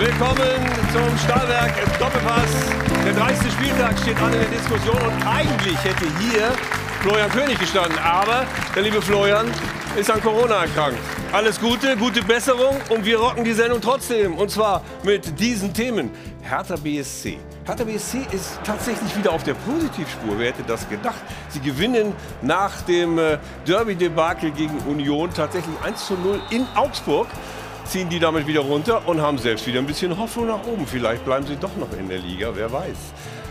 Willkommen zum Stahlwerk Doppelpass. Der 30. Spieltag steht an in der Diskussion und eigentlich hätte hier Florian König gestanden. Aber der liebe Florian ist an Corona erkrankt. Alles Gute, gute Besserung und wir rocken die Sendung trotzdem. Und zwar mit diesen Themen. Hertha BSC. Hertha BSC ist tatsächlich wieder auf der Positivspur. Wer hätte das gedacht? Sie gewinnen nach dem äh, Derby-Debakel gegen Union tatsächlich 1 zu 0 in Augsburg ziehen die damit wieder runter und haben selbst wieder ein bisschen Hoffnung nach oben. Vielleicht bleiben sie doch noch in der Liga, wer weiß.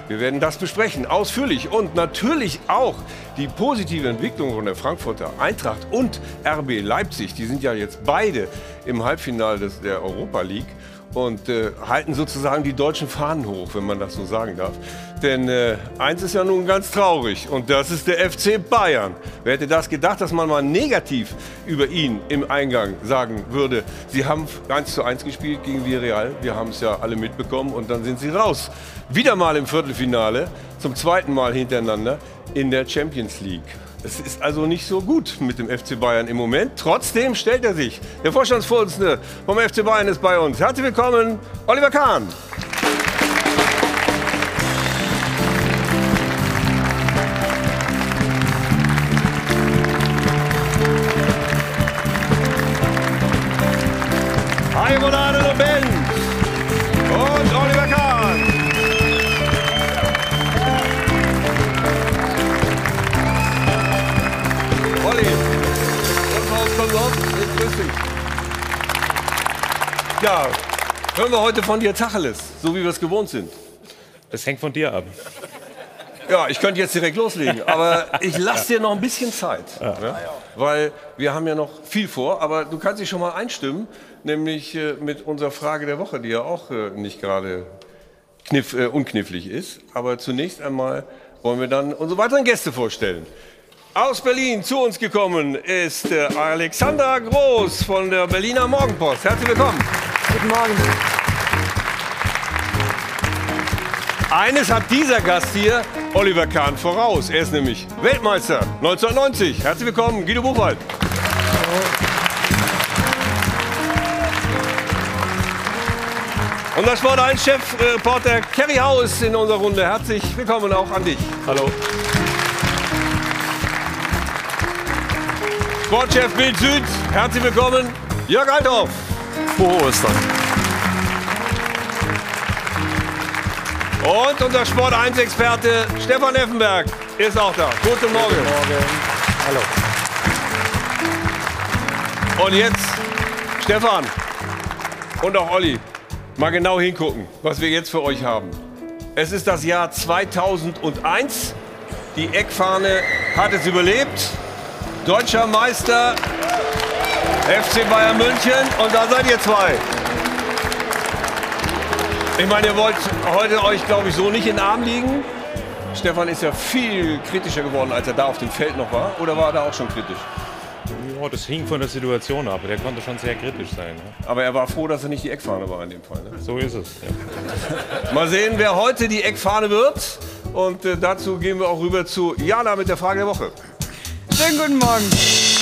Wir werden das besprechen, ausführlich und natürlich auch die positive Entwicklung von der Frankfurter Eintracht und RB Leipzig. Die sind ja jetzt beide im Halbfinale der Europa League und äh, halten sozusagen die deutschen Fahnen hoch, wenn man das so sagen darf. Denn äh, eins ist ja nun ganz traurig und das ist der FC Bayern. Wer hätte das gedacht, dass man mal negativ über ihn im Eingang sagen würde, sie haben 1 zu 1 gespielt gegen Villarreal, wir haben es ja alle mitbekommen und dann sind sie raus. Wieder mal im Viertelfinale, zum zweiten Mal hintereinander in der Champions League. Es ist also nicht so gut mit dem FC Bayern im Moment. Trotzdem stellt er sich. Der Vorstandsvorsitzende vom FC Bayern ist bei uns. Herzlich willkommen, Oliver Kahn. Hören wir heute von dir Tacheles, so wie wir es gewohnt sind. Das hängt von dir ab. Ja, ich könnte jetzt direkt loslegen, aber ich lasse dir noch ein bisschen Zeit. Ne? Weil wir haben ja noch viel vor, aber du kannst dich schon mal einstimmen, nämlich äh, mit unserer Frage der Woche, die ja auch äh, nicht gerade kniff, äh, unknifflig ist. Aber zunächst einmal wollen wir dann unsere weiteren Gäste vorstellen. Aus Berlin zu uns gekommen ist äh, Alexander Groß von der Berliner Morgenpost. Herzlich willkommen. Guten Morgen. Eines hat dieser Gast hier, Oliver Kahn, voraus. Er ist nämlich Weltmeister 1990. Herzlich willkommen, Guido Buchwald. Und das Sport 1 Chefreporter Kerry Haus in unserer Runde. Herzlich willkommen auch an dich. Hallo. Sportchef Bild Süd, herzlich willkommen, Jörg Althoff. Frohe Ostern. Und unser Sport 1 Experte Stefan Effenberg ist auch da. Guten Morgen. Hallo. Und jetzt, Stefan und auch Olli, mal genau hingucken, was wir jetzt für euch haben. Es ist das Jahr 2001. Die Eckfahne hat es überlebt. Deutscher Meister FC Bayern München. Und da seid ihr zwei. Ich meine, ihr wollt heute euch, glaube ich, so nicht in den Arm liegen. Stefan ist ja viel kritischer geworden, als er da auf dem Feld noch war. Oder war er da auch schon kritisch? Ja, das hing von der Situation ab. Der konnte schon sehr kritisch sein. Ne? Aber er war froh, dass er nicht die Eckfahne war in dem Fall. Ne? So ist es. Ja. Mal sehen, wer heute die Eckfahne wird. Und äh, dazu gehen wir auch rüber zu Jana mit der Frage der Woche. Schönen guten Morgen.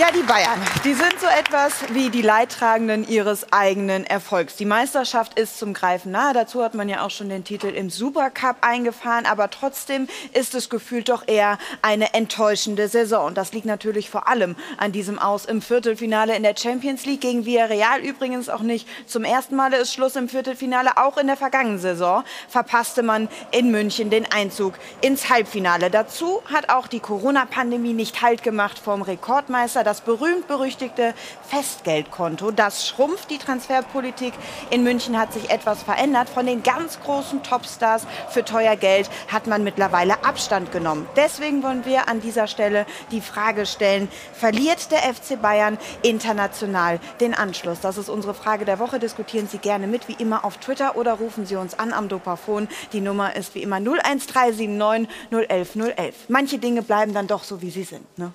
Ja, die Bayern, die sind so etwas wie die Leidtragenden ihres eigenen Erfolgs. Die Meisterschaft ist zum Greifen nahe. Dazu hat man ja auch schon den Titel im Supercup eingefahren. Aber trotzdem ist es gefühlt doch eher eine enttäuschende Saison. Und das liegt natürlich vor allem an diesem Aus im Viertelfinale in der Champions League gegen Villarreal. Übrigens auch nicht zum ersten Mal ist Schluss im Viertelfinale. Auch in der vergangenen Saison verpasste man in München den Einzug ins Halbfinale. Dazu hat auch die Corona-Pandemie nicht Halt gemacht vom Rekordmeister das berühmt-berüchtigte Festgeldkonto. Das schrumpft die Transferpolitik. In München hat sich etwas verändert. Von den ganz großen Topstars für teuer Geld hat man mittlerweile Abstand genommen. Deswegen wollen wir an dieser Stelle die Frage stellen, verliert der FC Bayern international den Anschluss? Das ist unsere Frage der Woche. Diskutieren Sie gerne mit, wie immer auf Twitter oder rufen Sie uns an am Dopafon. Die Nummer ist wie immer 01379 011 011. Manche Dinge bleiben dann doch so, wie sie sind. Ne?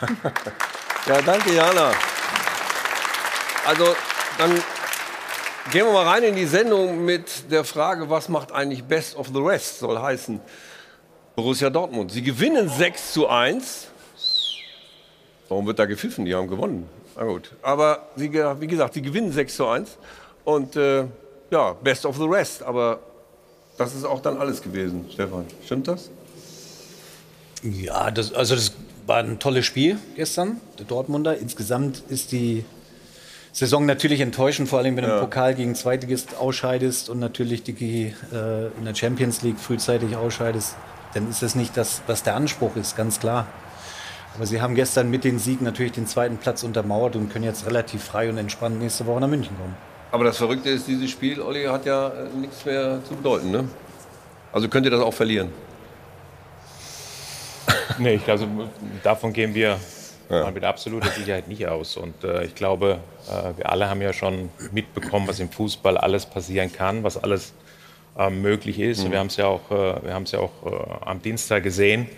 Ja, danke, Jana. Also, dann gehen wir mal rein in die Sendung mit der Frage, was macht eigentlich Best of the Rest? Soll heißen Borussia Dortmund. Sie gewinnen 6 zu 1. Warum wird da gepfiffen? Die haben gewonnen. Na gut. Aber wie, wie gesagt, die gewinnen 6 zu 1. Und äh, ja, best of the rest. Aber das ist auch dann alles gewesen, Stefan. Stimmt das? Ja, das, also das war ein tolles Spiel gestern, der Dortmunder. Insgesamt ist die Saison natürlich enttäuschend, vor allem wenn du ja. im Pokal gegen Zweitligist ausscheidest und natürlich die, äh, in der Champions League frühzeitig ausscheidest. Dann ist das nicht das, was der Anspruch ist, ganz klar. Aber sie haben gestern mit den Siegen natürlich den zweiten Platz untermauert und können jetzt relativ frei und entspannt nächste Woche nach München kommen. Aber das Verrückte ist, dieses Spiel, Olli, hat ja äh, nichts mehr zu bedeuten. Ne? Also könnt ihr das auch verlieren. nee, ich glaube, davon gehen wir ja. mit absoluter Sicherheit nicht aus. Und äh, ich glaube, äh, wir alle haben ja schon mitbekommen, was im Fußball alles passieren kann, was alles äh, möglich ist. Mhm. wir haben es ja auch, äh, wir ja auch äh, am Dienstag gesehen,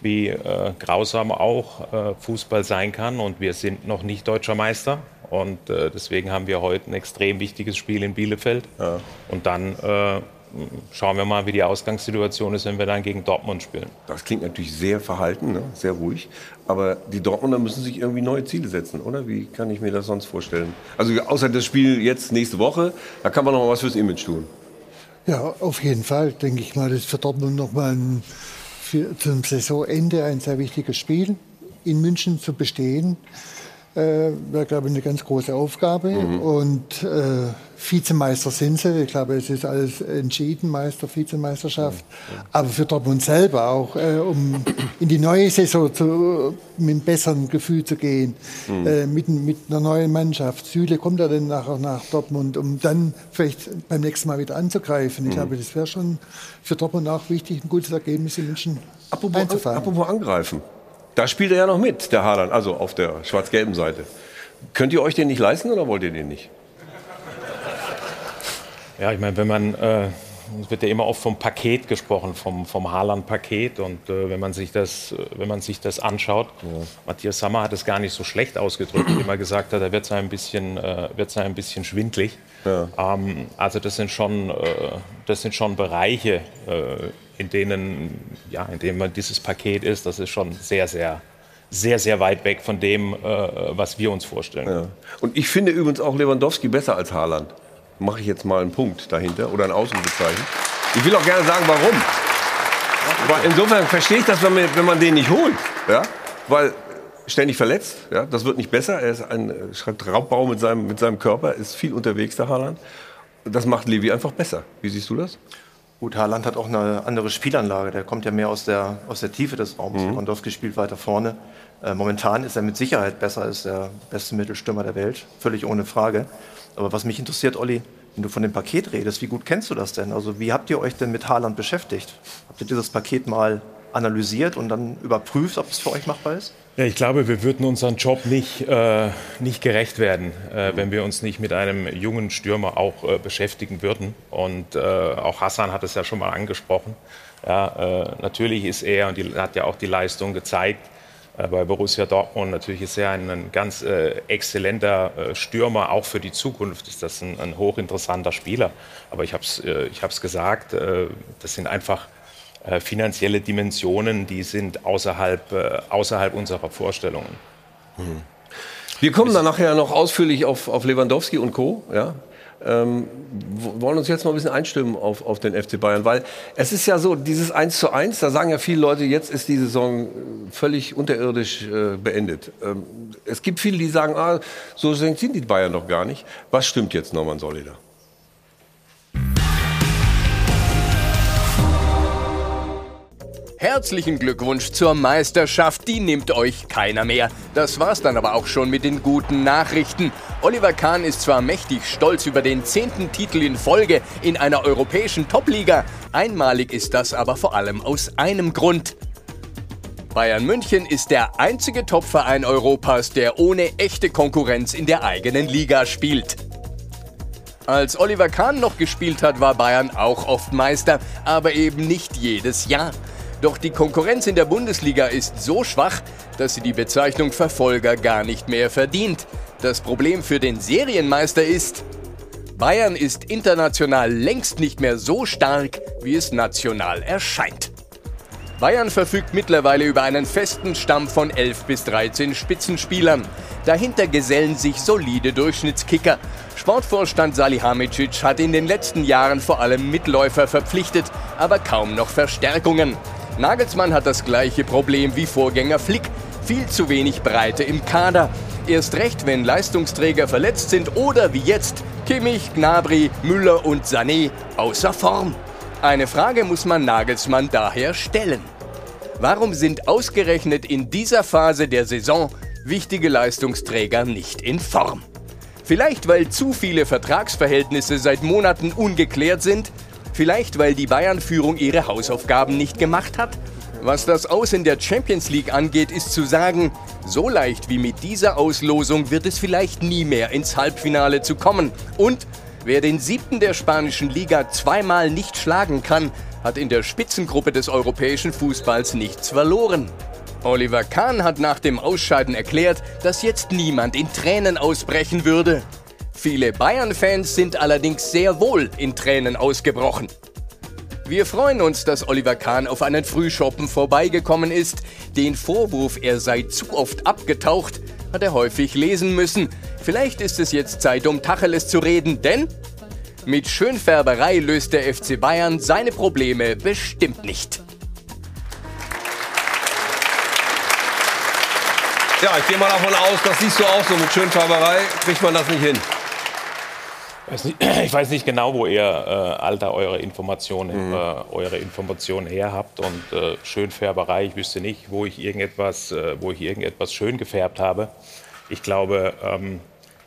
wie äh, grausam auch Fußball sein kann. Und wir sind noch nicht deutscher Meister. Und deswegen haben wir heute ein extrem wichtiges Spiel in Bielefeld. Ja. Und dann schauen wir mal, wie die Ausgangssituation ist, wenn wir dann gegen Dortmund spielen. Das klingt natürlich sehr verhalten, ne? sehr ruhig. Aber die Dortmunder müssen sich irgendwie neue Ziele setzen, oder? Wie kann ich mir das sonst vorstellen? Also außer das Spiel jetzt nächste Woche, da kann man noch mal was fürs Image tun. Ja, auf jeden Fall, denke ich mal. Das ist für Dortmund noch mal ein, für, zum Saisonende ein sehr wichtiges Spiel. In München zu bestehen, äh, wäre, glaube ich, eine ganz große Aufgabe. Mhm. Und äh, Vizemeister sind sie. Ich glaube, es ist alles entschieden, Meister, Vizemeisterschaft. Mhm. Aber für Dortmund selber auch, äh, um in die neue Saison zu, mit einem besseren Gefühl zu gehen, mhm. äh, mit, mit, einer neuen Mannschaft. Süle kommt ja dann nachher nach Dortmund, um dann vielleicht beim nächsten Mal wieder anzugreifen. Ich mhm. glaube, das wäre schon für Dortmund auch wichtig, ein gutes Ergebnis in München apropos, einzufahren. Apropos angreifen. Da spielt er ja noch mit, der Haaland, also auf der schwarz-gelben Seite. Könnt ihr euch den nicht leisten oder wollt ihr den nicht? Ja, ich meine, wenn man, äh, es wird ja immer oft vom Paket gesprochen, vom, vom Haaland-Paket. Und äh, wenn, man sich das, wenn man sich das anschaut, ja. Matthias Sammer hat es gar nicht so schlecht ausgedrückt, wie er gesagt hat, er wird ein bisschen, äh, wird ein bisschen schwindlig. Ja. Ähm, also das sind schon, äh, das sind schon Bereiche, äh, in denen, ja, in denen man dieses Paket ist, das ist schon sehr, sehr, sehr, sehr weit weg von dem, äh, was wir uns vorstellen. Ja. Und ich finde übrigens auch Lewandowski besser als Haaland. Mache ich jetzt mal einen Punkt dahinter oder ein Ausrufezeichen. Ich will auch gerne sagen, warum. Aber insofern verstehe ich das, wenn man, wenn man den nicht holt. Ja? Weil ständig verletzt, ja? das wird nicht besser. Er ist ein Raubbau mit seinem, mit seinem Körper, ist viel unterwegs, der Haaland. Das macht Levi einfach besser. Wie siehst du das? Gut, Haaland hat auch eine andere Spielanlage. Der kommt ja mehr aus der, aus der Tiefe des Raums. Mhm. Lewandowski spielt weiter vorne. Äh, momentan ist er mit Sicherheit besser als der beste Mittelstürmer der Welt. Völlig ohne Frage. Aber was mich interessiert, Olli, wenn du von dem Paket redest, wie gut kennst du das denn? Also wie habt ihr euch denn mit Haaland beschäftigt? Habt ihr dieses Paket mal analysiert und dann überprüft, ob es für euch machbar ist? Ja, ich glaube, wir würden unseren Job nicht, äh, nicht gerecht werden, äh, wenn wir uns nicht mit einem jungen Stürmer auch äh, beschäftigen würden. Und äh, auch Hassan hat es ja schon mal angesprochen. Ja, äh, natürlich ist er, und die, hat ja auch die Leistung gezeigt, äh, bei Borussia Dortmund. Natürlich ist er ein, ein ganz äh, exzellenter äh, Stürmer, auch für die Zukunft ist das ein, ein hochinteressanter Spieler. Aber ich habe es ich gesagt, das sind einfach äh, finanzielle Dimensionen, die sind außerhalb, äh, außerhalb unserer Vorstellungen. Hm. Wir kommen dann nachher noch ausführlich auf, auf Lewandowski und Co. Ja? Ähm, wollen uns jetzt mal ein bisschen einstimmen auf, auf den FC Bayern, weil es ist ja so, dieses 1 zu 1, da sagen ja viele Leute, jetzt ist die Saison völlig unterirdisch äh, beendet. Ähm, es gibt viele, die sagen, ah, so sind die Bayern doch gar nicht. Was stimmt jetzt, Norman Solida? Herzlichen Glückwunsch zur Meisterschaft, die nimmt euch keiner mehr. Das war's dann aber auch schon mit den guten Nachrichten. Oliver Kahn ist zwar mächtig stolz über den zehnten Titel in Folge in einer europäischen Topliga, einmalig ist das aber vor allem aus einem Grund. Bayern München ist der einzige Topverein Europas, der ohne echte Konkurrenz in der eigenen Liga spielt. Als Oliver Kahn noch gespielt hat, war Bayern auch oft Meister, aber eben nicht jedes Jahr. Doch die Konkurrenz in der Bundesliga ist so schwach, dass sie die Bezeichnung Verfolger gar nicht mehr verdient. Das Problem für den Serienmeister ist, Bayern ist international längst nicht mehr so stark, wie es national erscheint. Bayern verfügt mittlerweile über einen festen Stamm von 11 bis 13 Spitzenspielern. Dahinter gesellen sich solide Durchschnittskicker. Sportvorstand Salihamidzic hat in den letzten Jahren vor allem Mitläufer verpflichtet, aber kaum noch Verstärkungen. Nagelsmann hat das gleiche Problem wie Vorgänger Flick. Viel zu wenig Breite im Kader. Erst recht, wenn Leistungsträger verletzt sind oder wie jetzt Kimmich, Gnabry, Müller und Sané außer Form. Eine Frage muss man Nagelsmann daher stellen. Warum sind ausgerechnet in dieser Phase der Saison wichtige Leistungsträger nicht in Form? Vielleicht weil zu viele Vertragsverhältnisse seit Monaten ungeklärt sind? Vielleicht weil die Bayern-Führung ihre Hausaufgaben nicht gemacht hat? Was das Aus in der Champions League angeht, ist zu sagen, so leicht wie mit dieser Auslosung wird es vielleicht nie mehr ins Halbfinale zu kommen. Und wer den siebten der spanischen Liga zweimal nicht schlagen kann, hat in der Spitzengruppe des europäischen Fußballs nichts verloren. Oliver Kahn hat nach dem Ausscheiden erklärt, dass jetzt niemand in Tränen ausbrechen würde. Viele Bayern-Fans sind allerdings sehr wohl in Tränen ausgebrochen. Wir freuen uns, dass Oliver Kahn auf einen Frühschoppen vorbeigekommen ist. Den Vorwurf, er sei zu oft abgetaucht, hat er häufig lesen müssen. Vielleicht ist es jetzt Zeit, um Tacheles zu reden, denn mit Schönfärberei löst der FC Bayern seine Probleme bestimmt nicht. Ja, ich gehe mal davon aus, das siehst du auch so mit Schönfärberei, kriegt man das nicht hin. Ich weiß nicht genau, wo ihr äh, Alter eure Informationen, mhm. äh, eure Informationen her habt und äh, Schönfärberei. Ich wüsste nicht, wo ich irgendetwas, äh, wo ich irgendetwas schön gefärbt habe. Ich glaube, ähm,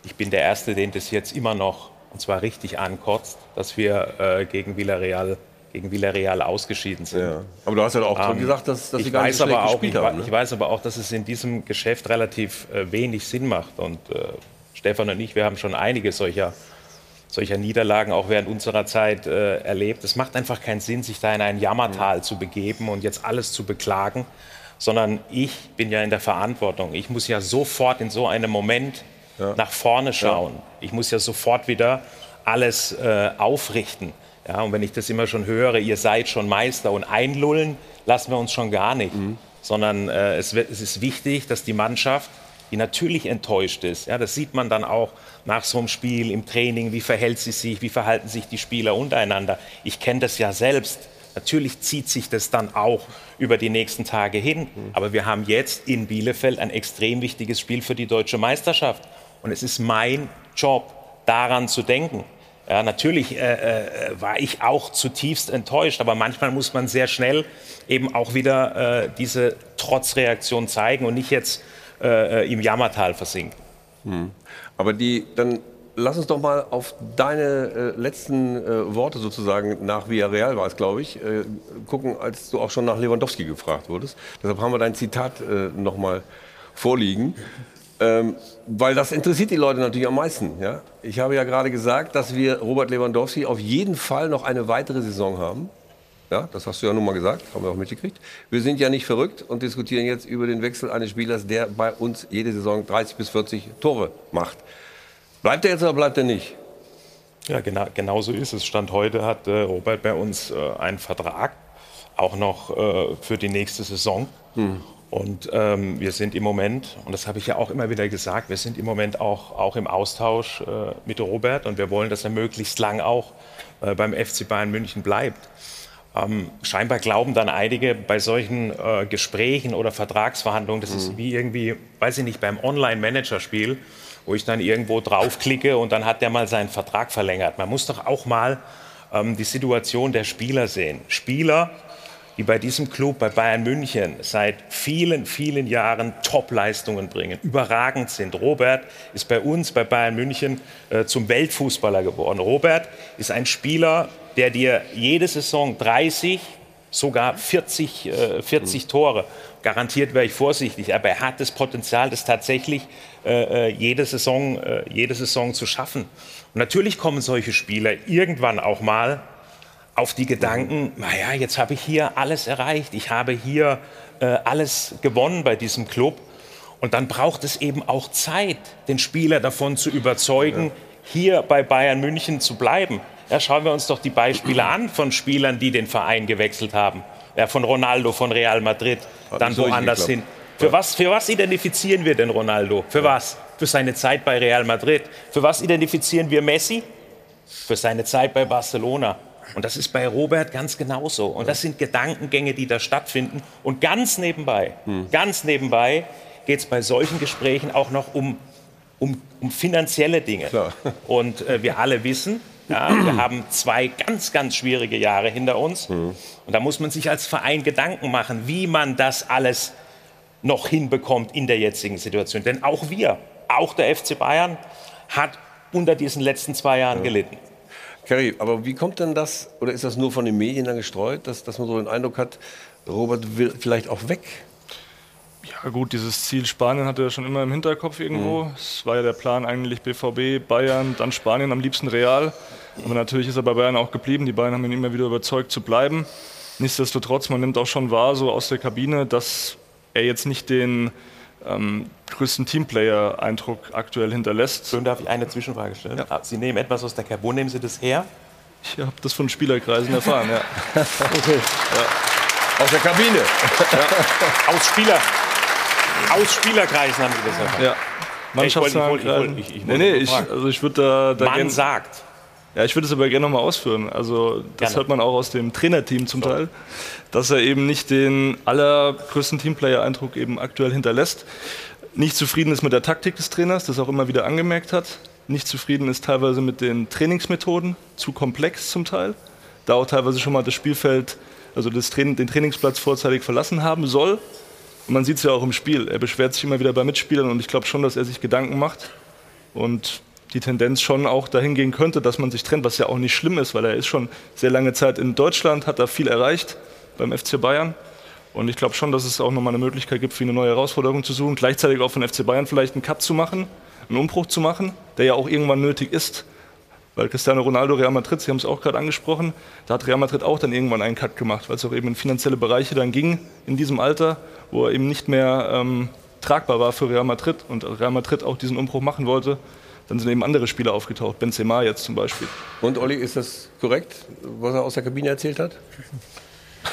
ich bin der Erste, den das jetzt immer noch und zwar richtig ankotzt, dass wir äh, gegen Villarreal gegen Villarreal ausgeschieden sind. Ja. Aber du hast ja auch ähm, gesagt, dass, dass sie gar nicht aber auch, gespielt ich, haben. Ne? Ich weiß aber auch, dass es in diesem Geschäft relativ äh, wenig Sinn macht. Und äh, Stefan und ich, wir haben schon einige solcher solcher Niederlagen auch während unserer Zeit äh, erlebt. Es macht einfach keinen Sinn, sich da in ein Jammertal zu begeben und jetzt alles zu beklagen, sondern ich bin ja in der Verantwortung. Ich muss ja sofort in so einem Moment ja. nach vorne schauen. Ja. Ich muss ja sofort wieder alles äh, aufrichten. Ja, und wenn ich das immer schon höre, ihr seid schon Meister und einlullen, lassen wir uns schon gar nicht. Mhm. Sondern äh, es, wird, es ist wichtig, dass die Mannschaft die natürlich enttäuscht ist. Ja, das sieht man dann auch nach so einem Spiel im Training. Wie verhält sie sich? Wie verhalten sich die Spieler untereinander? Ich kenne das ja selbst. Natürlich zieht sich das dann auch über die nächsten Tage hin. Aber wir haben jetzt in Bielefeld ein extrem wichtiges Spiel für die deutsche Meisterschaft. Und es ist mein Job, daran zu denken. Ja, natürlich äh, äh, war ich auch zutiefst enttäuscht, aber manchmal muss man sehr schnell eben auch wieder äh, diese Trotzreaktion zeigen und nicht jetzt äh, äh, im Jammertal versinken. Hm. Aber die, dann lass uns doch mal auf deine äh, letzten äh, Worte sozusagen nach Villarreal war es, glaube ich, äh, gucken, als du auch schon nach Lewandowski gefragt wurdest. Deshalb haben wir dein Zitat äh, noch mal vorliegen. Ähm, weil das interessiert die Leute natürlich am meisten. Ja? Ich habe ja gerade gesagt, dass wir Robert Lewandowski auf jeden Fall noch eine weitere Saison haben. Ja, das hast du ja nun mal gesagt, haben wir auch mitgekriegt. Wir sind ja nicht verrückt und diskutieren jetzt über den Wechsel eines Spielers, der bei uns jede Saison 30 bis 40 Tore macht. Bleibt er jetzt oder bleibt er nicht? Ja, genau, genau so ist es. Stand heute hat äh, Robert bei uns äh, einen Vertrag, auch noch äh, für die nächste Saison. Hm. Und ähm, wir sind im Moment, und das habe ich ja auch immer wieder gesagt, wir sind im Moment auch, auch im Austausch äh, mit Robert und wir wollen, dass er möglichst lang auch äh, beim FC Bayern München bleibt. Ähm, scheinbar glauben dann einige bei solchen äh, Gesprächen oder Vertragsverhandlungen, das mhm. ist wie irgendwie, weiß ich nicht, beim Online-Manager-Spiel, wo ich dann irgendwo draufklicke und dann hat der mal seinen Vertrag verlängert. Man muss doch auch mal ähm, die Situation der Spieler sehen. Spieler, die bei diesem Club, bei Bayern München, seit vielen, vielen Jahren Top-Leistungen bringen, überragend sind. Robert ist bei uns, bei Bayern München, äh, zum Weltfußballer geworden. Robert ist ein Spieler, der dir jede Saison 30, sogar 40, äh, 40 mhm. Tore, garantiert wäre ich vorsichtig, aber er hat das Potenzial, das tatsächlich äh, äh, jede, Saison, äh, jede Saison zu schaffen. Und natürlich kommen solche Spieler irgendwann auch mal auf die Gedanken, naja, jetzt habe ich hier alles erreicht, ich habe hier äh, alles gewonnen bei diesem Club. Und dann braucht es eben auch Zeit, den Spieler davon zu überzeugen, hier bei Bayern München zu bleiben. Ja, schauen wir uns doch die Beispiele an von Spielern, die den Verein gewechselt haben. Ja, von Ronaldo, von Real Madrid, Hat dann woanders hin. Für was, für was identifizieren wir denn Ronaldo? Für was? Für seine Zeit bei Real Madrid. Für was identifizieren wir Messi? Für seine Zeit bei Barcelona. Und das ist bei Robert ganz genauso. Und das sind Gedankengänge, die da stattfinden. Und ganz nebenbei, Hm. ganz nebenbei geht es bei solchen Gesprächen auch noch um, um, um finanzielle Dinge. Klar. Und äh, wir alle wissen, ja, wir haben zwei ganz, ganz schwierige Jahre hinter uns. Hm. Und da muss man sich als Verein Gedanken machen, wie man das alles noch hinbekommt in der jetzigen Situation. Denn auch wir, auch der FC Bayern, hat unter diesen letzten zwei Jahren gelitten. Kerry, aber wie kommt denn das, oder ist das nur von den Medien dann gestreut, dass, dass man so den Eindruck hat, Robert will vielleicht auch weg? Ja gut, dieses Ziel Spanien hatte er schon immer im Hinterkopf irgendwo. Es war ja der Plan eigentlich BVB, Bayern, dann Spanien, am liebsten Real. Aber natürlich ist er bei Bayern auch geblieben. Die Bayern haben ihn immer wieder überzeugt zu bleiben. Nichtsdestotrotz, man nimmt auch schon wahr, so aus der Kabine, dass er jetzt nicht den ähm, größten Teamplayer-Eindruck aktuell hinterlässt. Schön, darf ich eine Zwischenfrage stellen? Ah, Sie nehmen etwas aus der Cab. Wo nehmen Sie das her? Ich habe das von Spielerkreisen erfahren, ja. Aus der Kabine. Aus Spieler. Aus Spielerkreisen haben Sie das erfahren. ja. Wollte- ich ich ich- Nee, nee, ich, also ich würde da, da Man gern- sagt. Ja, ich würde es aber gerne nochmal ausführen. Also das Gerne. hört man auch aus dem Trainerteam zum Teil, dass er eben nicht den allergrößten Teamplayer-Eindruck eben aktuell hinterlässt. Nicht zufrieden ist mit der Taktik des Trainers, das auch immer wieder angemerkt hat. Nicht zufrieden ist teilweise mit den Trainingsmethoden, zu komplex zum Teil. Da auch teilweise schon mal das Spielfeld, also das Train den Trainingsplatz vorzeitig verlassen haben soll. Und man sieht es ja auch im Spiel. Er beschwert sich immer wieder bei Mitspielern und ich glaube schon, dass er sich Gedanken macht und die Tendenz schon auch dahin gehen könnte, dass man sich trennt, was ja auch nicht schlimm ist, weil er ist schon sehr lange Zeit in Deutschland, hat da viel erreicht beim FC Bayern. Und ich glaube schon, dass es auch nochmal eine Möglichkeit gibt, für eine neue Herausforderung zu suchen. Gleichzeitig auch von FC Bayern vielleicht einen Cut zu machen, einen Umbruch zu machen, der ja auch irgendwann nötig ist. Weil Cristiano Ronaldo, Real Madrid, Sie haben es auch gerade angesprochen, da hat Real Madrid auch dann irgendwann einen Cut gemacht, weil es auch eben in finanzielle Bereiche dann ging in diesem Alter, wo er eben nicht mehr ähm, tragbar war für Real Madrid und Real Madrid auch diesen Umbruch machen wollte. Dann sind eben andere Spieler aufgetaucht, Benzema jetzt zum Beispiel. Und Olli, ist das korrekt, was er aus der Kabine erzählt hat?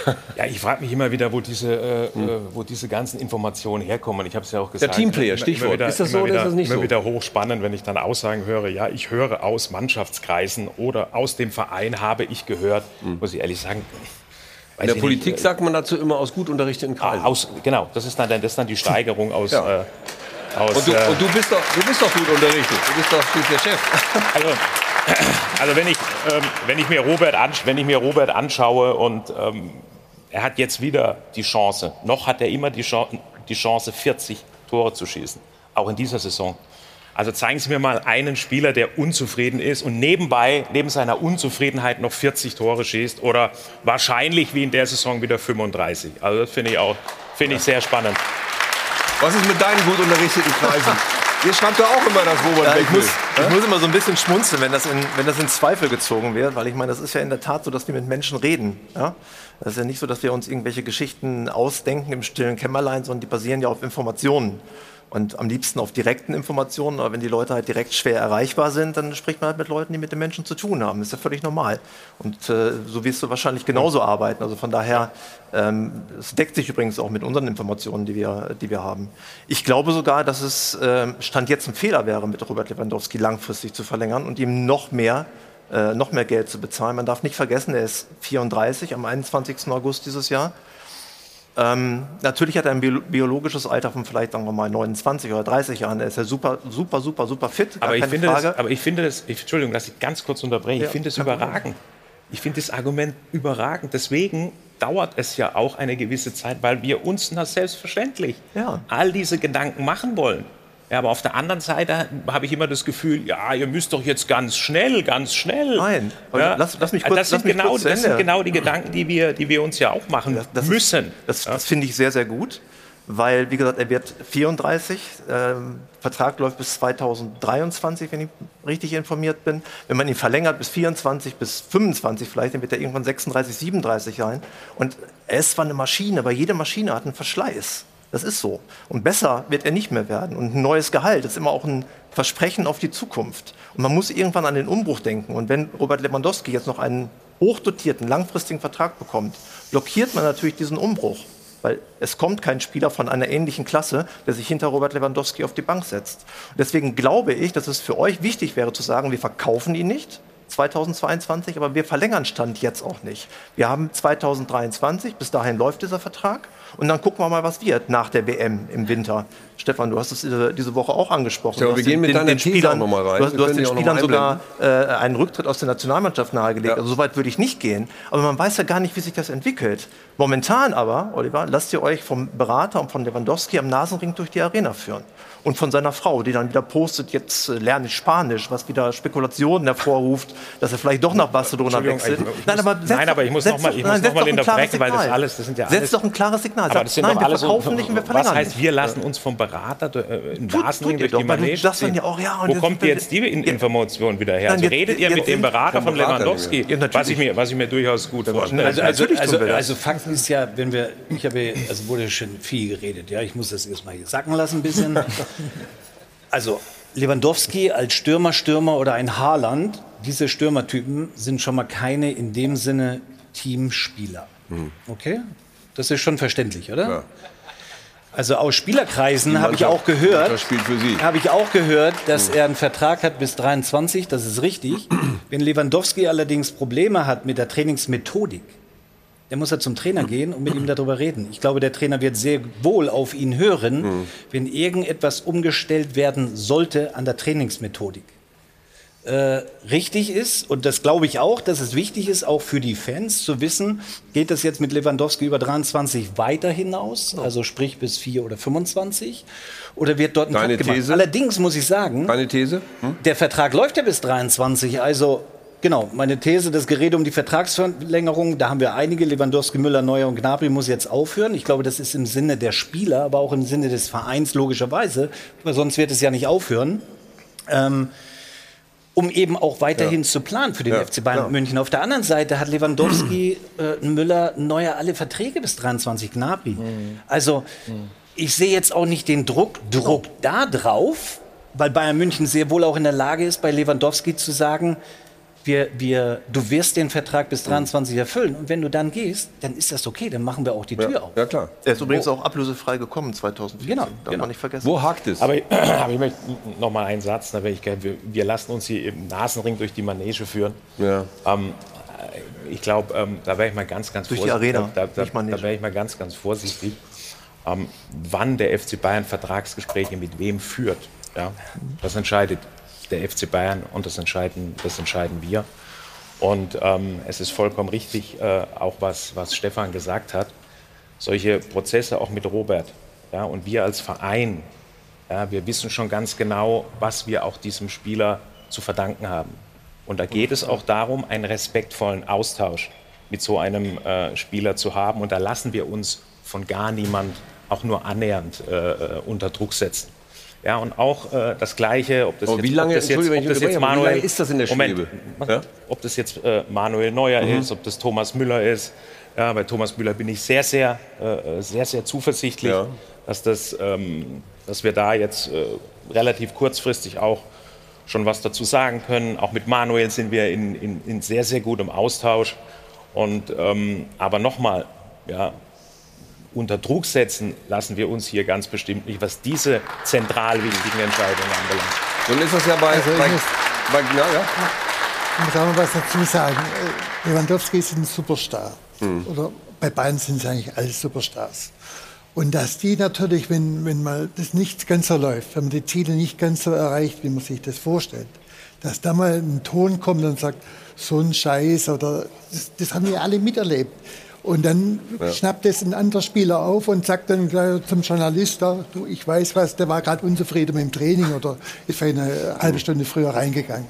Ja, ich frage mich immer wieder, wo diese, äh, äh, wo diese ganzen Informationen herkommen. Ich habe es ja auch gesagt. Teamplayer, Immer- Stichwort. Wieder, Ist das so oder wieder, ist das nicht immer so? wieder hochspannend, wenn ich dann Aussagen höre. Ja, ich höre aus Mannschaftskreisen oder aus dem Verein habe ich gehört. Muss ich ehrlich sagen. weiß In der Politik nicht, sagt man dazu immer aus gut unterrichteten äh, Kreisen. aus, genau, das ist dann, das ist dann die Steigerung aus. Ja. Äh, aus Und du, äh, und du, bist doch, du bist doch gut unterrichtet. Du bist doch du bist der Chef. Also, also wenn, ich, ähm, wenn, ich mir Robert wenn ich mir Robert anschaue und ähm, er hat jetzt wieder die Chance, noch hat er immer die, Chance, die Chance, 40 Tore zu schießen, auch in dieser Saison. Also zeigen Sie mir mal einen Spieler, der unzufrieden ist und nebenbei, neben seiner Unzufriedenheit noch 40 Tore schießt oder wahrscheinlich wie in der Saison wieder 35. Also das finde ich auch finde ich sehr spannend. Was ist mit deinen gut unterrichteten Kreisen? Ihr schreibt doch auch immer, dass Robert Ja, ich, muss, ich muss immer so ein bisschen schmunzeln, wenn das, in, wenn das in Zweifel gezogen wird, weil ich meine, das ist ja in der Tat so, dass wir mit Menschen reden. Ja? Das ist ja nicht so, dass wir uns irgendwelche Geschichten ausdenken im stillen Kämmerlein, sondern die basieren ja auf Informationen. Und am liebsten auf direkten Informationen, aber wenn die Leute halt direkt schwer erreichbar sind, dann spricht man halt mit Leuten, die mit den Menschen zu tun haben. Das ist ja völlig normal. Und äh, so wirst du wahrscheinlich genauso arbeiten. Also von daher, ähm, es deckt sich übrigens auch mit unseren Informationen, die wir, die wir haben. Ich glaube sogar, dass es ähm, Stand jetzt ein Fehler wäre, mit Robert Lewandowski langfristig zu verlängern und ihm noch mehr, äh, noch mehr Geld zu bezahlen. Man darf nicht vergessen, er ist 34 am 21. August dieses Jahr. Ähm, natürlich hat er ein bio biologisches Alter von vielleicht, sagen wir mal, 29 oder 30 Jahren. Er ist ja super, super, super, super fit. Aber ich, finde Frage. das, aber ich finde das, ich, Entschuldigung, lass ich ganz kurz unterbrechen, Ja, ich finde es überragend. Ich finde das Argument überragend. Deswegen dauert es ja auch eine gewisse Zeit, weil wir uns na selbstverständlich Ja. all diese Gedanken machen wollen. Ja, aber auf der anderen Seite habe ich immer das Gefühl, ja, ihr müsst doch jetzt ganz schnell, ganz schnell. Nein, ja, lass- lass mich kurz- das sind, genau, kurz das sind genau die Gedanken, die wir, die wir uns ja auch machen Das müssen. Ist, das das finde ich sehr, sehr gut, weil, wie gesagt, er wird 34. Ähm, Vertrag läuft bis 2023, wenn ich richtig informiert bin. Wenn man ihn verlängert bis 24, bis 25 vielleicht, dann wird er irgendwann 36, 37 sein. Und er ist zwar eine Maschine, aber jede Maschine hat einen Verschleiß. Das ist so. Und besser wird er nicht mehr werden. Und ein neues Gehalt ist immer auch ein Versprechen auf die Zukunft. Und man muss irgendwann an den Umbruch denken. Und wenn Robert Lewandowski jetzt noch einen hochdotierten, langfristigen Vertrag bekommt, blockiert man natürlich diesen Umbruch. Weil es kommt kein Spieler von einer ähnlichen Klasse, der sich hinter Robert Lewandowski auf die Bank setzt. Und deswegen glaube ich, dass es für euch wichtig wäre zu sagen, wir verkaufen ihn nicht, 2022, aber wir verlängern Stand jetzt auch nicht. Wir haben 2023, bis dahin läuft dieser Vertrag. Und dann gucken wir mal, was wird nach der WM im Winter. Stefan, du hast es diese, Woche auch angesprochen. Ja, wir gehen mit deiner These Spielern, auch noch mal rein. Du hast, du hast den Spielern sogar äh, einen Rücktritt aus der Nationalmannschaft nahegelegt. Ja. Also so weit würde ich nicht gehen. Aber man weiß ja gar nicht, wie sich das entwickelt. Momentan aber, Oliver, lasst ihr euch vom Berater und von Lewandowski am Nasenring durch die Arena führen. Und von seiner Frau, die dann wieder postet, jetzt äh, lerne ich Spanisch, was wieder Spekulationen hervorruft, dass er vielleicht doch nach Barcelona wechselt. nein, aber setz nein, aber ich muss setz noch mal- ich muss setz noch unterbrechen, weil das alles- das sind ja Setz alles- doch ein klares Signal. Aber das sind nein, doch wir alles verkaufen nicht und wir Was verlängern heißt, nicht. wir lassen uns vom Berater äh, im Nasenring tut ihr durch die Manege dann ziehen? ja auch, ja, Wo kommt jetzt die. Information wieder her? Also redet ihr mit dem Berater von Lewandowski? was, ich mir, was ich mir durchaus gut vorstelle. Also, also, also, wir das. Fakt ist ja, wenn wir, ich habe, also wurde schon viel geredet, ja, ich muss das erstmal hier sacken lassen ein bisschen. Also Lewandowski als Stürmer, Stürmer oder ein Haaland, diese Stürmertypen sind schon mal keine in dem Sinne Teamspieler. Okay? Das ist schon verständlich, oder? Ja. Also aus Spielerkreisen habe ich auch gehört, habe ich auch gehört, dass er einen Vertrag hat bis 23, das ist richtig. Wenn Lewandowski allerdings Probleme hat mit der Trainingsmethodik, dann muss er zum Trainer gehen und mit ihm darüber reden. Ich glaube, der Trainer wird sehr wohl auf ihn hören, wenn irgendetwas umgestellt werden sollte an der Trainingsmethodik. Äh, richtig ist, und das glaube ich auch, dass es wichtig ist, auch für die Fans zu wissen, geht das jetzt mit Lewandowski über 23 weiter hinaus, also sprich bis 4 oder 25, oder wird dort ein Deine? These? Allerdings muss ich sagen, Meine These? Hm? der Vertrag läuft ja bis 23, also genau, meine These, das Gerede um die Vertragsverlängerung, da haben wir einige, Lewandowski, Müller, Neuer und Gnabry muss jetzt aufhören. Ich glaube, das ist im Sinne der Spieler, aber auch im Sinne des Vereins logischerweise, weil sonst wird es ja nicht aufhören. Ähm, um eben auch weiterhin zu planen für den Ja, FC Bayern klar. München. Auf der anderen Seite hat Lewandowski, äh, Müller, Neuer alle Verträge bis 23, Gnabry. Mhm. Also ich sehe jetzt auch nicht den Druck, Druck da drauf, weil Bayern München sehr wohl auch in der Lage ist, bei Lewandowski zu sagen, wir, wir, du wirst den Vertrag bis 23 erfüllen. Und wenn du dann gehst, dann ist das okay, dann machen wir auch die Tür Ja, auf. ja, klar. Er ist übrigens auch ablösefrei gekommen 2014. Genau, Darf genau. man nicht vergessen. Wo hakt es? Aber, aber ich möchte noch mal einen Satz, da ich wir, wir lassen uns hier im Nasenring durch die Manege führen. Ja. Ähm, ich glaube, ähm, da wäre ich mal ganz, ganz Durch die vorsichtig. Arena, da, da, da wäre ich mal ganz, ganz vorsichtig, ähm, wann der FC Bayern Vertragsgespräche mit wem führt. Ja? Das entscheidet der FC Bayern und das entscheiden, das entscheiden wir. Und ähm, es ist vollkommen richtig, äh, auch was, was Stefan gesagt hat, solche Prozesse auch mit Robert. Ja, und wir als Verein, ja, wir wissen schon ganz genau, was wir auch diesem Spieler zu verdanken haben. Und da geht es auch darum, einen respektvollen Austausch mit so einem äh, Spieler zu haben. Und da lassen wir uns von gar niemand auch nur annähernd äh, äh, unter Druck setzen. Ja, und auch äh, das Gleiche, ob das jetzt, wie lange- ob das jetzt, Entschuldigung, ob das wenn ich jetzt unterbreche, aber wie Manuel, ist das in der Moment? Ja? ob das jetzt äh, Manuel Neuer ist, ob das Thomas Müller ist. Ja, bei Thomas Müller bin ich sehr, sehr, äh, sehr, sehr zuversichtlich, Ja. dass, das, ähm, dass wir da jetzt äh, relativ kurzfristig auch schon was dazu sagen können. Auch mit Manuel sind wir in, in, in sehr, sehr gutem Austausch. Und, ähm, aber nochmal, ja, unter Druck setzen lassen wir uns hier ganz bestimmt nicht, was diese zentral wichtigen Entscheidungen anbelangt. Nun ist das ja bei. Also ich bei, muss- bei ja, ja. Ich muss auch noch was dazu sagen. Äh, Lewandowski ist ein Superstar. Oder bei Bayern sind es eigentlich alle Superstars. Und dass die natürlich, wenn, wenn mal das nicht ganz so läuft, wenn man die Ziele nicht ganz so erreicht, wie man sich das vorstellt, dass da mal ein Ton kommt und sagt, so ein Scheiß oder das, das haben wir alle miterlebt. Und dann schnappt es ein anderer Spieler auf und sagt dann gleich zum Journalist, da, du, ich weiß was, der war gerade unzufrieden mit dem Training oder ist vielleicht eine halbe Stunde früher reingegangen.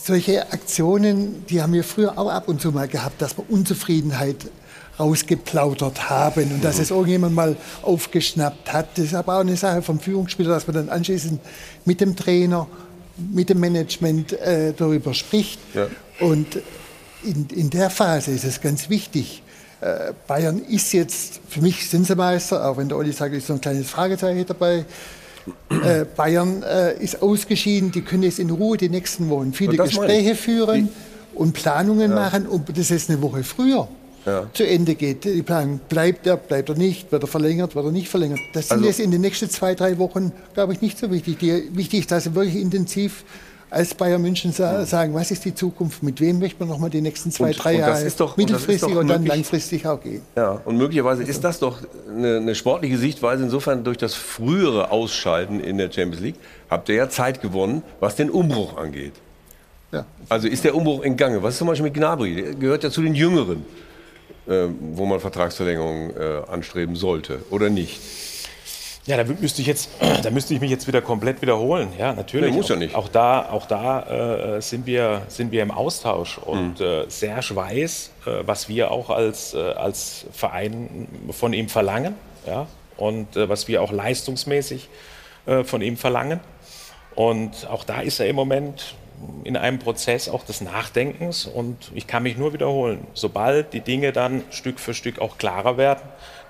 Solche Aktionen, die haben wir früher auch ab und zu mal gehabt, dass wir Unzufriedenheit rausgeplaudert haben und dass es irgendjemand mal aufgeschnappt hat. Das ist aber auch eine Sache vom Führungsspieler, dass man dann anschließend mit dem Trainer, mit dem Management äh, darüber spricht. Ja. Und in, in der Phase ist es ganz wichtig. Äh, Bayern ist jetzt, für mich sind sie Meister, auch wenn der Olli sagt, ist so ein kleines Fragezeichen dabei. Äh, Bayern äh, ist ausgeschieden, die können jetzt in Ruhe die nächsten Wochen viele Und Gespräche führen und Planungen machen, ob das jetzt eine Woche früher zu Ende geht. Die Planung, bleibt er, bleibt er nicht, wird er verlängert, wird er nicht verlängert. Das sind Also- jetzt in den nächsten zwei, drei Wochen, glaube ich, nicht so wichtig. Die, wichtig ist, dass sie wirklich intensiv als Bayern München sa sagen, was ist die Zukunft, mit wem möchte man noch mal die nächsten zwei, Und- drei und Jahre ist doch- und mittelfristig doch und, dann möglich- langfristig auch gehen. Ja, und möglicherweise ist das doch eine, eine sportliche Sichtweise. Insofern durch das frühere Ausschalten in der Champions League habt ihr ja Zeit gewonnen, was den Umbruch angeht. Ja. Also ist der Umbruch in Gange. Was ist zum Beispiel mit Gnabry? Der gehört ja zu den Jüngeren, äh, wo man Vertragsverlängerung äh, anstreben sollte oder nicht. Ja, da müsste ich jetzt, da müsste ich mich jetzt wieder komplett wiederholen. Ja, natürlich. Nee, muss ja Auch- nicht. Auch da, auch da äh, sind wir, sind wir im Austausch und äh, Serge weiß, äh, was wir auch als, äh, als Verein von ihm verlangen, ja, und äh, was wir auch leistungsmäßig äh, von ihm verlangen. Und auch da ist er im Moment in einem Prozess auch des Nachdenkens und ich kann mich nur wiederholen, sobald die Dinge dann Stück für Stück auch klarer werden,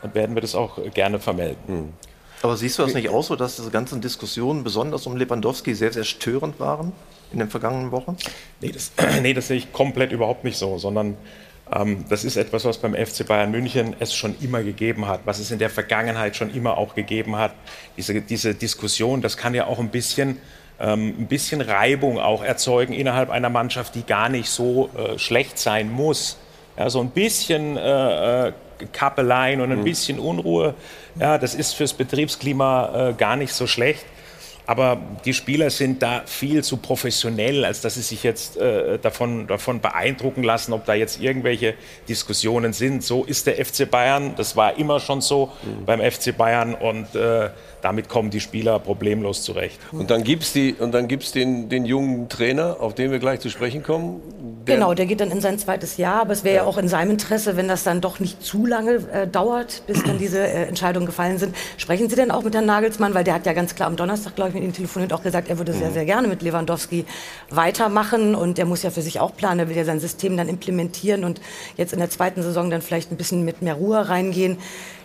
dann werden wir das auch gerne vermelden. Aber siehst du das nicht auch so, dass diese ganzen Diskussionen, besonders um Lewandowski, sehr, sehr störend waren in den vergangenen Wochen? Nee, das, nee, das sehe ich komplett überhaupt nicht so, sondern ähm, das ist etwas, was beim FC Bayern München es schon immer gegeben hat, was es in der Vergangenheit schon immer auch gegeben hat. Diese, diese Diskussion, das kann ja auch ein bisschen, ähm, ein bisschen Reibung auch erzeugen innerhalb einer Mannschaft, die gar nicht so äh, schlecht sein muss. Ja, so ein bisschen äh, äh, Kappeleien und ein bisschen Unruhe, ja, das ist fürs Betriebsklima äh, gar nicht so schlecht. Aber die Spieler sind da viel zu professionell, als dass sie sich jetzt äh, davon, davon beeindrucken lassen, ob da jetzt irgendwelche Diskussionen sind. So ist der FC Bayern, das war immer schon so beim FC Bayern und äh, damit kommen die Spieler problemlos zurecht. Und dann gibt es den, den jungen Trainer, auf den wir gleich zu sprechen kommen. Der, Genau, der geht dann in sein zweites Jahr, aber es wäre ja. auch in seinem Interesse, wenn das dann doch nicht zu lange äh, dauert, bis dann diese äh, Entscheidungen gefallen sind. Sprechen Sie denn auch mit Herrn Nagelsmann, weil der hat ja ganz klar am Donnerstag, glaube ich, mit Ihnen telefoniert auch gesagt, er würde sehr, sehr gerne mit Lewandowski weitermachen und der muss ja für sich auch planen, er will ja sein System dann implementieren und jetzt in der zweiten Saison dann vielleicht ein bisschen mit mehr Ruhe reingehen.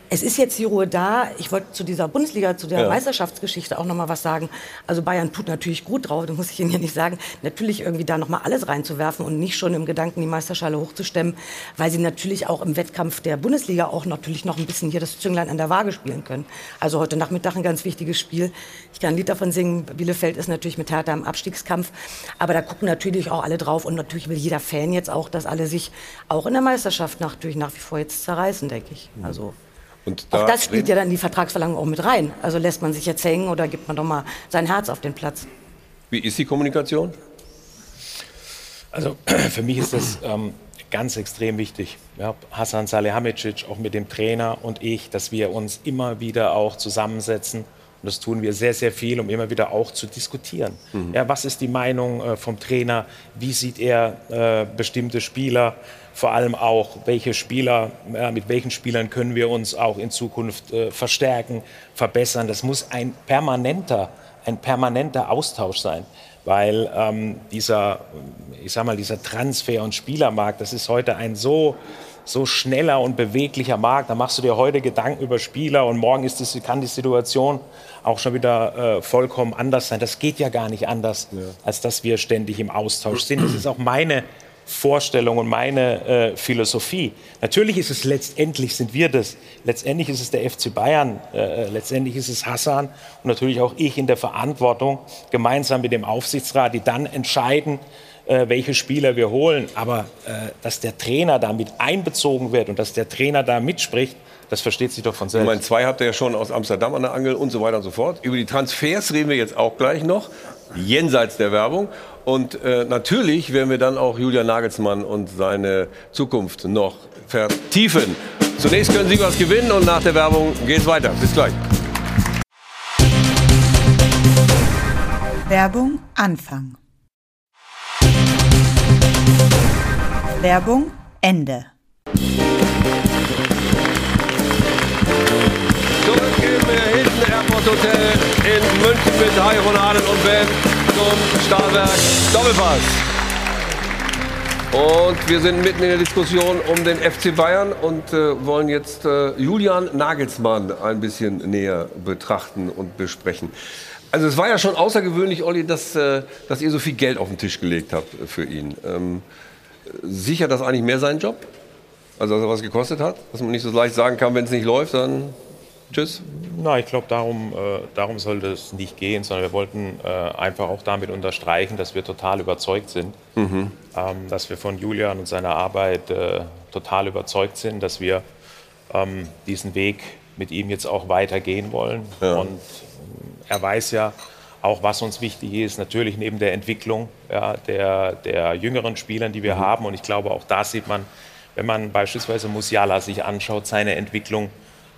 Es ist jetzt die Ruhe da. Ich wollte zu dieser Bundesliga, zu der Ja. Meisterschaftsgeschichte auch noch mal was sagen. Also Bayern tut natürlich gut drauf, das muss ich Ihnen ja nicht sagen. Natürlich irgendwie da noch mal alles reinzuwerfen und nicht schon im Gedanken die Meisterschale hochzustemmen, weil sie natürlich auch im Wettkampf der Bundesliga auch natürlich noch ein bisschen hier das Zünglein an der Waage spielen können. Also heute Nachmittag ein ganz wichtiges Spiel. Ich kann ein Lied davon singen. Bielefeld ist natürlich mit Hertha im Abstiegskampf, aber da gucken natürlich auch alle drauf und natürlich will jeder Fan jetzt auch, dass alle sich auch in der Meisterschaft natürlich nach wie vor jetzt zerreißen, denke ich. Also und auch da das spielt ja dann in die Vertragsverlangerung auch mit rein. Also lässt man sich jetzt hängen oder gibt man doch mal sein Herz auf den Platz. Wie ist die Kommunikation? Also für mich ist das ähm, ganz extrem wichtig. Ja, Hasan Salihamidzic, auch mit dem Trainer und ich, dass wir uns immer wieder auch zusammensetzen. Und das tun wir sehr, sehr viel, um immer wieder auch zu diskutieren. Ja, was ist die Meinung äh, vom Trainer? Wie sieht er äh, bestimmte Spieler? Vor allem auch, welche Spieler, ja, mit welchen Spielern können wir uns auch in Zukunft äh, verstärken, verbessern? Das muss ein permanenter, ein permanenter Austausch sein weil ähm, dieser, ich sag mal, dieser Transfer- und Spielermarkt, das ist heute ein so, so schneller und beweglicher Markt. Da machst du dir heute Gedanken über Spieler und morgen ist die, kann die Situation auch schon wieder äh, vollkommen anders sein. Das geht ja gar nicht anders, als dass wir ständig im Austausch sind. Das ist auch meine Vorstellung und meine äh, Philosophie. Natürlich ist es letztendlich, sind wir das, letztendlich ist es der FC Bayern, äh, letztendlich ist es Hassan und natürlich auch ich in der Verantwortung, gemeinsam mit dem Aufsichtsrat, die dann entscheiden, äh, welche Spieler wir holen. Aber äh, dass der Trainer da mit einbezogen wird und dass der Trainer da mitspricht, das versteht sich doch von Ich selbst. meine, zwei habt ihr ja schon aus Amsterdam an der Angel und so weiter und so fort. Über die Transfers reden wir jetzt auch gleich noch, jenseits der Werbung. Und äh, natürlich werden wir dann auch Julian Nagelsmann und seine Zukunft noch vertiefen. Zunächst können Sie was gewinnen und nach der Werbung geht's weiter. Bis gleich. Werbung Anfang. Werbung Ende. Zurück im äh, Hilton Airport Hotel in München mit Hai Ronaden und Ben zum Stahlwerk Doppelpass. Und wir sind mitten in der Diskussion um den FC Bayern und äh, wollen jetzt äh, Julian Nagelsmann ein bisschen näher betrachten und besprechen. Also es war ja schon außergewöhnlich, Olli, dass, äh, dass ihr so viel Geld auf den Tisch gelegt habt für ihn. Ähm, sichert das eigentlich mehr seinen Job? Also, dass er was gekostet hat? Dass man nicht so leicht sagen kann, wenn es nicht läuft, dann tschüss? Na, ich glaube, darum, äh, darum sollte es nicht gehen, sondern wir wollten äh, einfach auch damit unterstreichen, dass wir total überzeugt sind, ähm, dass wir von Julian und seiner Arbeit äh, total überzeugt sind, dass wir ähm, diesen Weg mit ihm jetzt auch weitergehen wollen. Ja. Und ähm, er weiß ja auch, was uns wichtig ist, natürlich neben der Entwicklung ja, der, der jüngeren Spielern, die wir haben. Und ich glaube, auch da sieht man, wenn man beispielsweise Musiala sich anschaut, seine Entwicklung,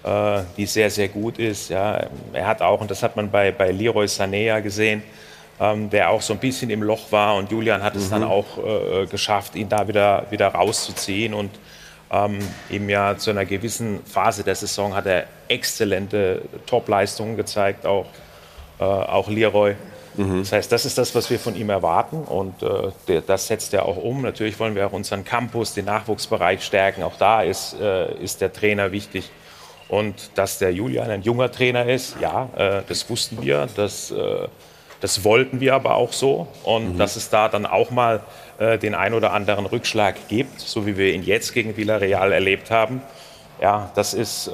äh, die sehr, sehr gut ist. Ja. Er hat auch, und das hat man bei, bei Leroy Sané ja gesehen, ähm, der auch so ein bisschen im Loch war. Und Julian hat es dann auch äh, geschafft, ihn da wieder, wieder rauszuziehen. Und ähm, ihm ja zu einer gewissen Phase der Saison hat er exzellente Top-Leistungen gezeigt, auch, äh, auch Leroy. Das heißt, das ist das, was wir von ihm erwarten und äh, der, das setzt er auch um. Natürlich wollen wir auch unseren Campus, den Nachwuchsbereich stärken. Auch da ist, äh, ist der Trainer wichtig. Und dass der Julian ein junger Trainer ist, ja, äh, das wussten wir, das, äh, das wollten wir aber auch so. Und dass es da dann auch mal äh, den ein oder anderen Rückschlag gibt, so wie wir ihn jetzt gegen Villarreal erlebt haben. Ja, das ist, äh,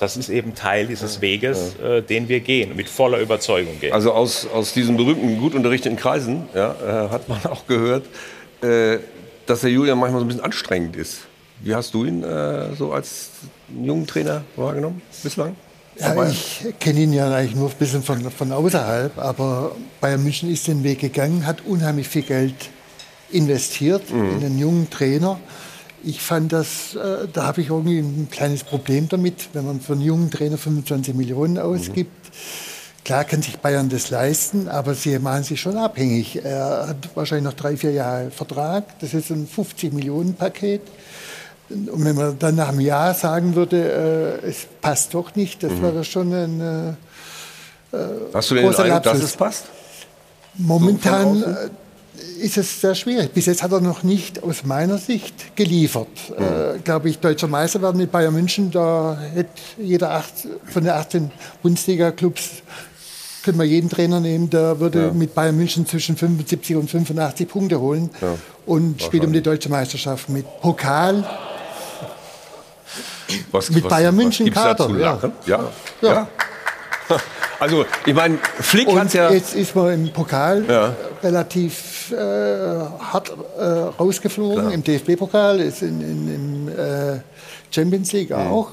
das ist eben Teil dieses Weges, äh, den wir gehen, mit voller Überzeugung gehen. Also aus, aus diesen berühmten, gut unterrichteten Kreisen ja, äh, hat man auch gehört, dass der Julian manchmal so ein bisschen anstrengend ist. Wie hast du ihn äh, so als jungen Trainer wahrgenommen bislang? Ja, ich kenne ihn ja eigentlich nur ein bisschen von, von außerhalb, aber Bayern München ist den Weg gegangen, hat unheimlich viel Geld investiert Mhm. in einen jungen Trainer. Ich fand das, äh, da habe ich irgendwie ein kleines Problem damit, wenn man für einen jungen Trainer 25 Millionen Mhm. ausgibt. Klar kann sich Bayern das leisten, aber sie machen sich schon abhängig. Er hat wahrscheinlich noch drei, vier Jahre Vertrag. Das ist ein 50 Millionen Paket. Und wenn man dann nach einem Jahr sagen würde, äh, es passt doch nicht, Mhm. das wäre schon ein äh, Hast du denn den großer Eindruck, dass es passt? Momentan So äh, ist es sehr schwierig. Bis jetzt hat er noch nicht aus meiner Sicht geliefert. Äh, Glaube ich, deutscher Meister werden mit Bayern München, da hätte jeder acht, von den 18 Bundesliga-Clubs können wir jeden Trainer nehmen, der würde Ja. mit Bayern München zwischen 75 und 85 Punkte holen und spielt um die deutsche Meisterschaft mit Pokal. Was, Mit Bayern München gibt's Kader, ja. Ja. Ja. ja. Also, ich meine, Flick hat ja. jetzt ist man im Pokal Ja. relativ äh, hart äh, rausgeflogen. Im DFB-Pokal, ist in, in, im äh, Champions League auch.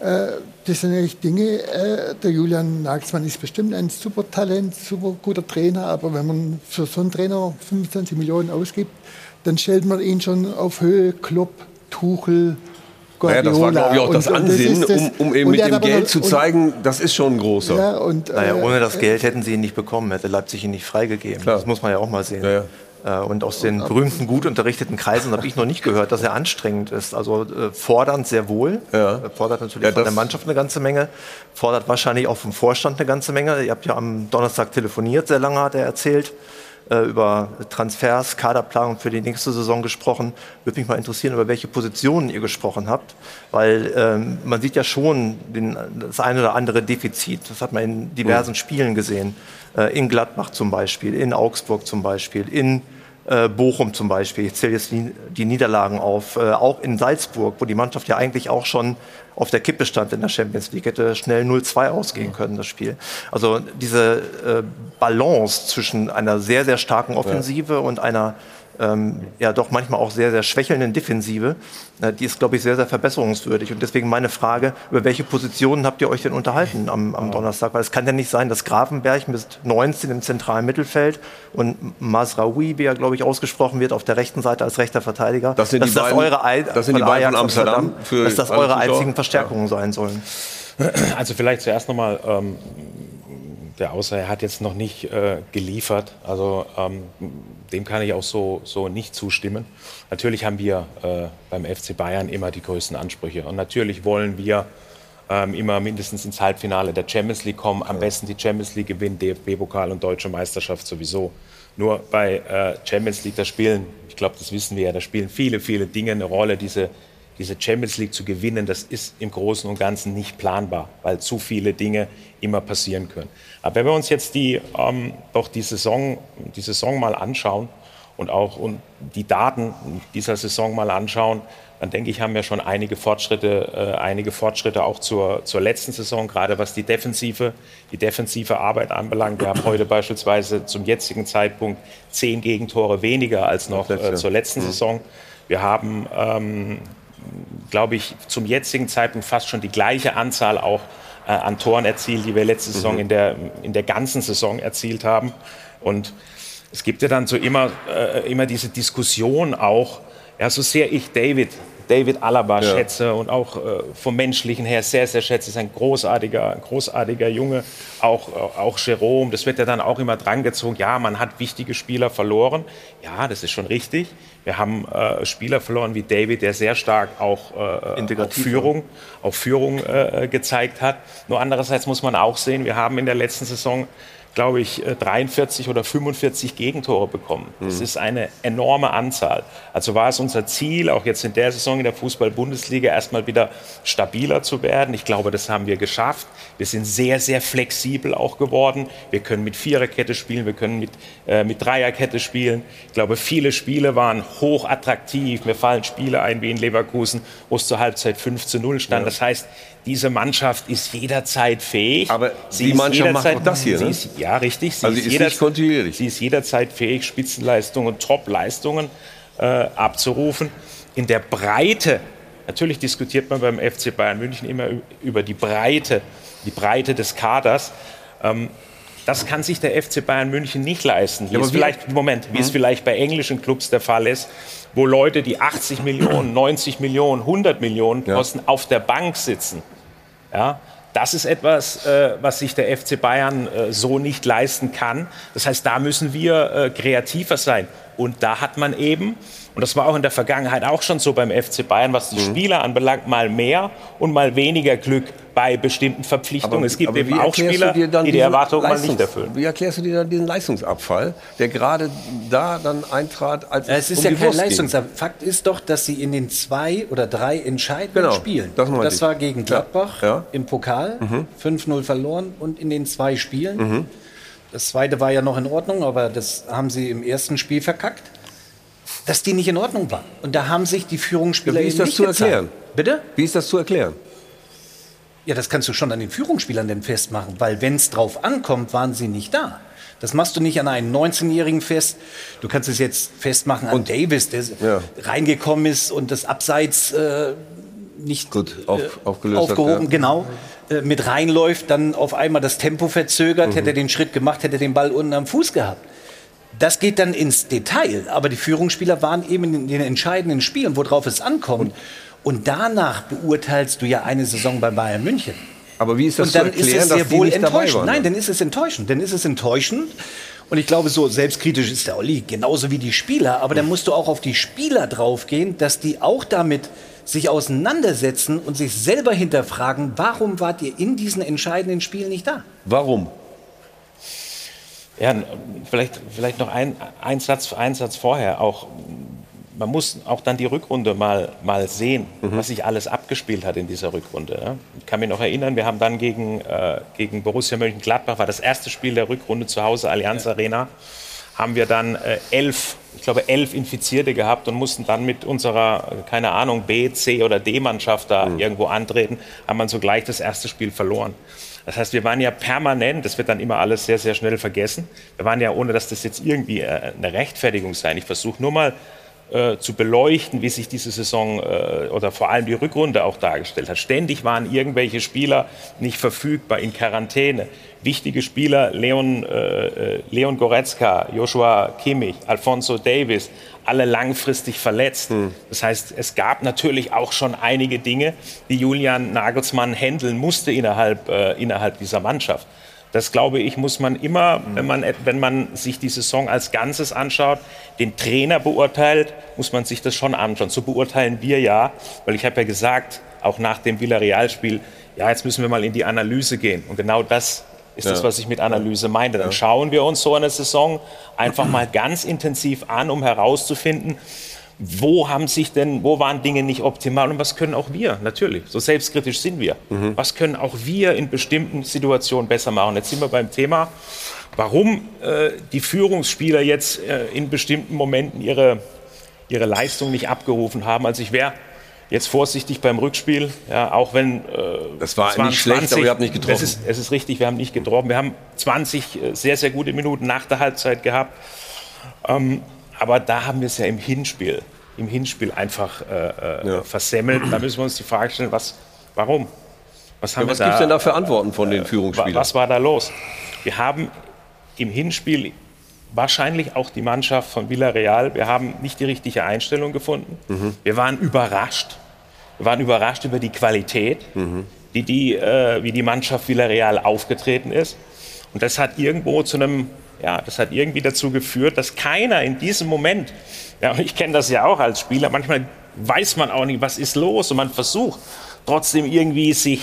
Äh, das sind eigentlich Dinge, äh, der Julian Nagelsmann ist bestimmt ein super Talent, super guter Trainer, aber wenn man für so einen Trainer 25 Millionen ausgibt, dann stellt man ihn schon auf Höhe Klopp, Tuchel, Naja, Guardiola. das war, glaube ich, auch das und Ansinnen, ist das- um, um eben mit dem Geld noch- zu und- zeigen, das ist schon ein großer. Ja, und, Naja, äh, ohne das Geld hätten sie ihn nicht bekommen, hätte Leipzig ihn nicht freigegeben. Klar. Das muss man ja auch mal sehen. Ja, ja. Äh, Und aus den berühmten, gut unterrichteten Kreisen habe ich noch nicht gehört, dass er anstrengend ist. Also äh, fordernd sehr wohl. Ja. Er Fordert natürlich Ja, von der das- Mannschaft eine ganze Menge. Fordert wahrscheinlich auch vom Vorstand eine ganze Menge. Ihr habt ja am Donnerstag telefoniert, sehr lange hat er erzählt, äh, über Transfers, Kaderplanung für die nächste Saison gesprochen. Würde mich mal interessieren, über welche Positionen ihr gesprochen habt. Weil ähm, man sieht ja schon den, das eine oder andere Defizit. Das hat man in diversen Spielen gesehen. Äh, in Gladbach zum Beispiel, in Augsburg zum Beispiel, in äh, Bochum zum Beispiel. Ich zähle jetzt die, die Niederlagen auf. Äh, auch in Salzburg, wo die Mannschaft ja eigentlich auch schon auf der Kippe stand in der Champions League, hätte schnell 0-2 ausgehen können, das Spiel. Also diese äh, Balance zwischen einer sehr, sehr starken Offensive und einer ähm, ja doch manchmal auch sehr, sehr schwächelnden Defensive, äh, die ist, glaube ich, sehr, sehr verbesserungswürdig. Und deswegen meine Frage, über welche Positionen habt ihr euch denn unterhalten am, am Donnerstag? Weil es kann ja nicht sein, dass Grafenberg mit 19 im zentralen Mittelfeld und Masraoui, wie er, glaube ich, ausgesprochen wird, auf der rechten Seite als rechter Verteidiger, Das sind dass die das beiden- eure, Ei- das sind die beiden von Amsterdam für dass das eure einzigen Verstärkungen sein sollen. Also vielleicht zuerst nochmal, ähm, der Außer er hat jetzt noch nicht äh, geliefert, also ähm, dem kann ich auch so, so nicht zustimmen. Natürlich haben wir äh, beim FC Bayern immer die größten Ansprüche. Und natürlich wollen wir ähm, immer mindestens ins Halbfinale der Champions League kommen, am besten die Champions League gewinnen, DFB-Pokal und Deutsche Meisterschaft sowieso. Nur bei äh, Champions League, da spielen, ich glaube, das wissen wir ja, da spielen viele, viele Dinge eine Rolle, diese diese Champions League zu gewinnen, das ist im Großen und Ganzen nicht planbar, weil zu viele Dinge immer passieren können. Aber wenn wir uns jetzt die, ähm, doch die Saison, die Saison mal anschauen und auch und die Daten dieser Saison mal anschauen, dann denke ich, haben wir schon einige Fortschritte, äh, einige Fortschritte auch zur, zur letzten Saison, gerade was die defensive, die defensive Arbeit anbelangt. Wir haben heute beispielsweise zum jetzigen Zeitpunkt zehn Gegentore weniger als noch äh, zur letzten mhm. Saison. Wir haben, ähm, glaube ich, zum jetzigen Zeitpunkt fast schon die gleiche Anzahl auch äh, an Toren erzielt, die wir letzte Saison mhm. in, der, in der ganzen Saison erzielt haben. Und es gibt ja dann so immer, äh, immer diese Diskussion auch, ja, so sehr ich David, David Alaba ja. schätze und auch äh, vom Menschlichen her sehr, sehr schätze, ist ein großartiger, großartiger Junge. Auch, auch Jerome, das wird ja dann auch immer drangezogen. Ja, man hat wichtige Spieler verloren. Ja, das ist schon richtig. Wir haben äh, Spieler verloren wie David, der sehr stark auch, äh, auch Führung, auch Führung äh, gezeigt hat. Nur andererseits muss man auch sehen, wir haben in der letzten Saison glaube ich, 43 äh, oder 45 Gegentore bekommen. Das mhm. ist eine enorme Anzahl. Also war es unser Ziel, auch jetzt in der Saison in der Fußball-Bundesliga erstmal wieder stabiler zu werden. Ich glaube, das haben wir geschafft. Wir sind sehr, sehr flexibel auch geworden. Wir können mit Viererkette spielen, wir können mit, äh, mit Dreierkette spielen. Ich glaube, viele Spiele waren hoch attraktiv. Mir fallen Spiele ein wie in Leverkusen, wo es zur Halbzeit 5 zu 0 stand. Ja. Das heißt, diese Mannschaft ist jederzeit fähig. Aber sie die Mannschaft macht auch das hier, ne? Ist, ja, richtig. Sie also ist, jeder, kontinuierlich. Sie ist jederzeit fähig, Spitzenleistungen, Top-Leistungen äh, abzurufen. In der Breite, natürlich diskutiert man beim FC Bayern München immer über die Breite, die Breite des Kaders. Ähm, das kann sich der FC Bayern München nicht leisten. Wie ja, es vielleicht, Moment, wie es hm? vielleicht bei englischen Clubs der Fall ist, wo Leute, die 80 Millionen, 90 Millionen, 100 Millionen kosten, ja. auf der Bank sitzen. Ja, das ist etwas, äh, was sich der FC Bayern äh, so nicht leisten kann. Das heißt, da müssen wir äh, kreativer sein. Und da hat man eben, und das war auch in der Vergangenheit auch schon so beim FC Bayern, was die mhm. Spieler anbelangt, mal mehr und mal weniger Glück bei bestimmten Verpflichtungen. Aber, es gibt eben auch Spieler, die die Erwartungen mal nicht erfüllen. Wie erklärst du dir dann diesen Leistungsabfall, der gerade da dann eintrat? Als es ist um ja kein Leistungsabfall. Fakt ist doch, dass sie in den zwei oder drei entscheidenden genau, Spielen, das, das war gegen Gladbach ja, ja. im Pokal, mhm. 5-0 verloren und in den zwei Spielen. Mhm. Das zweite war ja noch in Ordnung, aber das haben sie im ersten Spiel verkackt dass die nicht in Ordnung waren. Und da haben sich die Führungsspieler ja, Wie ist das zu erklären? Bitte? Wie ist das zu erklären? Ja, das kannst du schon an den Führungsspielern denn festmachen, weil wenn es drauf ankommt, waren sie nicht da. Das machst du nicht an einen 19-Jährigen fest. Du kannst es jetzt festmachen an und Davis, der ja. reingekommen ist und das Abseits äh, nicht Gut, auf, äh, aufgehoben, hat, ja. genau, äh, mit reinläuft, dann auf einmal das Tempo verzögert, mhm. hätte er den Schritt gemacht, hätte er den Ball unten am Fuß gehabt. Das geht dann ins Detail, aber die Führungsspieler waren eben in den entscheidenden Spielen, worauf es ankommt. Und danach beurteilst du ja eine Saison bei Bayern München. Aber wie ist das und dann zu erklären, ist es sehr wohl enttäuschend. Nein, dann ist es enttäuschend. Dann ist es enttäuschend. Und ich glaube, so selbstkritisch ist der Olli, genauso wie die Spieler. Aber dann musst du auch auf die Spieler draufgehen, dass die auch damit sich auseinandersetzen und sich selber hinterfragen, warum wart ihr in diesen entscheidenden Spielen nicht da? Warum? Ja, vielleicht, vielleicht noch ein, ein, Satz, ein Satz vorher. Auch man muss auch dann die Rückrunde mal, mal sehen, mhm. was sich alles abgespielt hat in dieser Rückrunde. Ich kann mich noch erinnern, wir haben dann gegen, äh, gegen Borussia Mönchengladbach, war das erste Spiel der Rückrunde zu Hause, Allianz ja. Arena, haben wir dann äh, elf, ich glaube elf Infizierte gehabt und mussten dann mit unserer, keine Ahnung, B, C oder D-Mannschaft da mhm. irgendwo antreten, haben dann sogleich das erste Spiel verloren. Das heißt, wir waren ja permanent, das wird dann immer alles sehr, sehr schnell vergessen, wir waren ja, ohne dass das jetzt irgendwie äh, eine Rechtfertigung sein, ich versuche nur mal äh, zu beleuchten, wie sich diese Saison äh, oder vor allem die Rückrunde auch dargestellt hat. Ständig waren irgendwelche Spieler nicht verfügbar in Quarantäne. Wichtige Spieler, Leon, äh, äh Leon Goretzka, Joshua Kimmich, Alfonso Davis, alle langfristig verletzt. Hm. Das heißt, es gab natürlich auch schon einige Dinge, die Julian Nagelsmann handeln musste innerhalb, äh, innerhalb dieser Mannschaft. Das glaube ich, muss man immer, wenn man, wenn man sich die Saison als Ganzes anschaut, den Trainer beurteilt, muss man sich das schon anschauen. So beurteilen wir ja, weil ich habe ja gesagt, auch nach dem Villarreal-Spiel, ja, jetzt müssen wir mal in die Analyse gehen. Und genau das ist ja. das, was ich mit Analyse meinte. Dann schauen wir uns so eine Saison einfach mal ganz intensiv an, um herauszufinden, wo haben sich denn, wo waren Dinge nicht optimal und was können auch wir, natürlich, so selbstkritisch sind wir. Was können auch wir in bestimmten Situationen besser machen? Jetzt sind wir beim Thema, warum äh, die Führungsspieler jetzt äh, in bestimmten Momenten ihre, ihre Leistung nicht abgerufen haben. Also ich wäre jetzt vorsichtig beim Rückspiel, ja, auch wenn äh, Das war nicht schlecht, aber ihr habt nicht getroffen. Es ist, es ist richtig, wir haben nicht getroffen. Wir haben 20 äh, sehr, sehr gute Minuten nach der Halbzeit gehabt. Ähm, aber da haben wir es ja im Hinspiel, im Hinspiel einfach äh, äh, versemmelt. Da müssen wir uns die Frage stellen, was, warum? Was, haben Ja, was gibt es denn da für Antworten von den Wa- Führungsspielern? Was war da los? Wir haben im Hinspiel wahrscheinlich auch die Mannschaft von Villarreal, wir haben nicht die richtige Einstellung gefunden. Mhm. Wir waren überrascht. Wir waren überrascht über die Qualität, die die, äh, wie die Mannschaft Villarreal aufgetreten ist. Und das hat irgendwo zu einem, ja, das hat irgendwie dazu geführt, dass keiner in diesem Moment, ja, und ich kenne das ja auch als Spieler, manchmal weiß man auch nicht, was ist los und man versucht trotzdem irgendwie sich,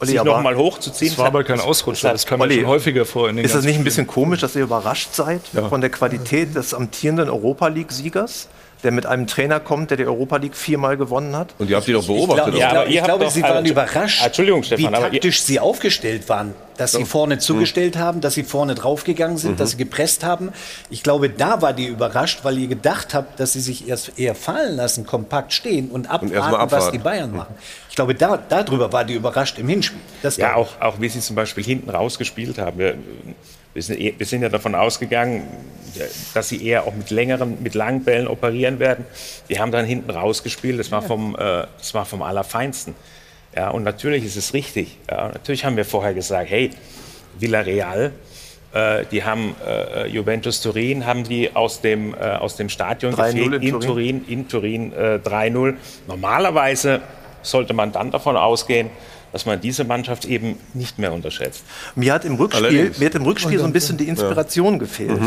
Olli, sich aber noch mal hochzuziehen. Das war aber kein Ausrutscher, das kam ja Olli, schon häufiger vor. In den Ist das nicht ein bisschen komisch, dass ihr überrascht seid von der Qualität des amtierenden Europa League-Siegers, der mit einem Trainer kommt, der die Europa League viermal gewonnen hat? Und ihr habt die doch Ich, beobachtet. glaub, ich, Ja, glaub, aber ich ihr habt glaube, Sie waren also, überrascht, Entschuldigung, Stefan, wie taktisch Sie aufgestellt waren. Dass Sie vorne zugestellt haben, dass Sie vorne draufgegangen sind, dass Sie gepresst haben. Ich glaube, da war die überrascht, weil ihr gedacht habt, dass Sie sich erst eher fallen lassen, kompakt stehen und abwarten, mal was die Bayern machen. Ich glaube, da, darüber war die überrascht im Hinspiel. Das Ja, auch, auch wie sie zum Beispiel hinten rausgespielt haben. Wir, wir, sind, eh- wir sind ja davon ausgegangen, dass sie eher auch mit längeren, mit langen Bällen operieren werden. Die haben dann hinten rausgespielt. Das war vom, äh, das war vom Allerfeinsten. Ja, und natürlich ist es richtig. Ja, natürlich haben wir vorher gesagt, hey, Villarreal, äh, die haben äh, Juventus Turin, haben die aus dem, äh, aus dem Stadion 3-0 gefegt, in in Turin, in Turin äh, 3-0. Normalerweise sollte man dann davon ausgehen, dass man diese Mannschaft eben nicht mehr unterschätzt. Mir hat im Rückspiel, Allerdings. mir hat im Rückspiel so ein bisschen die Inspiration gefehlt.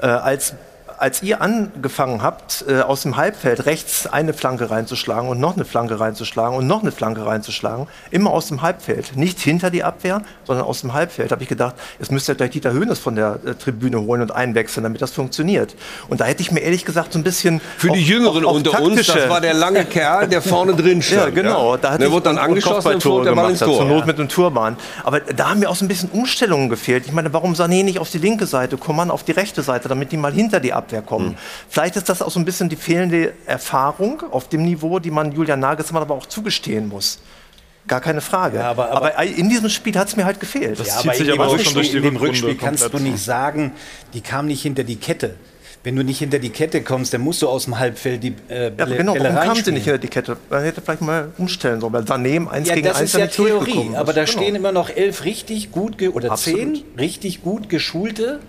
Äh, als, als ihr angefangen habt, äh, aus dem Halbfeld rechts eine Flanke reinzuschlagen und noch eine Flanke reinzuschlagen und noch eine Flanke reinzuschlagen, immer aus dem Halbfeld. Nicht hinter die Abwehr, sondern aus dem Halbfeld. habe ich gedacht, jetzt müsst ihr gleich Dieter Höhnes von der äh, Tribüne holen und einwechseln, damit das funktioniert. Und da hätte ich mir ehrlich gesagt so ein bisschen. Für die auf- Jüngeren auf- auf unter uns, das war der lange Kerl, der vorne drin stand. ja, genau. Da hat der wurde dann angeschossen und flog der Ball ins Tor. Zur Not mit dem Turban. Aber da haben mir auch so ein bisschen Umstellungen gefehlt. Ich meine, warum Sané nicht auf die linke Seite, Coman auf die rechte Seite, damit die mal hinter die Abwehr kommen? Hm. Vielleicht ist das auch so ein bisschen die fehlende Erfahrung auf dem Niveau, die man Julian Nagelsmann aber auch zugestehen muss. Gar keine Frage. Ja, aber- aber- in diesem Spiel hat es mir halt gefehlt. Das Ja, zieht aber sich in aber dem auch Rückspiel, schon durch die in dem Rückspiel kannst du nicht sagen, die kam nicht hinter die Kette. Wenn du nicht hinter die Kette kommst, dann musst du aus dem Halbfeld die äh, Ja, Bälle, genau, Bälle warum kam sie nicht hinter die Kette? Man hätte vielleicht mal umstellen sollen, weil im 1 Ja, gegen das 1 ist ja nicht Theorie, aber da Genau. stehen immer noch elf richtig gut ge oder Absolut. zehn richtig gut geschulte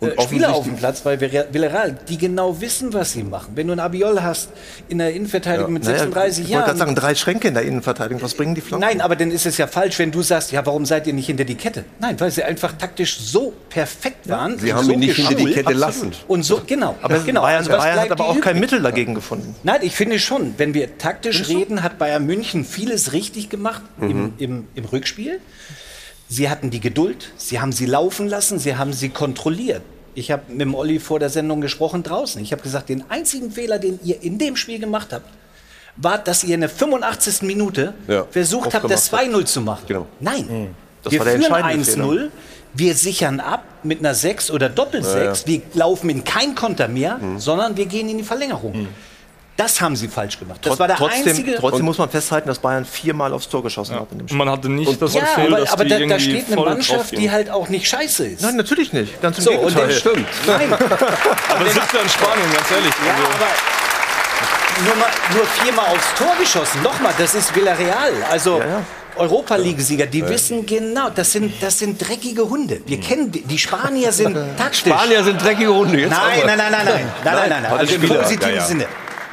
äh, Spieler auf dem Platz bei Villar- Villarreal, die genau wissen, was sie machen. Wenn du einen Abiol hast in der Innenverteidigung mit Naja, 36 ich wollte gerade Jahren. sagen, drei Schränke in der Innenverteidigung. Was bringen die Flanken? Nein, aber dann ist es ja falsch, wenn du sagst, ja, warum seid ihr nicht hinter die Kette? Nein, weil sie einfach taktisch so perfekt waren. Sie und haben so ihn nicht hinter die. Kette Absolut. lassen. Und so, genau. Aber genau. Bayern, Also Bayern hat aber auch kein? Mittel dagegen gefunden. Nein, ich finde schon, wenn wir taktisch reden, hat Bayern München vieles richtig gemacht Mhm. im, im, im Rückspiel. Sie hatten die Geduld, sie haben sie laufen lassen, sie haben sie kontrolliert. Ich habe mit dem Olli vor der Sendung gesprochen draußen. Ich habe gesagt, den einzigen Fehler, den ihr in dem Spiel gemacht habt, war, dass ihr in der 85. Minute Ja, versucht habt, das aufgemacht 2-0 zu machen. Genau. Nein, Das wir war der führen entscheidende 1-0, wir sichern ab mit einer 6 oder Doppel-6, wir laufen in kein Konter mehr, Mhm. sondern wir gehen in die Verlängerung. Das haben sie falsch gemacht. Das war der trotzdem, einzige. trotzdem muss man festhalten, dass Bayern viermal aufs Tor geschossen hat in dem Und Spiel. man hatte nicht das ja, Gefühl, aber, dass aber die da, da steht eine voll Mannschaft, die halt auch nicht scheiße ist. Nein, natürlich nicht. Ganz im so, und Gegenteil. dann stimmt. Nein, Aber es sitzt ja in Spanien, ganz ehrlich. ja, Also, aber nur, mal, nur viermal aufs Tor geschossen. Nochmal, das ist Villarreal. Also ja. Europa League-Sieger, die wissen genau, das sind, das sind dreckige Hunde. Wir kennen die, die Spanier sind taktisch. Spanier sind dreckige Hunde. Jetzt Nein, aber- nein, nein, nein, nein, nein, nein, nein, nein. Also im positiven Ja, ja. Sinne.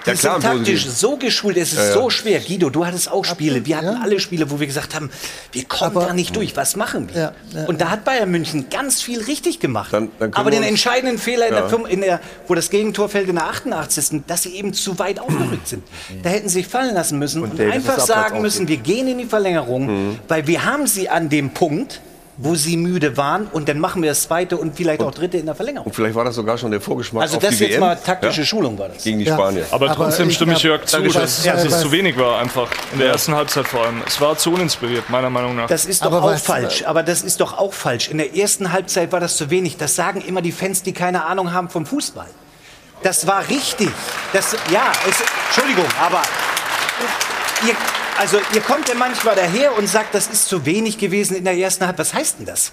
Die Ja, klar, sind taktisch so geschult, es ist so schwer. Guido, du hattest auch Spiele. Wir hatten ja. alle Spiele, wo wir gesagt haben, wir kommen Aber- da nicht durch. Was machen wir? Ja, ja. Und da hat Bayern München ganz viel richtig gemacht. Dann- dann Aber den entscheidenden Fehler, in Ja. der, in der, wo das Gegentor fällt in der 88. dass sie eben zu weit aufgerückt sind. Da hätten sie sich fallen lassen müssen und, Davis einfach sagen müssen, wir gehen in die Verlängerung, weil wir haben sie an dem Punkt, wo sie müde waren und dann machen wir das zweite und vielleicht auch dritte in der Verlängerung. Und vielleicht war das sogar schon der Vorgeschmack Also auf das die jetzt WM. mal taktische Ja? Schulung war das. Gegen die Ja. Spanier. Aber Aber trotzdem stimme ich Jörg zu, dass, Ja, dass es zu wenig war einfach. In der ersten Halbzeit vor allem. Es war zu uninspiriert, meiner Meinung nach. Das ist doch Aber auch falsch. Aber das ist doch auch falsch. In der ersten Halbzeit war das zu wenig. Das sagen immer die Fans, die keine Ahnung haben vom Fußball. Das war richtig. Das, ja, es, Entschuldigung, aber ihr, also ihr kommt ja manchmal daher und sagt, das ist zu wenig gewesen in der ersten Halbzeit. Was heißt denn das?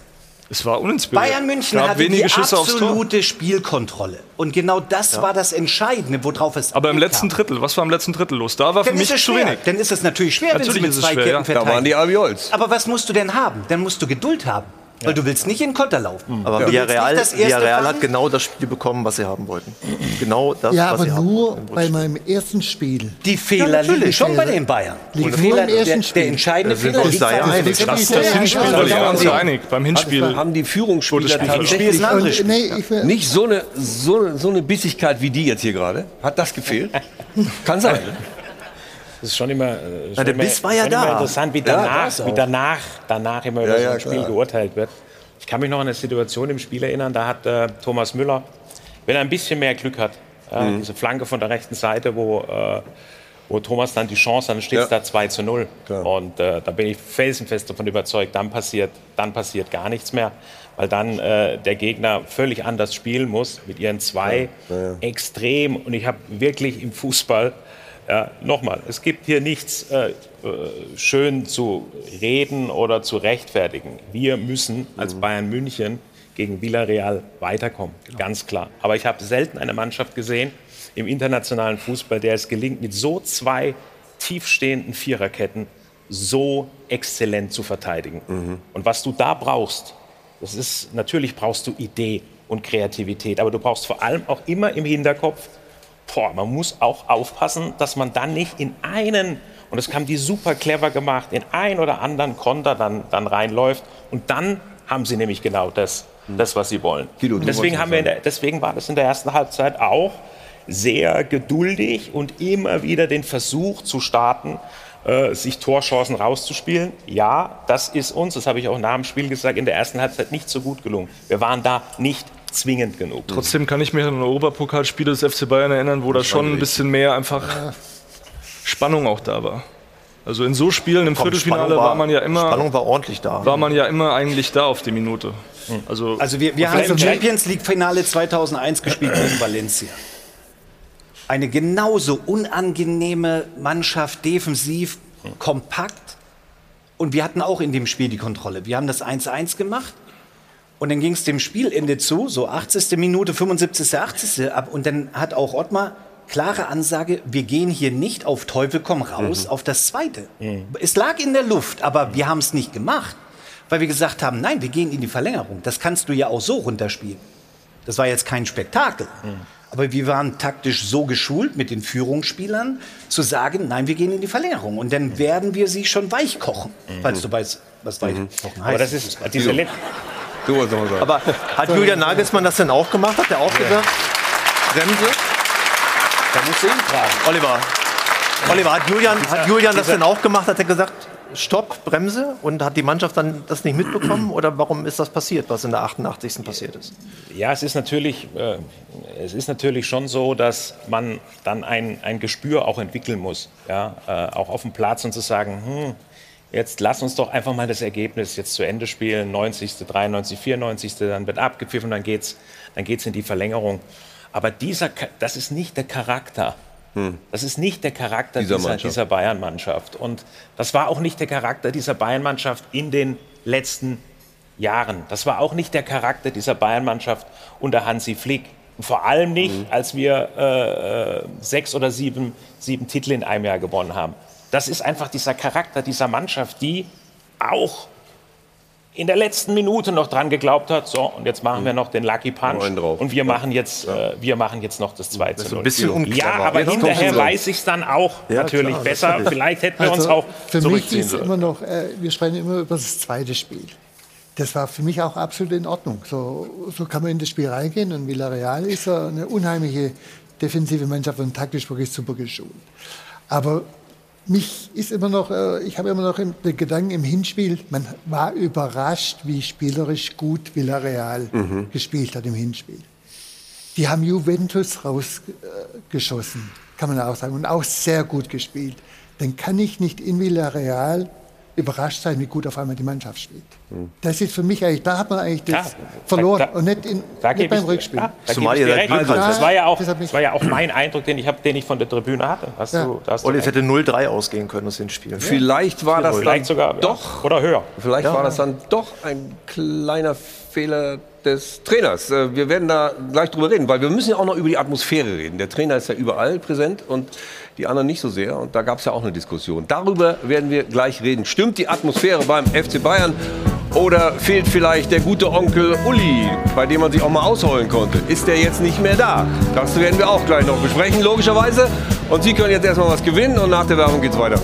es war uninspiriert. Bayern München Gab hatte wenige die Schüsse absolute Spielkontrolle. Und genau das war das Entscheidende, worauf es Aber im letzten Drittel, was war im letzten Drittel los? Da war für Dann mich ist es zu wenig. Dann ist es natürlich schwer, wenn Natürlich sie mit zwei schwer, Ketten ja. verteidigen. Da waren die Albiols. Aber was musst du denn haben? Dann musst du Geduld haben. Weil du willst nicht in Konter laufen. Aber Du willst Villarreal, fangen. hat genau das Spiel bekommen, was sie haben wollten. Genau das, Ja, was aber sie haben nur bei meinem ersten Spiel. Die Fehler natürlich. liegen schon bei Fehler. den Bayern. Die nur Fehler, im ersten der, der Spiel. entscheidende Da sind wir Fehler uns liegt bei ja den einig. Fehler. Das, Ja, das ja, Hinspiel, ja, da ja, sind wir uns ja. ja einig. Beim Hinspiel. haben die Führungsspieler Spiel. tatsächlich Spiel nicht so eine, so, eine- so eine Bissigkeit wie die jetzt hier gerade. Hat das gefehlt? Kann sein. Das ist schon immer, äh, schon der immer, Biss war ja da. immer interessant, wie Ja, danach, wie danach, danach immer über Ja, so ein ja, Spiel klar. geurteilt wird. Ich kann mich noch an eine Situation im Spiel erinnern, da hat äh, Thomas Müller, wenn er ein bisschen mehr Glück hat, äh, Mhm. diese Flanke von der rechten Seite, wo, äh, wo Thomas dann die Chance hat, dann steht es Ja. da 2 zu 0. Klar. Und äh, da bin ich felsenfest davon überzeugt, dann passiert, dann passiert gar nichts mehr, weil dann äh, der Gegner völlig anders spielen muss mit ihren zwei extrem. Und ich habe wirklich im Fußball, ja, nochmal, es gibt hier nichts äh, äh, schön zu reden oder zu rechtfertigen. Wir müssen als Bayern München gegen Villarreal weiterkommen, ganz klar. Aber ich habe selten eine Mannschaft gesehen im internationalen Fußball, der es gelingt, mit so zwei tiefstehenden Viererketten so exzellent zu verteidigen. Und was du da brauchst, das ist natürlich brauchst du Idee und Kreativität, aber du brauchst vor allem auch immer im Hinterkopf, boah, man muss auch aufpassen, dass man dann nicht in einen, und das haben die super clever gemacht, in ein oder anderen Konter dann, dann reinläuft und dann haben sie nämlich genau das, das was sie wollen. Du deswegen, haben wir der, deswegen war das in der ersten Halbzeit auch sehr geduldig und immer wieder den Versuch zu starten, äh, sich Torchancen rauszuspielen. Ja, das ist uns, das habe ich auch nach dem Spiel gesagt, in der ersten Halbzeit nicht so gut gelungen. Wir waren da nicht zwingend genug. Trotzdem kann ich mich an Europapokalspiele des FC Bayern erinnern, wo da schon ein bisschen mehr einfach Spannung auch da war. Also in so Spielen im Komm, Viertelfinale Spannung war man ja immer, Spannung war ordentlich da. war man ja immer eigentlich da auf die Minute. Also, Also wir, wir haben im Champions League Finale 2001 gespielt gegen Valencia. Eine genauso unangenehme Mannschaft, defensiv, kompakt. Und wir hatten auch in dem Spiel die Kontrolle. Wir haben das 1-1 gemacht. Und dann ging es dem Spielende zu, so 80. Minute, 75., 80. ab. Und dann hat auch Ottmar klare Ansage, wir gehen hier nicht auf Teufel komm raus auf das Zweite. Es lag in der Luft, aber wir haben es nicht gemacht, weil wir gesagt haben, nein, wir gehen in die Verlängerung. Das kannst du ja auch so runterspielen. Das war jetzt kein Spektakel. Aber wir waren taktisch so geschult mit den Führungsspielern, zu sagen, nein, wir gehen in die Verlängerung. Und dann werden wir sie schon weich kochen, falls du weißt, was weich kochen heißt. Aber das ist diese Let Wolltest noch mal sagen. Aber hat Julian Nagelsmann das denn auch gemacht? Hat er auch gesagt, Bremse? da musst du ihn fragen. Oliver, Oliver, hat Julian, hat Julian das denn auch gemacht? Hat er gesagt, Stopp, Bremse? Und hat die Mannschaft dann das nicht mitbekommen? Oder warum ist das passiert, was in der 88. passiert ist? Ja, es ist natürlich, äh, es ist natürlich schon so, dass man dann ein, ein Gespür auch entwickeln muss, ja, äh, auch auf dem Platz und zu sagen, hm, jetzt lass uns doch einfach mal das Ergebnis jetzt zu Ende spielen, 90., 93., 94., dann wird abgepfiffen, dann geht's, dann geht's in die Verlängerung. Aber dieser, das ist nicht der Charakter. Das ist nicht der Charakter Dieser dieser, dieser Bayern-Mannschaft. Und das war auch nicht der Charakter dieser Bayern-Mannschaft in den letzten Jahren. Das war auch nicht der Charakter dieser Bayern-Mannschaft unter Hansi Flick. Und vor allem nicht, Mhm. als wir äh, äh, sechs oder sieben, sieben Titel in einem Jahr gewonnen haben. Das ist einfach dieser Charakter dieser Mannschaft, die auch in der letzten Minute noch dran geglaubt hat, so, und jetzt machen wir noch den Lucky Punch und wir machen jetzt, äh, wir machen jetzt noch das 2 zu 0. ein bisschen unclever. Ja, aber hinterher weiß ich es dann auch Ja, natürlich klar, besser. natürlich. Vielleicht hätten wir uns Also, auch für mich zurückziehen ist sollen. immer noch, äh, wir sprechen immer über das zweite Spiel. Das war für mich auch absolut in Ordnung. So, so kann man in das Spiel reingehen. Und Villarreal ist ja eine unheimliche defensive Mannschaft und taktisch wirklich super geschult. Aber mich ist immer noch, äh, ich habe immer noch den Gedanken im Hinspiel, man war überrascht, wie spielerisch gut Villarreal Mhm. gespielt hat im Hinspiel. Die haben Juventus rausgeschossen, kann man auch sagen, und auch sehr gut gespielt. Dann kann ich nicht in Villarreal überrascht sein, wie gut auf einmal die Mannschaft spielt. Das ist für mich eigentlich, da hat man eigentlich das Ja, verloren da- da- und nicht, in, Da nicht beim ich, Rückspiel. ja, da Zumal ihr recht. Also, das, war ja auch, Das war ja auch mein Eindruck, den ich, hab, den ich von der Tribüne hatte. Hast Ja. du, hast du Und es hätte 0-3 ausgehen können aus den Spielen. Vielleicht war das Vielleicht dann sogar doch ja, oder höher. Vielleicht war das dann doch ein kleiner Fehler des Trainers. Äh, Wir werden da gleich drüber reden, weil wir müssen ja auch noch über die Atmosphäre reden. Der Trainer ist ja überall präsent und die anderen nicht so sehr. Und da gab es ja auch eine Diskussion. Darüber werden wir gleich reden. Stimmt die Atmosphäre beim FC Bayern oder fehlt vielleicht der gute Onkel Uli, bei dem man sich auch mal ausheulen konnte? Ist der jetzt nicht mehr da? Das werden wir auch gleich noch besprechen, logischerweise. Und Sie können jetzt erstmal was gewinnen und nach der Werbung geht's weiter.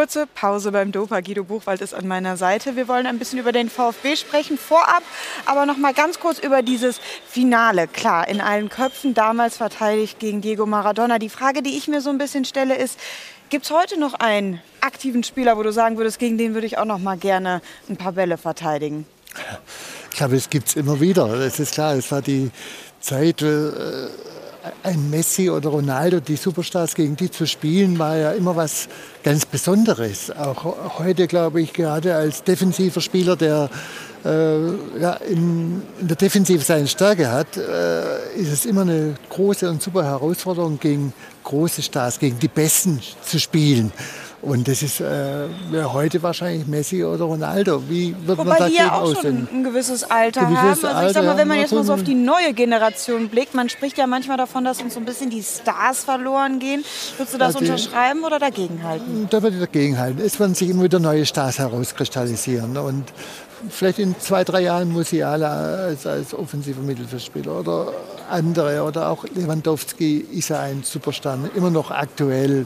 Kurze Pause beim Dopa. Guido Buchwald ist an meiner Seite. Wir wollen ein bisschen über den VfB sprechen. Vorab aber noch mal ganz kurz über dieses Finale. Klar, in allen Köpfen damals verteidigt gegen Diego Maradona. Die Frage, die ich mir so ein bisschen stelle, ist, gibt es heute noch einen aktiven Spieler, wo du sagen würdest, gegen den würde ich auch noch mal gerne ein paar Bälle verteidigen? Ich glaube, es gibt es immer wieder. Das ist klar. Es war die Zeit, äh, ein Messi oder Ronaldo, die Superstars, gegen die zu spielen, war ja immer was ganz Besonderes. Auch heute, glaube ich, gerade als defensiver Spieler, der äh, ja, in, in der Defensive seine Stärke hat, äh, ist es immer eine große und super Herausforderung, gegen große Stars, gegen die Besten zu spielen. Und das ist äh, heute wahrscheinlich Messi oder Ronaldo. Wie wird man Wobei die dagegen ja auch schon aussehen? ein gewisses Alter Gewisses haben. Also ich sag mal, wenn man jetzt mal so auf die neue Generation blickt, man spricht ja manchmal davon, dass uns so ein bisschen die Stars verloren gehen. Würdest du das Ja, die- unterschreiben oder dagegen halten? Da würde ich dagegen halten. Es werden sich immer wieder neue Stars herauskristallisieren. Und vielleicht in zwei, drei Jahren Musiala als, als offensiver Mittelfeldspieler oder andere oder auch Lewandowski ist ja ein Superstar, immer noch aktuell.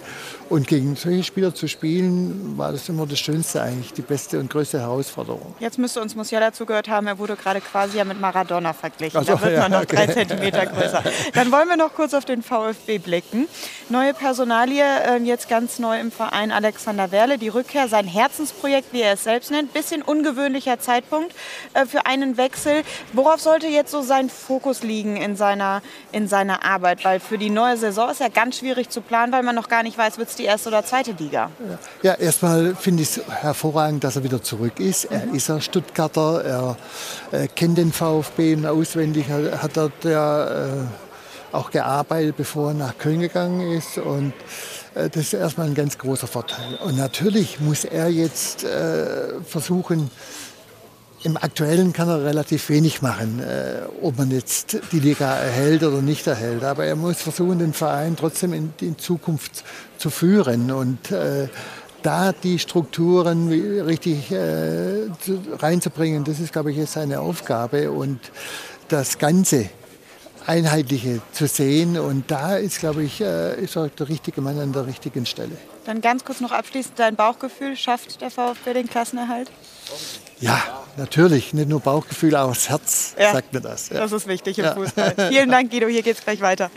Und gegen solche Spieler zu spielen, war das immer das Schönste eigentlich, die beste und größte Herausforderung. Jetzt müsste uns Musiala zugehört haben, er wurde gerade quasi ja mit Maradona verglichen. Ach so, da wird ja, man noch okay. drei Zentimeter größer. Dann wollen wir noch kurz auf den VfB blicken. Neue Personalie, äh, jetzt ganz neu im Verein Alexander Werle. Die Rückkehr, sein Herzensprojekt, wie er es selbst nennt. Bisschen ungewöhnlicher Zeitpunkt äh, für einen Wechsel. Worauf sollte jetzt so sein Fokus liegen in seiner, in seiner Arbeit? Weil für die neue Saison ist ja ganz schwierig zu planen, weil man noch gar nicht weiß, wird es die erste oder zweite Liga. Ja, erstmal finde ich es hervorragend, dass er wieder zurück ist. Er ist ein Stuttgarter, er äh, kennt den VfB auswendig, er hat dort ja äh, auch gearbeitet, bevor er nach Köln gegangen ist. Und äh, das ist erstmal ein ganz großer Vorteil. Und natürlich muss er jetzt äh, versuchen, im Aktuellen kann er relativ wenig machen, äh, ob man jetzt die Liga erhält oder nicht erhält. Aber er muss versuchen, den Verein trotzdem in, in Zukunft zu führen und äh, da die Strukturen richtig äh, zu, reinzubringen. Das ist, glaube ich, jetzt seine Aufgabe und das Ganze Einheitliche zu sehen. Und da ist, glaube ich, äh, ist auch der richtige Mann an der richtigen Stelle. Dann ganz kurz noch abschließend dein Bauchgefühl. Schafft der VfB den Klassenerhalt? Ja, natürlich. Nicht nur Bauchgefühl, auch das Herz Ja. sagt mir das. Ja. Das ist wichtig im Ja. Fußball. Vielen Dank, Guido. Hier geht's gleich weiter.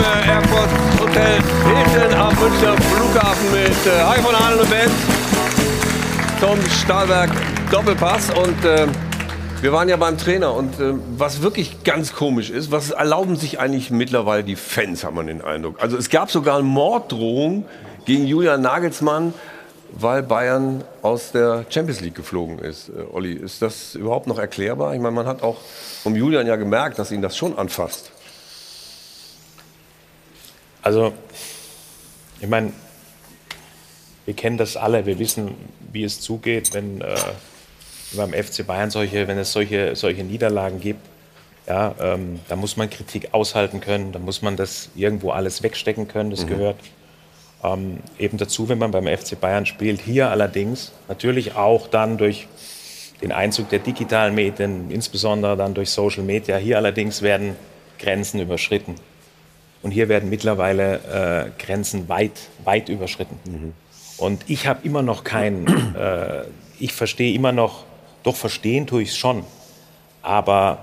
Airport Hotel Hilton am Münchner Flughafen mit äh, Harry von Hahn und Band zum Stahlwerk Doppelpass. Und äh, wir waren ja beim Trainer. Und äh, was wirklich ganz komisch ist, was erlauben sich eigentlich mittlerweile die Fans, hat man den Eindruck. Also es gab sogar Morddrohungen gegen Julian Nagelsmann, weil Bayern aus der Champions League geflogen ist. Äh, Olli, ist das überhaupt noch erklärbar? Ich meine, man hat auch vom Julian ja gemerkt, dass ihn das schon anfasst. Also, ich meine, wir kennen das alle, wir wissen, wie es zugeht, wenn äh, beim FC Bayern solche, wenn es solche, solche Niederlagen gibt. Ja, ähm, da muss man Kritik aushalten können, da muss man das irgendwo alles wegstecken können, das Mhm. gehört ähm, eben dazu, wenn man beim FC Bayern spielt. Hier allerdings natürlich auch dann durch den Einzug der digitalen Medien, insbesondere dann durch Social Media. Hier allerdings werden Grenzen überschritten. Und hier werden mittlerweile äh, Grenzen weit, weit überschritten. Und ich habe immer noch kein, äh, ich verstehe immer noch, doch verstehen tue ich es schon. Aber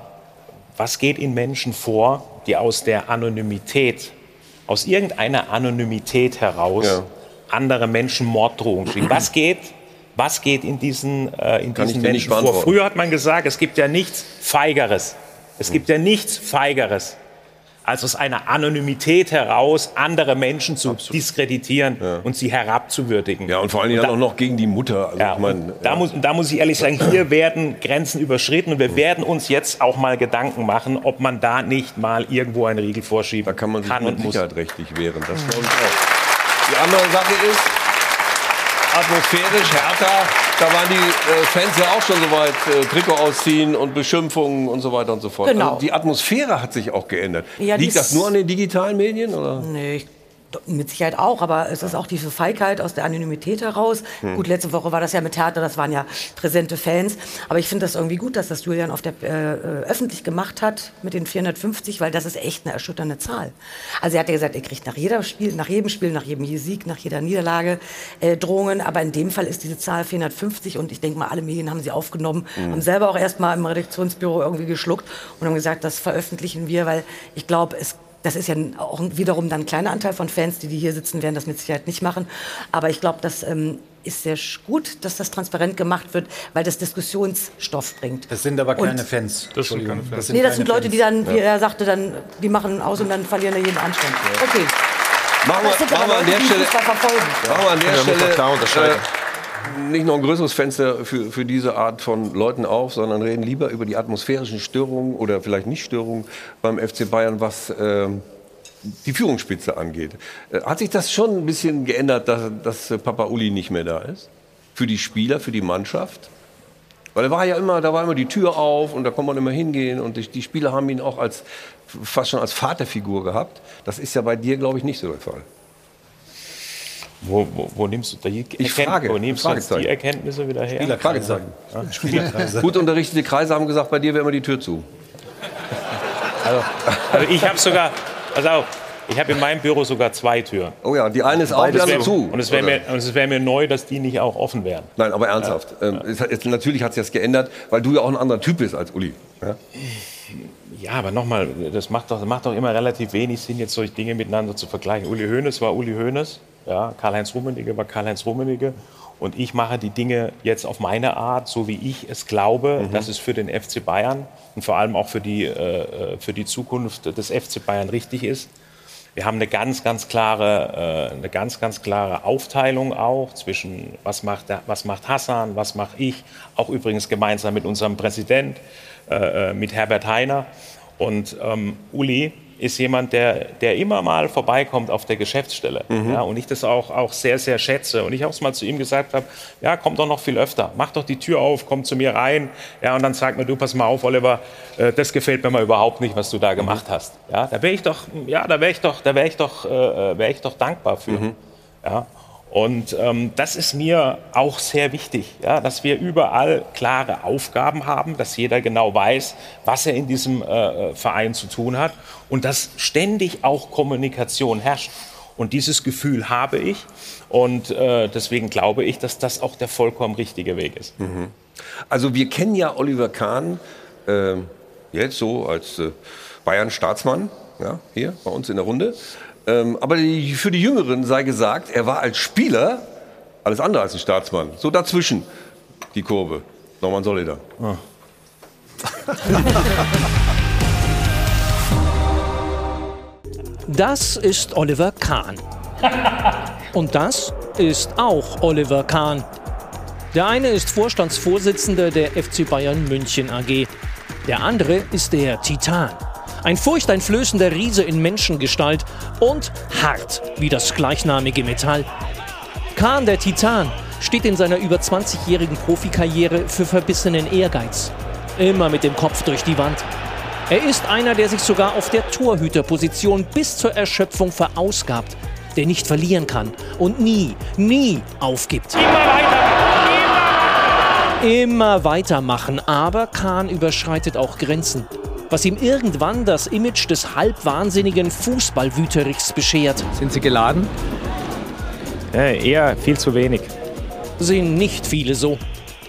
was geht in Menschen vor, die aus der Anonymität, aus irgendeiner Anonymität heraus andere Menschen Morddrohungen schicken? Was geht, was geht in diesen, äh, in Kann diesen Menschen vor? Früher hat man gesagt, es gibt ja nichts Feigeres. Es gibt ja nichts Feigeres, als aus einer Anonymität heraus andere Menschen zu diskreditieren und sie herabzuwürdigen. Ja, und vor allen Dingen dann auch noch gegen die Mutter. Also, Ja, ich mein, da, muss, da muss ich ehrlich sagen, hier werden Grenzen überschritten und wir werden uns jetzt auch mal Gedanken machen, ob man da nicht mal irgendwo einen Riegel vorschieben da kann man sich kann mit. Sicherheit rechtlich wehren. Das glaube ich auch. Die andere Sache ist, atmosphärisch, härter, da waren die äh, Fans ja auch schon so weit, äh, Trikot ausziehen und Beschimpfungen und so weiter und so fort. Genau. Also die Atmosphäre hat sich auch geändert. Ja, Liegt das nur an den digitalen Medien? Oder? Nee, ich, mit Sicherheit auch, aber es ist auch diese Feigheit aus der Anonymität heraus. Hm. Gut, letzte Woche war das ja mit Hertha, das waren ja präsente Fans. Aber ich finde das irgendwie gut, dass das Julian auf der, äh, äh, öffentlich gemacht hat mit den 450, weil das ist echt eine erschütternde Zahl. Also er hat ja gesagt, er kriegt nach, jeder Spiel, nach jedem Spiel, nach jedem Sieg, nach jeder Niederlage äh, Drohungen. Aber in dem Fall ist diese Zahl 450 und ich denke mal, alle Medien haben sie aufgenommen, Mhm. haben selber auch erst mal im Redaktionsbüro irgendwie geschluckt und haben gesagt, das veröffentlichen wir, weil ich glaube, es das ist ja auch wiederum dann ein kleiner Anteil von Fans, die, die hier sitzen, werden das mit Sicherheit nicht machen. Aber ich glaube, das ähm, ist sehr gut, dass das transparent gemacht wird, weil das Diskussionsstoff bringt. Das sind aber keine Und- Fans. Das sind keine. Fans. nee, das sind Leute, die dann, wie er sagte, dann, die machen aus und dann verlieren da jeden Anstand. Okay. Machen Das wir, sind machen wir an der Stelle, machen wir an der Stelle. Nicht noch ein größeres Fenster für, für diese Art von Leuten auf, sondern reden lieber über die atmosphärischen Störungen oder vielleicht nicht Störungen beim FC Bayern, was ähm, die Führungsspitze angeht. Äh, hat sich das schon ein bisschen geändert, dass, dass äh, Papa Uli nicht mehr da ist? Für die Spieler, für die Mannschaft? Weil er war ja immer, da war immer die Tür auf und da konnte man immer hingehen und die, die Spieler haben ihn auch als fast schon als Vaterfigur gehabt. Das ist ja bei dir, glaube ich, nicht so der Fall. Wo, wo, wo nimmst du die, Ich frage, wo nimmst du die Erkenntnisse wieder her? Spielerkreise. Ja. Spielerkreise. Gut unterrichtete Kreise haben gesagt, bei dir wäre immer die Tür zu. Also, also ich habe sogar, also auch, ich habe in meinem Büro sogar zwei Türen. Oh ja, die eine ist auf, die Und es andere wär- zu. Und es wäre mir, es wär mir neu, dass die nicht auch offen wären. Nein, aber ernsthaft. Ähm, es hat, jetzt, natürlich hat sich das geändert, weil du ja auch ein anderer Typ bist als Uli. Ja? Ja, aber nochmal, das macht doch, das macht doch immer relativ wenig Sinn, jetzt solche Dinge miteinander zu vergleichen. Uli Hoeneß war Uli Hoeneß, ja, Karl-Heinz Rummenigge war Karl-Heinz Rummenigge. Und ich mache die Dinge jetzt auf meine Art, so wie ich es glaube, Mhm. dass es für den FC Bayern und vor allem auch für die, äh, für die Zukunft des FC Bayern richtig ist. Wir haben eine ganz, ganz klare, äh, eine ganz, ganz klare Aufteilung auch zwischen was macht, der, was macht Hassan, was mache ich, auch übrigens gemeinsam mit unserem Präsident, äh, äh, mit Herbert Heiner. Und ähm, Uli ist jemand, der, der immer mal vorbeikommt auf der Geschäftsstelle. Ja, und ich das auch, auch sehr, sehr schätze. Und ich auch mal zu ihm gesagt habe, ja, komm doch noch viel öfter. Mach doch die Tür auf, komm zu mir rein. Ja, und dann sag mir, du, pass mal auf, Oliver, äh, das gefällt mir mal überhaupt nicht, was du da gemacht hast. Ja, da wäre ich doch, ja, da wäre ich doch, da wäre ich doch, äh, wäre ich doch dankbar für. Ja. Und ähm, das ist mir auch sehr wichtig, ja, dass wir überall klare Aufgaben haben, dass jeder genau weiß, was er in diesem äh, Verein zu tun hat und dass ständig auch Kommunikation herrscht. Und dieses Gefühl habe ich und äh, deswegen glaube ich, dass das auch der vollkommen richtige Weg ist. Also wir kennen ja Oliver Kahn ähm, jetzt so als äh, Bayern-Staatsmann, ja, hier bei uns in der Runde. Ähm, aber die, für die Jüngeren sei gesagt, er war als Spieler alles andere als ein Staatsmann. So dazwischen die Kurve. Norman Solida. Das ist Oliver Kahn. Und das ist auch Oliver Kahn. Der eine ist Vorstandsvorsitzender der FC Bayern München AG. Der andere ist der Titan. Ein furchteinflößender Riese in Menschengestalt und hart wie das gleichnamige Metall. Kahn, der Titan, steht in seiner über 20-jährigen Profikarriere für verbissenen Ehrgeiz. Immer mit dem Kopf durch die Wand. Er ist einer, der sich sogar auf der Torhüterposition bis zur Erschöpfung verausgabt, der nicht verlieren kann und nie, nie aufgibt. Immer weitermachen, aber Kahn überschreitet auch Grenzen. Was ihm irgendwann das Image des halbwahnsinnigen Fußballwüterichs beschert. Sind Sie geladen? Äh, eher viel zu wenig. Sehen nicht viele so.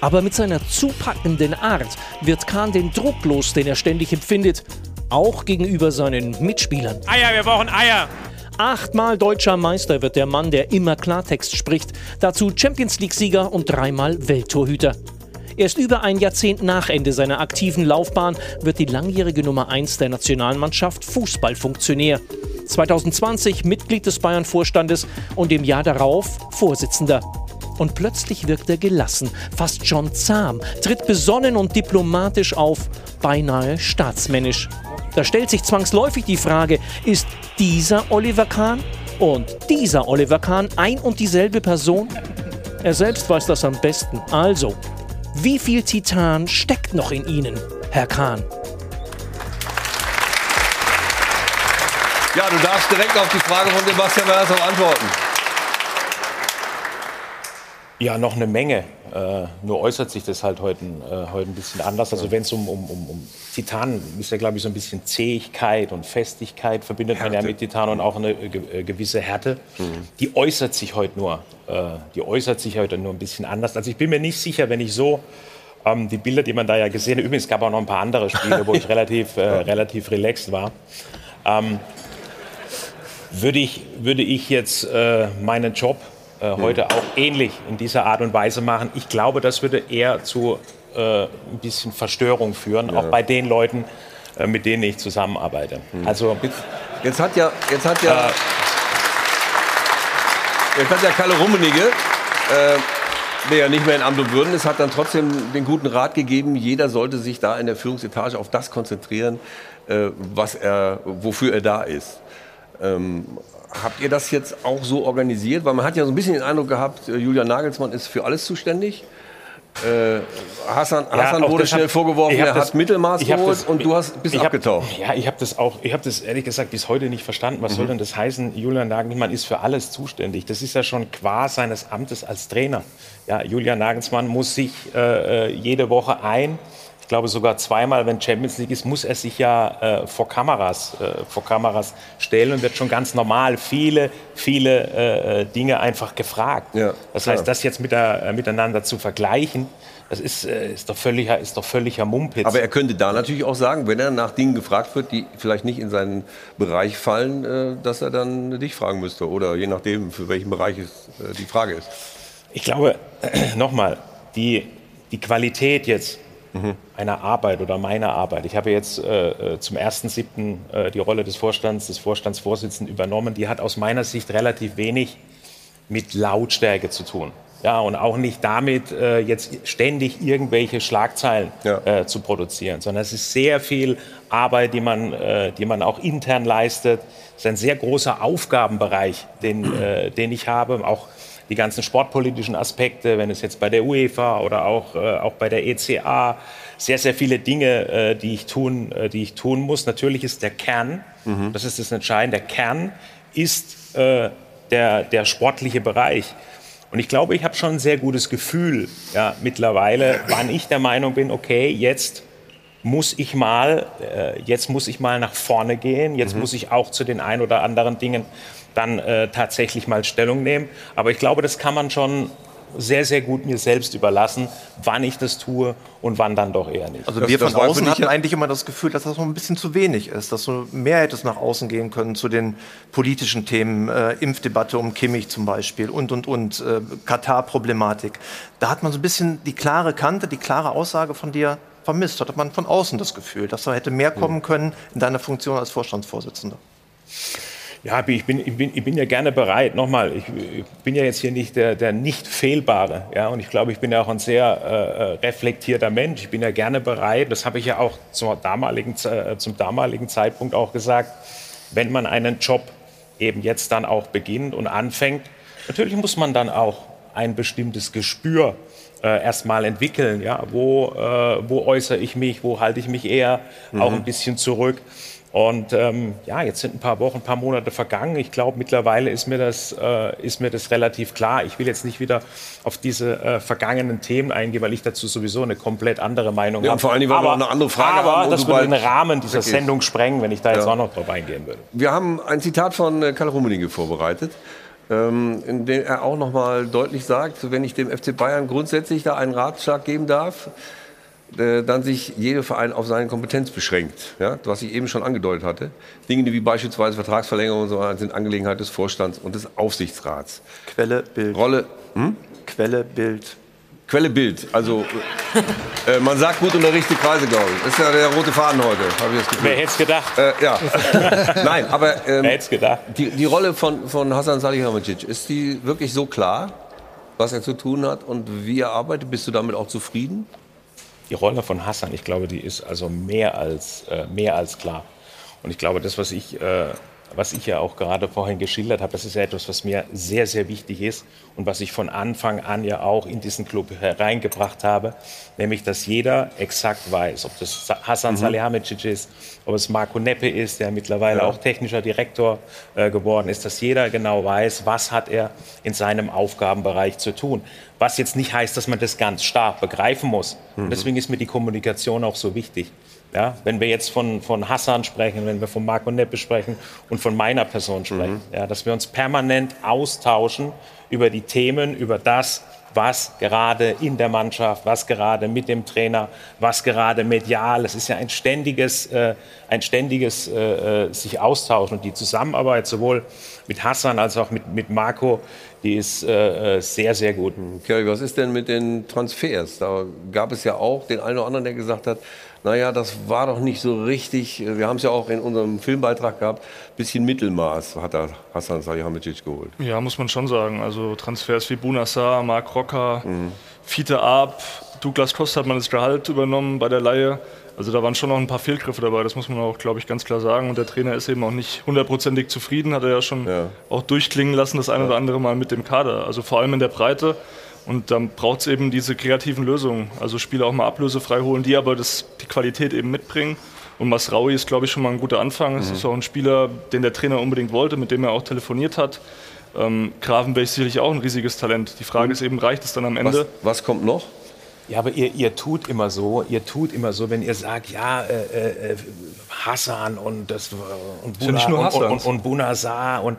Aber mit seiner zupackenden Art wird Kahn den Druck los, den er ständig empfindet. Auch gegenüber seinen Mitspielern. Eier, wir brauchen Eier. Achtmal deutscher Meister wird der Mann, der immer Klartext spricht. Dazu Champions League-Sieger und dreimal Welttorhüter. Erst über ein Jahrzehnt nach Ende seiner aktiven Laufbahn wird die langjährige Nummer 1 der Nationalmannschaft Fußballfunktionär. 2020 Mitglied des Bayern-Vorstandes und im Jahr darauf Vorsitzender. Und plötzlich wirkt er gelassen, fast schon zahm, tritt besonnen und diplomatisch auf, beinahe staatsmännisch. Da stellt sich zwangsläufig die Frage, ist dieser Oliver Kahn und dieser Oliver Kahn ein und dieselbe Person? Er selbst weiß das am besten. Also, wie viel Titan steckt noch in Ihnen, Herr Kahn? Ja, du darfst direkt auf die Frage von Sebastian Werner antworten. Ja, noch eine Menge. Äh, nur äußert sich das halt heute, äh, heute ein bisschen anders. Also wenn es um, um, um, um Titan ist ja, glaube ich, so ein bisschen Zähigkeit und Festigkeit verbindet man ja mit Titan und auch eine äh, äh, gewisse Härte. Die äußert sich heute nur. Äh, die äußert sich heute nur ein bisschen anders. Also ich bin mir nicht sicher, wenn ich so ähm, die Bilder, die man da ja gesehen hat. Übrigens gab auch noch ein paar andere Spiele, wo ich relativ, äh, relativ relaxed war. Ähm, würde ich, würde ich jetzt meinen Job äh, heute auch ähnlich in dieser Art und Weise machen. Ich glaube, das würde eher zu äh, ein bisschen Verstörung führen, auch bei den Leuten, äh, mit denen ich zusammenarbeite. Also Jetzt, jetzt hat ja, jetzt hat ja, jetzt hat ja Kalle Rummenigge äh, der ja nicht mehr in Amt und Würden ist, hat dann trotzdem den guten Rat gegeben, jeder sollte sich da in der Führungsetage auf das konzentrieren, äh, was er, wofür er da ist. Ähm, habt ihr das jetzt auch so organisiert? Weil man hat ja so ein bisschen den Eindruck gehabt, äh, Julian Nagelsmann ist für alles zuständig. Äh, Hassan, Ja, Hassan wurde schnell hab- vorgeworfen, er das- hat Mittelmaß geholt das- und du hast, bist ich hab- abgetaucht. Ja, ich habe das auch, ich habe das ehrlich gesagt bis heute nicht verstanden. Was soll Mhm. denn das heißen? Julian Nagelsmann ist für alles zuständig. Das ist ja schon qua seines Amtes als Trainer. Ja, Julian Nagelsmann muss sich äh, äh, jede Woche ein, ich glaube sogar zweimal, wenn Champions League ist, muss er sich ja äh, vor Kameras, äh, vor Kameras stellen und wird schon ganz normal viele, viele äh, äh, Dinge einfach gefragt. das klar. heißt, das jetzt mit der, äh, miteinander zu vergleichen, das ist, äh, ist doch völliger, ist doch völliger Mumpitz. Aber er könnte da natürlich auch sagen, wenn er nach Dingen gefragt wird, die vielleicht nicht in seinen Bereich fallen, dass er dann dich fragen müsste. Oder je nachdem, für welchen Bereich es die Frage ist. Ich glaube, nochmal, die, die Qualität jetzt einer Arbeit oder meiner Arbeit. Ich habe jetzt äh, äh, zum 1.7. Äh, die Rolle des Vorstands, des Vorstandsvorsitzenden übernommen. Die hat aus meiner Sicht relativ wenig mit Lautstärke zu tun. Ja, und auch nicht damit, äh, jetzt ständig irgendwelche Schlagzeilen äh, zu produzieren, sondern es ist sehr viel Arbeit, die man, äh, die man auch intern leistet. Es ist ein sehr großer Aufgabenbereich, den, äh, den ich habe. Auch die ganzen sportpolitischen Aspekte, wenn es jetzt bei der UEFA oder auch, äh, auch bei der ECA, sehr, sehr viele Dinge, äh, die, ich tun, äh, die ich tun muss. Natürlich ist der Kern, das ist das Entscheidende, der Kern ist äh, der, der sportliche Bereich. Und ich glaube, ich habe schon ein sehr gutes Gefühl ja, mittlerweile, wann ich der Meinung bin, okay, jetzt muss ich mal, äh, jetzt muss ich mal nach vorne gehen, jetzt muss ich auch zu den ein oder anderen Dingen dann äh, tatsächlich mal Stellung nehmen. Aber ich glaube, das kann man schon sehr, sehr gut mir selbst überlassen, wann ich das tue und wann dann doch eher nicht. Also wir von außen hatten eigentlich immer das Gefühl, dass das noch ein bisschen zu wenig ist, dass du mehr hättest nach außen gehen können zu den politischen Themen, äh, Impfdebatte um Kimmich zum Beispiel und, und, und, äh, Katar-Problematik. Da hat man so ein bisschen die klare Kante, die klare Aussage von dir vermisst. Hatte man von außen das Gefühl, dass da hätte mehr kommen können in deiner Funktion als Vorstandsvorsitzender. Ja, ich bin, ich bin, ich bin ja gerne bereit. Nochmal, ich, ich bin ja jetzt hier nicht der, der nicht fehlbare. Ja, und ich glaube, ich bin ja auch ein sehr äh, reflektierter Mensch. Ich bin ja gerne bereit. Das habe ich ja auch zur damaligen, äh, zum damaligen Zeitpunkt auch gesagt. Wenn man einen Job eben jetzt dann auch beginnt und anfängt, natürlich muss man dann auch ein bestimmtes Gespür äh, erstmal entwickeln. Ja? Wo, äh, wo äußere ich mich, wo halte ich mich eher auch ein bisschen zurück. Und ähm, ja, jetzt sind ein paar Wochen, ein paar Monate vergangen. Ich glaube, mittlerweile ist mir, das, äh, ist mir das relativ klar. Ich will jetzt nicht wieder auf diese äh, vergangenen Themen eingehen, weil ich dazu sowieso eine komplett andere Meinung Ja, habe. und vor allen Dingen, weil wir auch eine andere Frage aber haben das würde den Rahmen dieser weggehst. Sendung sprengen, wenn ich da jetzt Ja. auch noch drauf eingehen würde. Wir haben ein Zitat von äh, Karl Rummenigge vorbereitet, ähm, in dem er auch noch mal deutlich sagt, wenn ich dem FC Bayern grundsätzlich da einen Ratschlag geben darf, dann sich jeder Verein auf seine Kompetenz beschränkt, ja, was ich eben schon angedeutet hatte. Dinge wie beispielsweise Vertragsverlängerung und so weiter sind Angelegenheit des Vorstands und des Aufsichtsrats. Quelle, Bild. Rolle, hm? Quelle, Bild. Quelle Bild. Also äh, man sagt gut unterrichtete Kreise, glaube ich. Das ist ja der rote Faden heute, habe ich das Gefühl. Wer hätte es gedacht? Äh, ja. Nein, aber ähm, Wer hätte es gedacht? die, die Rolle von, von Hasan Salihamidzic, ist die wirklich so klar, was er zu tun hat und wie er arbeitet? Bist du damit auch zufrieden? Die Rolle von Hassan, ich glaube, die ist also mehr als, äh, mehr als klar. Und ich glaube, das, was ich, äh, was ich ja auch gerade vorhin geschildert habe, das ist ja etwas, was mir sehr, sehr wichtig ist und was ich von Anfang an ja auch in diesen Club hereingebracht habe, nämlich, dass jeder exakt weiß, ob das Hassan Mhm. Salihamidzic ist, ob es Marco Neppe ist, der mittlerweile Ja. auch technischer Direktor äh, geworden ist, dass jeder genau weiß, was hat er in seinem Aufgabenbereich zu tun. Was jetzt nicht heißt, dass man das ganz stark begreifen muss. Mhm. Deswegen ist mir die Kommunikation auch so wichtig. Ja, wenn wir jetzt von, von Hassan sprechen, wenn wir von Marco Neppe sprechen und von meiner Person sprechen, ja, dass wir uns permanent austauschen über die Themen, über das, was gerade in der Mannschaft, was gerade mit dem Trainer, was gerade medial. Es ist ja ein ständiges, äh, ein ständiges äh, äh, sich austauschen. Und die Zusammenarbeit sowohl mit Hassan als auch mit, mit Marco, die ist äh, äh, sehr, sehr gut. Kerry, was ist denn mit den Transfers? Da gab es ja auch den einen oder anderen, der gesagt hat, naja, das war doch nicht so richtig. Wir haben es ja auch in unserem Filmbeitrag gehabt. Bisschen Mittelmaß hat er Hassan Salihamidzic geholt. Ja, muss man schon sagen. Also Transfers wie Bunassar, Marc Rocker, Fiete Ab, Douglas Costa hat man das Gehalt übernommen bei der Laie. Also da waren schon noch ein paar Fehlgriffe dabei, das muss man auch, glaube ich, ganz klar sagen. Und der Trainer ist eben auch nicht hundertprozentig zufrieden, hat er ja schon auch durchklingen lassen, das eine oder andere Mal mit dem Kader. Also vor allem in der Breite. Und dann braucht es eben diese kreativen Lösungen. Also Spieler auch mal ablösefrei holen, die aber das, die Qualität eben mitbringen. Und Masraui ist, glaube ich, schon mal ein guter Anfang. Es Mhm. ist auch ein Spieler, den der Trainer unbedingt wollte, mit dem er auch telefoniert hat. Ähm, Gravenberg ist sicherlich auch ein riesiges Talent. Die Frage ist eben, reicht es dann am Ende? Was, was kommt noch? Ja, aber ihr, ihr tut immer so, ihr tut immer so, wenn ihr sagt, ja, äh, äh, Hassan und das und Ist ja nicht nur und, und, und, und Bunazar und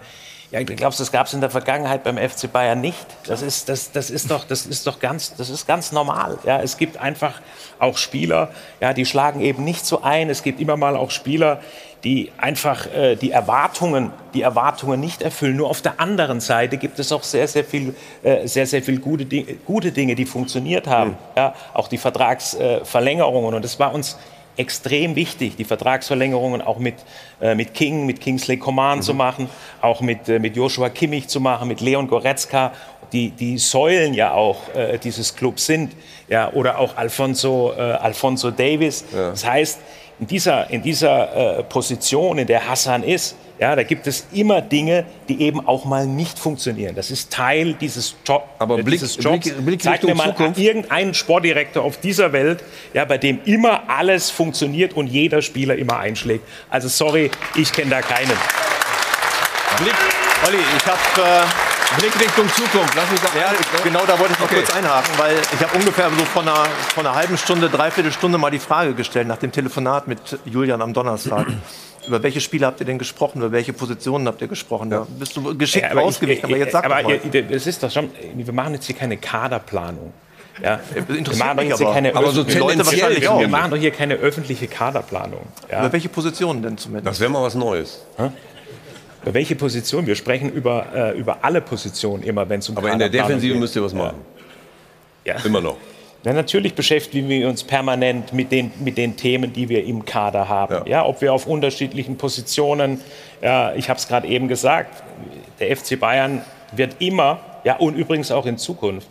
ja, glaubst du, das gab es in der Vergangenheit beim FC Bayern nicht? Das ist, das, das ist doch, das ist doch ganz, das ist ganz normal. Ja, es gibt einfach auch Spieler, ja, die schlagen eben nicht so ein. Es gibt immer mal auch Spieler, die einfach äh, die Erwartungen, die Erwartungen nicht erfüllen. Nur auf der anderen Seite gibt es auch sehr, sehr viel, äh, sehr, sehr viel gute, Dinge, gute Dinge, die funktioniert haben. Ja, auch die Vertragsverlängerungen. Und es war uns extrem wichtig, die Vertragsverlängerungen auch mit, äh, mit King, mit Kingsley Coman zu machen, auch mit, äh, mit Joshua Kimmich zu machen, mit Leon Goretzka, die, die Säulen ja auch äh, dieses Clubs sind, ja, oder auch Alfonso, äh, Alfonso Davis. Das heißt, in dieser, in dieser äh, Position, in der Hassan ist, ja, da gibt es immer Dinge, die eben auch mal nicht funktionieren. Das ist Teil dieses, Job, Aber äh, Blick- dieses Jobs. Blick- Blick Zeig mir mal Zukunft. irgendeinen Sportdirektor auf dieser Welt, ja, bei dem immer alles funktioniert und jeder Spieler immer einschlägt. Also sorry, ich kenne da keinen. Blick, Olli, ich habe äh, Blick Richtung Zukunft. Lass mich da ja, genau da wollte ich mal Okay. kurz einhaken, weil ich habe ungefähr so von einer, von einer halben Stunde, dreiviertel Stunde mal die Frage gestellt nach dem Telefonat mit Julian am Donnerstag. Über welche Spiele habt ihr denn gesprochen? Über welche Positionen habt ihr gesprochen? Da bist du geschickt Ja, aber aber jetzt sag aber doch mal. das ist doch schon, wir machen jetzt hier keine Kaderplanung. Ja, wir interessiert machen doch mich jetzt hier aber. keine Aber so wir, wahrscheinlich wir machen doch hier keine öffentliche Kaderplanung. Ja. Über welche Positionen denn zumindest? Das wäre mal was Neues. Über welche Position? Wir sprechen über, äh, über alle Positionen immer, wenn es um Aber in der Defensive geht. müsst ihr was machen. Ja. Immer noch. Ja, natürlich beschäftigen wir uns permanent mit den, mit den Themen, die wir im Kader haben. Ja. ob wir auf unterschiedlichen Positionen, ja, ich habe es gerade eben gesagt, der FC Bayern wird immer, ja, und übrigens auch in Zukunft,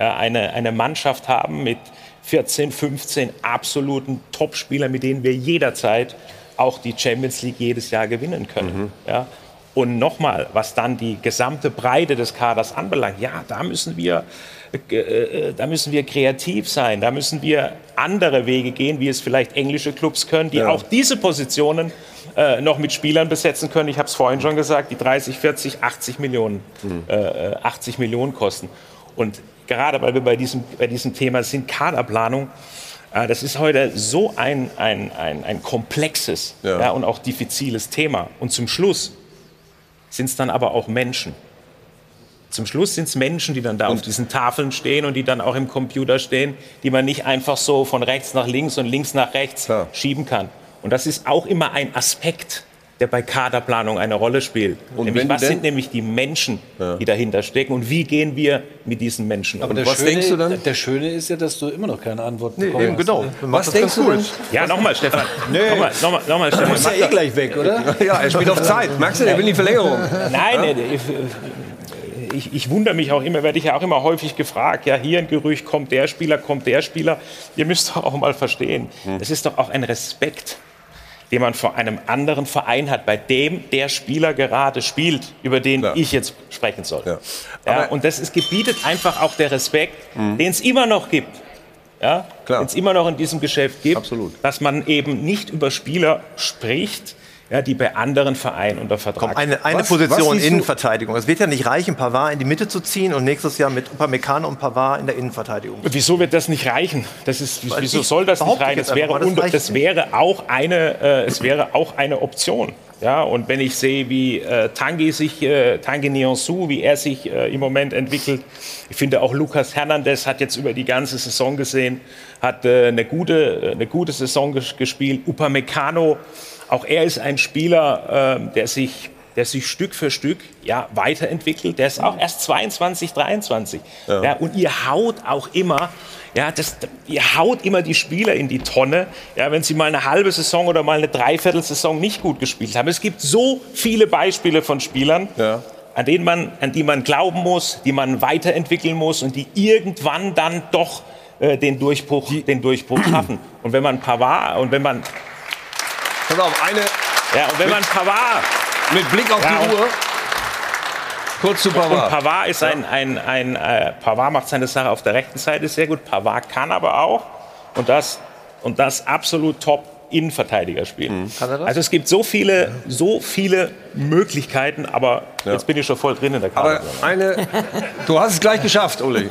ja, eine, eine Mannschaft haben mit 14, 15 absoluten Topspielern, mit denen wir jederzeit auch die Champions League jedes Jahr gewinnen können. Ja. Und nochmal, was dann die gesamte Breite des Kaders anbelangt, ja, da müssen wir, äh, äh, da müssen wir kreativ sein, da müssen wir andere Wege gehen, wie es vielleicht englische Clubs können, die Ja. auch diese Positionen äh, noch mit Spielern besetzen können. Ich habe es vorhin schon gesagt, die 30, 40, 80 Millionen, äh, äh, 80 Millionen kosten. Und gerade weil wir bei diesem, bei diesem Thema sind, Kaderplanung, äh, das ist heute so ein, ein, ein, ein komplexes Ja. ja, und auch diffiziles Thema. Und zum Schluss sind es dann aber auch Menschen. Zum Schluss sind es Menschen, die dann da auf diesen Tafeln stehen und die dann auch im Computer stehen, die man nicht einfach so von rechts nach links und links nach rechts schieben kann. Und das ist auch immer ein Aspekt, der bei Kaderplanung eine Rolle spielt. Und nämlich, du was denn- sind nämlich die Menschen, die dahinter stecken und wie gehen wir mit diesen Menschen Aber um? der was Schöne, denkst du dann? Der Schöne ist ja, dass du immer noch keine Antwort Nee, hast. genau. Du Was machst denkst du denn? Ja, nochmal, Stefan. Nochmal, nochmal, nochmal, Du Stefan. bist ja eh gleich weg, oder? Ja, er spielt auf Zeit. Merkst du, der will die Verlängerung. Nein, äh, ich, ich wundere mich auch immer, werde ich ja auch immer häufig gefragt, ja, hier ein Gerücht, kommt der Spieler, kommt der Spieler. Ihr müsst doch auch mal verstehen, das ist doch auch ein Respekt, den man vor einem anderen Verein hat, bei dem der Spieler gerade spielt, über den Klar. ich jetzt sprechen soll. Ja. Ja. Und das ist, gebietet einfach auch der Respekt, den es immer noch gibt. Ja, den es immer noch in diesem Geschäft gibt, Absolut. dass man eben nicht über Spieler spricht, ja, die bei anderen Vereinen unter Vertrag Komm, eine, eine Was- Position was Innenverteidigung. Es wird ja nicht reichen, Pavard in die Mitte zu ziehen und nächstes Jahr mit Upamecano und Pavard in der Innenverteidigung. Wieso wird das nicht reichen? Das ist, wieso soll das nicht reichen? Das wäre, einfach das das wäre auch eine, äh, es wäre auch eine Option. Ja, und wenn ich sehe, wie äh, Tanguy sich, äh, Tanguy Nianzou, wie er sich äh, im Moment entwickelt, ich finde auch Lucas Hernandez hat jetzt über die ganze Saison gesehen, hat äh, eine, gute, eine gute Saison ges gespielt. Upamecano, auch er ist ein Spieler, äh, der sich der sich Stück für Stück ja, weiterentwickelt. Der ist auch erst 22, 23. Ja. ja. und ihr haut auch immer, ja, das, ihr haut immer die Spieler in die Tonne, ja, wenn sie mal eine halbe Saison oder mal eine Dreiviertelsaison nicht gut gespielt haben. Es gibt so viele Beispiele von Spielern, ja. an, denen man, an die man glauben muss, die man weiterentwickeln muss und die irgendwann dann doch äh, den, Durchbruch, den Durchbruch schaffen. Und wenn man Pavard und wenn man Pass auf, eine. Ja, und wenn man Pavard. Mit Blick auf ja, die Uhr. Kurz zu Pavard. Und Pavard ist ein, ein, ein, äh, Pavard macht seine Sache auf der rechten Seite sehr gut. Pavard kann aber auch, und das, und das absolut top, Innenverteidiger spielen. Mhm. Also es gibt so viele, so viele Möglichkeiten, aber ja. jetzt bin ich schon voll drin in der Karte. Aber eine, du hast es gleich geschafft, Uli.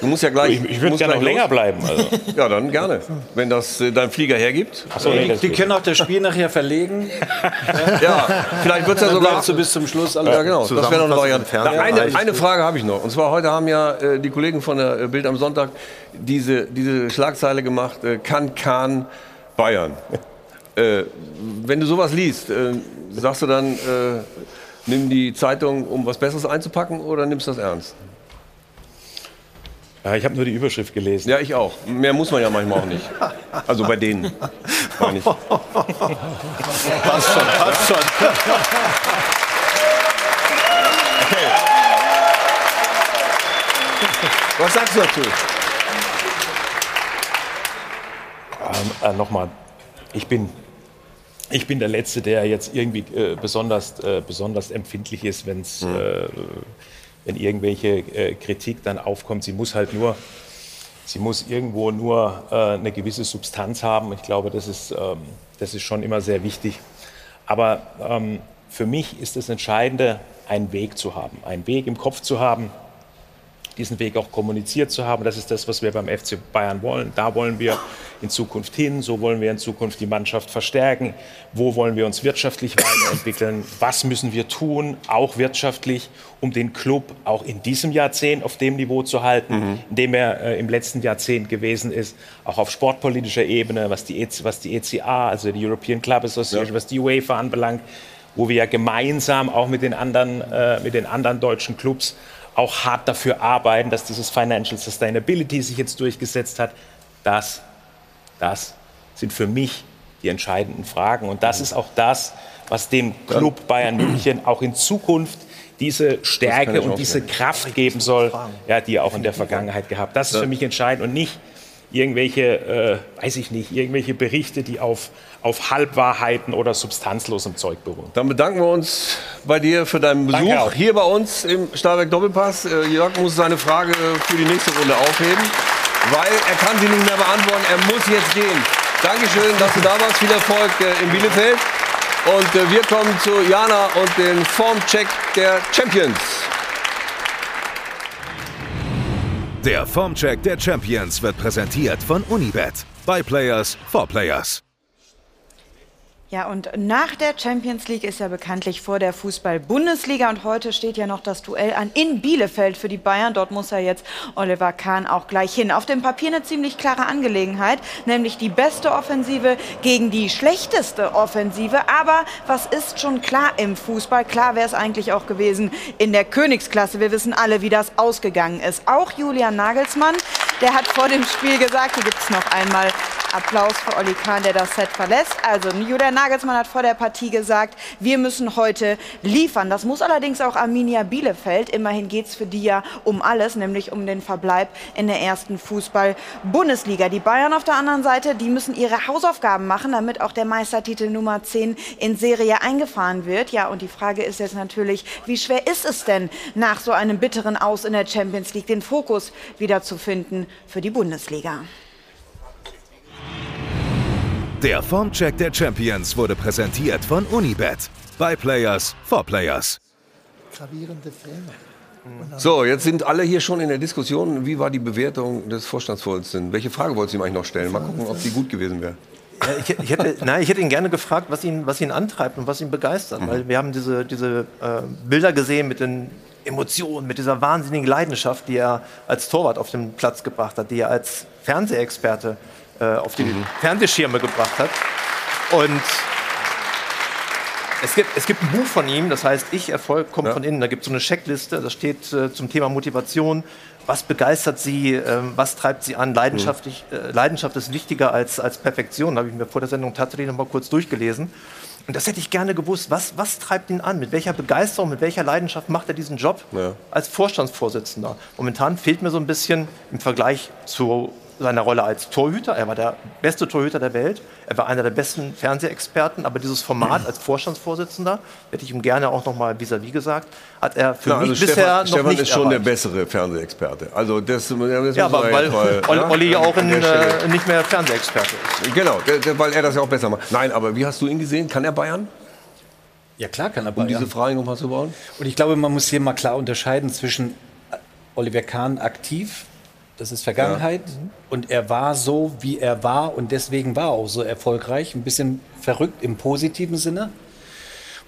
Du musst ja gleich. Ich, ich würde gerne noch länger bleiben. Also. Ja, dann gerne, wenn das äh, dein Flieger hergibt. So, nee, die, die können auch das Spiel nachher verlegen. ja, vielleicht wird es ja sogar du bis zum Schluss. Alles ja, genau. Das wäre noch Variante. Eine, eine Frage habe ich noch. Und zwar heute haben ja äh, die Kollegen von der äh, Bild am Sonntag diese, diese Schlagzeile gemacht: äh, Kann Kahn Bayern. Äh, wenn du sowas liest, äh, sagst du dann, äh, nimm die Zeitung, um was Besseres einzupacken oder nimmst du das ernst? Ja, ich habe nur die Überschrift gelesen. Ja, ich auch. Mehr muss man ja manchmal auch nicht. Also bei denen. Meine ich. passt schon, passt schon. Okay. Was sagst du dazu? Ähm, äh, Nochmal, ich bin, ich bin der Letzte, der jetzt irgendwie äh, besonders, äh, besonders empfindlich ist, wenn's, mhm. äh, wenn irgendwelche äh, Kritik dann aufkommt. Sie muss halt nur, sie muss irgendwo nur äh, eine gewisse Substanz haben. Ich glaube, das ist, ähm, das ist schon immer sehr wichtig. Aber ähm, für mich ist das Entscheidende, einen Weg zu haben, einen Weg im Kopf zu haben, diesen Weg auch kommuniziert zu haben. Das ist das, was wir beim FC Bayern wollen. Da wollen wir in Zukunft hin. So wollen wir in Zukunft die Mannschaft verstärken. Wo wollen wir uns wirtschaftlich weiterentwickeln? Was müssen wir tun, auch wirtschaftlich, um den Club auch in diesem Jahrzehnt auf dem Niveau zu halten, mhm. in dem er äh, im letzten Jahrzehnt gewesen ist, auch auf sportpolitischer Ebene, was die, EC, was die ECA, also die European Club Association, ja. was die UEFA anbelangt, wo wir ja gemeinsam auch mit den anderen, äh, mit den anderen deutschen Clubs auch hart dafür arbeiten, dass dieses Financial Sustainability sich jetzt durchgesetzt hat. Das, das sind für mich die entscheidenden Fragen. Und das ist auch das, was dem Club Bayern München auch in Zukunft diese Stärke und diese Kraft geben soll, ja, die er auch in der Vergangenheit gehabt. Das ist für mich entscheidend und nicht irgendwelche, äh, weiß ich nicht, irgendwelche Berichte, die auf, auf Halbwahrheiten oder substanzlosem Zeug beruhen. Dann bedanken wir uns bei dir für deinen Besuch hier bei uns im Stahlwerk Doppelpass. Äh, Jörg muss seine Frage für die nächste Runde aufheben, weil er kann sie nicht mehr beantworten. Er muss jetzt gehen. Dankeschön, dass du da warst. Viel Erfolg äh, in Bielefeld. Und äh, wir kommen zu Jana und den Formcheck der Champions. Der Formcheck der Champions wird präsentiert von Unibet. By Players for Players. Ja, und nach der Champions League ist ja bekanntlich vor der Fußball-Bundesliga und heute steht ja noch das Duell an in Bielefeld für die Bayern. Dort muss er jetzt Oliver Kahn auch gleich hin. Auf dem Papier eine ziemlich klare Angelegenheit, nämlich die beste Offensive gegen die schlechteste Offensive. Aber was ist schon klar im Fußball? Klar wäre es eigentlich auch gewesen in der Königsklasse. Wir wissen alle, wie das ausgegangen ist. Auch Julian Nagelsmann, der hat vor dem Spiel gesagt, hier gibt es noch einmal Applaus für Oli Kahn, der das Set verlässt. Also Julian Nagelsmann hat vor der Partie gesagt, wir müssen heute liefern. Das muss allerdings auch Arminia Bielefeld. Immerhin geht es für die ja um alles, nämlich um den Verbleib in der ersten Fußball-Bundesliga. Die Bayern auf der anderen Seite, die müssen ihre Hausaufgaben machen, damit auch der Meistertitel Nummer 10 in Serie eingefahren wird. Ja, und die Frage ist jetzt natürlich, wie schwer ist es denn, nach so einem bitteren Aus in der Champions League den Fokus wiederzufinden für die Bundesliga? Der Formcheck der Champions wurde präsentiert von Unibet. By Players for Players. Gravierende Fehler. So, jetzt sind alle hier schon in der Diskussion. Wie war die Bewertung des Vorstandsvorsitzenden? Welche Frage wolltest du ihm eigentlich noch stellen? Mal gucken, ob die gut gewesen wäre. Ja, ich, ich, hätte, nein, ich hätte ihn gerne gefragt, was ihn, was ihn antreibt und was ihn begeistert. Mhm. Weil wir haben diese, diese äh, Bilder gesehen mit den Emotionen, mit dieser wahnsinnigen Leidenschaft, die er als Torwart auf den Platz gebracht hat, die er als Fernsehexperte äh, auf die mhm. Fernsehschirme gebracht hat. Und Es gibt, es gibt ein Buch von ihm, das heißt Ich Erfolg kommt von innen. Da gibt es so eine Checkliste, da steht äh, zum Thema Motivation. Was begeistert Sie? ähm, was treibt Sie an? Leidenschaftlich, äh, Leidenschaft ist wichtiger als, als Perfektion. Da habe ich mir vor der Sendung tatsächlich noch mal kurz durchgelesen. Und das hätte ich gerne gewusst. Was, was treibt ihn an? Mit welcher Begeisterung, mit welcher Leidenschaft macht er diesen Job Ja. als Vorstandsvorsitzender? Momentan fehlt mir so ein bisschen im Vergleich zu seiner Rolle als Torhüter. Er war der beste Torhüter der Welt. Er war einer der besten Fernsehexperten. Aber dieses Format als Vorstandsvorsitzender, hätte ich ihm gerne auch noch mal vis-à-vis gesagt, hat er für Na, mich also bisher Stefan, noch Stefan nicht ist schon der erreicht. bessere Fernsehexperte. Also das, das Ja, aber weil jetzt mal, Olli, ne, Olli auch an in, der äh, nicht mehr Fernsehexperte ist. Genau, der, der, weil er das ja auch besser macht. Nein, aber wie hast du ihn gesehen? Kann er Bayern? Ja, klar kann er Um Bayern. diese Frage nochmal zu bauen? Und ich glaube, man muss hier mal klar unterscheiden zwischen Oliver Kahn aktiv, das ist Vergangenheit, und er war so, wie er war und deswegen war er auch so erfolgreich, ein bisschen verrückt im positiven Sinne.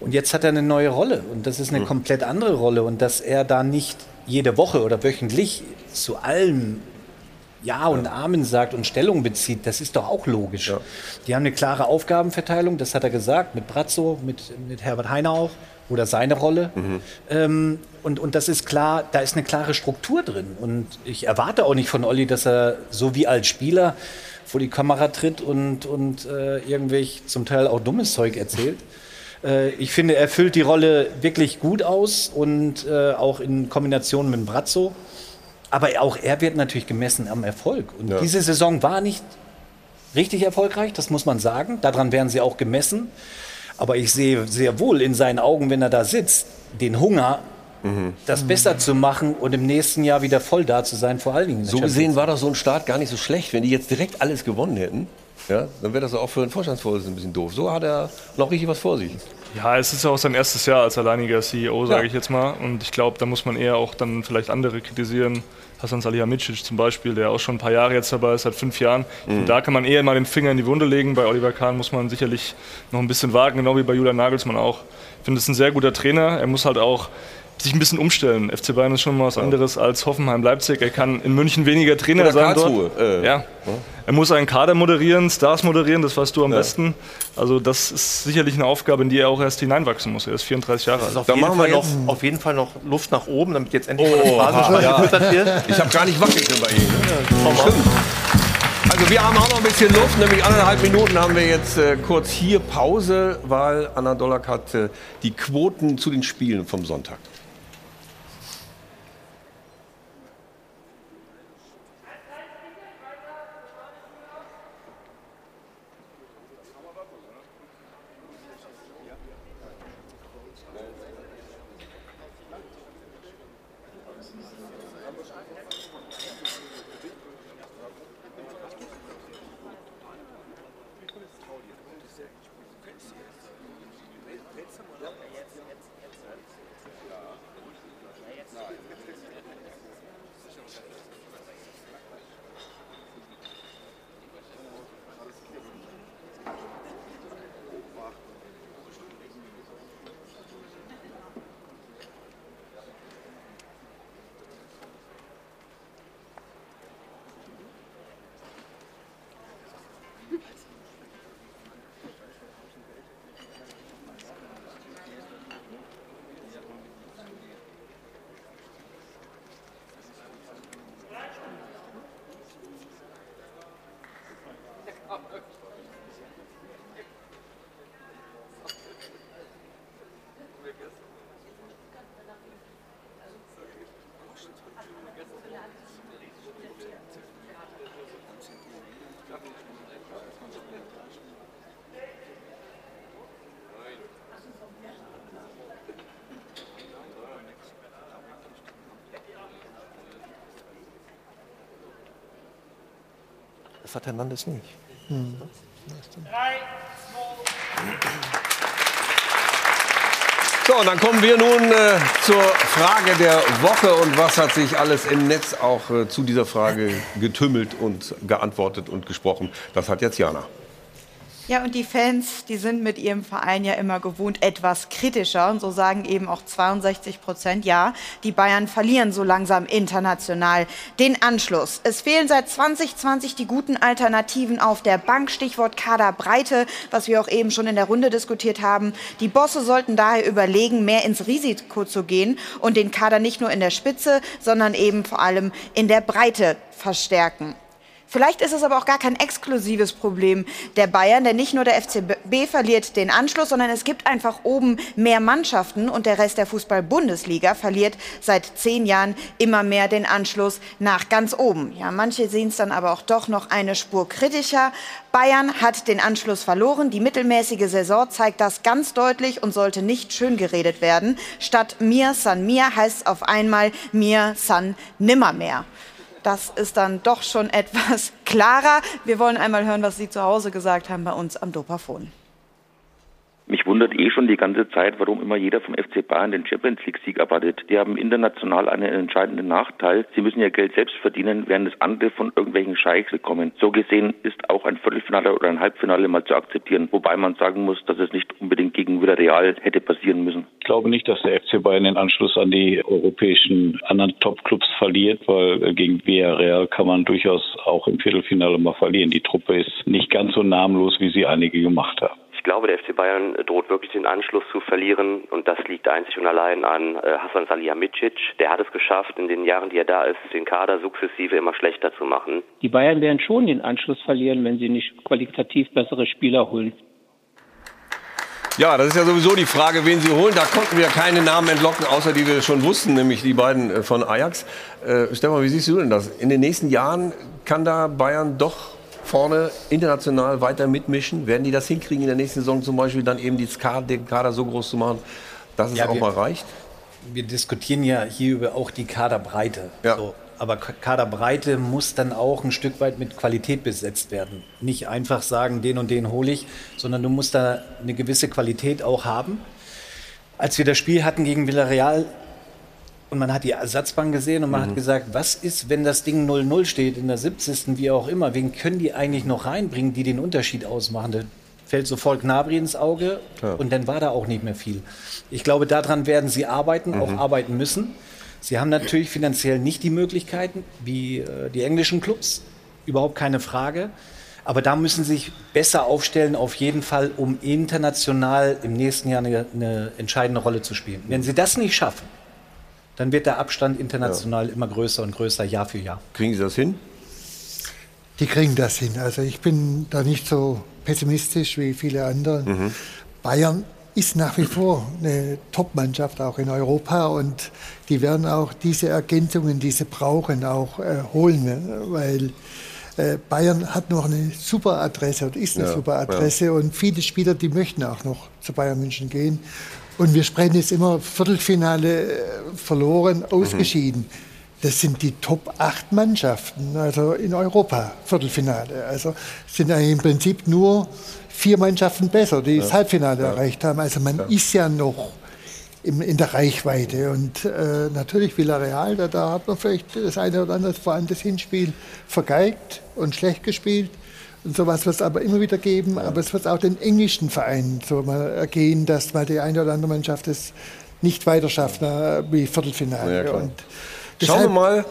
Und jetzt hat er eine neue Rolle und das ist eine komplett andere Rolle und dass er da nicht jede Woche oder wöchentlich zu allem ja und Amen sagt und Stellung bezieht, das ist doch auch logisch. Die haben eine klare Aufgabenverteilung, das hat er gesagt, mit Brazzo, mit, mit Herbert Heiner auch, oder seine Rolle. Ähm, und, und das ist klar, da ist eine klare Struktur drin. Und ich erwarte auch nicht von Olli, dass er so wie als Spieler vor die Kamera tritt und, und äh, irgendwelch zum Teil auch dummes Zeug erzählt. Äh, ich finde, er füllt die Rolle wirklich gut aus und äh, auch in Kombination mit Brazzo. Aber auch er wird natürlich gemessen am Erfolg. Und Ja. diese Saison war nicht richtig erfolgreich, das muss man sagen. Daran werden sie auch gemessen. Aber ich sehe sehr wohl in seinen Augen, wenn er da sitzt, den Hunger, das besser zu machen und im nächsten Jahr wieder voll da zu sein, vor allen Dingen. So gesehen war doch so ein Start gar nicht so schlecht. Wenn die jetzt direkt alles gewonnen hätten, ja, dann wäre das auch für einen Vorstandsvorsitzenden ein bisschen doof. So hat er noch richtig was vor sich. Ja, es ist ja auch sein erstes Jahr als alleiniger CEO, sage Ja. ich jetzt mal. Und ich glaube, da muss man eher auch dann vielleicht andere kritisieren. Hasan Salihamidzic zum Beispiel, der auch schon ein paar Jahre jetzt dabei ist, seit fünf Jahren. Mhm. Da kann man eher mal den Finger in die Wunde legen. Bei Oliver Kahn muss man sicherlich noch ein bisschen wagen, genau wie bei Julian Nagelsmann auch. Ich finde, es ist ein sehr guter Trainer. Er muss halt auch sich ein bisschen umstellen. FC Bayern ist schon mal was anderes als Hoffenheim Leipzig. Er kann in München weniger Trainer Oder sein Karlsruhe, dort. äh, ja. Er muss einen Kader moderieren, Stars moderieren, das weißt du am besten. Also das ist sicherlich eine Aufgabe, in die er auch erst hineinwachsen muss. Er ist 34 Jahre alt. auf jeden, Fall noch, auf jeden Fall noch Luft nach oben, damit jetzt endlich mal das Phrasenschwein ja. wird. Ich habe gar nicht wackeln können bei ihm. Stimmt. Also wir haben auch noch ein bisschen Luft, nämlich anderthalb Minuten haben wir jetzt äh, kurz hier Pause, weil Anna Dollack hat äh, die Quoten zu den Spielen vom Sonntag. Das hat Hernandez nicht. So, und dann kommen wir nun äh, zur Frage der Woche und was hat sich alles im Netz auch äh, zu dieser Frage getümmelt und geantwortet und gesprochen. Das hat jetzt Jana. Ja, und die Fans, die sind mit ihrem Verein ja immer gewohnt etwas kritischer. Und so sagen eben auch 62 Prozent, ja, die Bayern verlieren so langsam international den Anschluss. Es fehlen seit 2020 die guten Alternativen auf der Bank. Stichwort Kaderbreite, was wir auch eben schon in der Runde diskutiert haben. Die Bosse sollten daher überlegen, mehr ins Risiko zu gehen und den Kader nicht nur in der Spitze, sondern eben vor allem in der Breite verstärken. Vielleicht ist es aber auch gar kein exklusives Problem der Bayern, denn nicht nur der FCB verliert den Anschluss, sondern es gibt einfach oben mehr Mannschaften und der Rest der Fußball-Bundesliga verliert seit zehn Jahren immer mehr den Anschluss nach ganz oben. Ja, manche sehen es dann aber auch doch noch eine Spur kritischer. Bayern hat den Anschluss verloren. Die mittelmäßige Saison zeigt das ganz deutlich und sollte nicht schön geredet werden. Statt mir san mir heißt es auf einmal mir san nimmermehr. Das ist dann doch schon etwas klarer. Wir wollen einmal hören, was Sie zu Hause gesagt haben bei uns am Dopafon. Mich wundert eh schon die ganze Zeit, warum immer jeder vom FC Bayern den Champions League-Sieg erwartet. Die haben international einen entscheidenden Nachteil. Sie müssen ihr Geld selbst verdienen, während es andere von irgendwelchen Scheichs bekommen. So gesehen ist auch ein Viertelfinale oder ein Halbfinale mal zu akzeptieren. Wobei man sagen muss, dass es nicht unbedingt gegen Villarreal hätte passieren müssen. Ich glaube nicht, dass der FC Bayern den Anschluss an die europäischen anderen Top-Clubs verliert, weil äh, gegen Villarreal kann man durchaus auch im Viertelfinale mal verlieren. Die Truppe ist nicht ganz so namenlos, wie sie einige gemacht haben. Ich glaube, der FC Bayern droht wirklich den Anschluss zu verlieren und das liegt einzig und allein an äh, Hasan Salihamidzic. Der hat es geschafft, in den Jahren, die er da ist, den Kader sukzessive immer schlechter zu machen. Die Bayern werden schon den Anschluss verlieren, wenn sie nicht qualitativ bessere Spieler holen. Ja, das ist ja sowieso die Frage, wen sie holen. Da konnten wir keine Namen entlocken, außer die wir schon wussten, nämlich die beiden äh, von Ajax. Äh, Stefan, wie siehst du denn das? In den nächsten Jahren kann da Bayern doch vorne international weiter mitmischen? Werden die das hinkriegen in der nächsten Saison zum Beispiel dann eben den Kader so groß zu machen, dass es Ja, auch wir- mal reicht? Wir diskutieren ja hier über auch die Kaderbreite. Ja. So, aber Kaderbreite muss dann auch ein Stück weit mit Qualität besetzt werden. Nicht einfach sagen, den und den hole ich, sondern du musst da eine gewisse Qualität auch haben. Als wir das Spiel hatten gegen Villarreal und man hat die Ersatzbank gesehen und man Mhm. hat gesagt, was ist, wenn das Ding 0-0 steht in der 70. wie auch immer, wen können die eigentlich noch reinbringen, die den Unterschied ausmachen? Da fällt sofort Gnabry ins Auge Ja. und dann war da auch nicht mehr viel. Ich glaube, daran werden sie arbeiten, auch Mhm. arbeiten müssen. Sie haben natürlich finanziell nicht die Möglichkeiten wie äh, die englischen Clubs, überhaupt keine Frage. Aber da müssen sie sich besser aufstellen, auf jeden Fall, um international im nächsten Jahr eine, eine entscheidende Rolle zu spielen. Wenn sie das nicht schaffen, dann wird der Abstand international immer größer und größer, Jahr für Jahr. Kriegen Sie das hin? Die kriegen das hin. Also ich bin da nicht so pessimistisch wie viele andere. Mhm. Bayern ist nach wie vor eine Top-Mannschaft auch in Europa und die werden auch diese Ergänzungen, die sie brauchen, auch äh, holen, äh, weil äh, Bayern hat noch eine super Adresse und ist eine Ja, super Adresse und viele Spieler, die möchten auch noch zu Bayern München gehen. Und wir sprechen jetzt immer Viertelfinale äh, verloren, ausgeschieden. Das sind die Top 8 Mannschaften, also in Europa, Viertelfinale. Also es sind im Prinzip nur vier Mannschaften besser, die das Ja. Halbfinale Ja. erreicht haben. Also man ist ja noch im, in der Reichweite. Und äh, natürlich Villarreal, da, da hat man vielleicht das eine oder andere, vor allem das Hinspiel, vergeigt und schlecht gespielt. Und sowas wird es aber immer wieder geben. Aber es wird auch den englischen Vereinen so mal ergehen, dass mal die eine oder andere Mannschaft es nicht weiter schafft wie Viertelfinale. Ja, und Schauen wir mal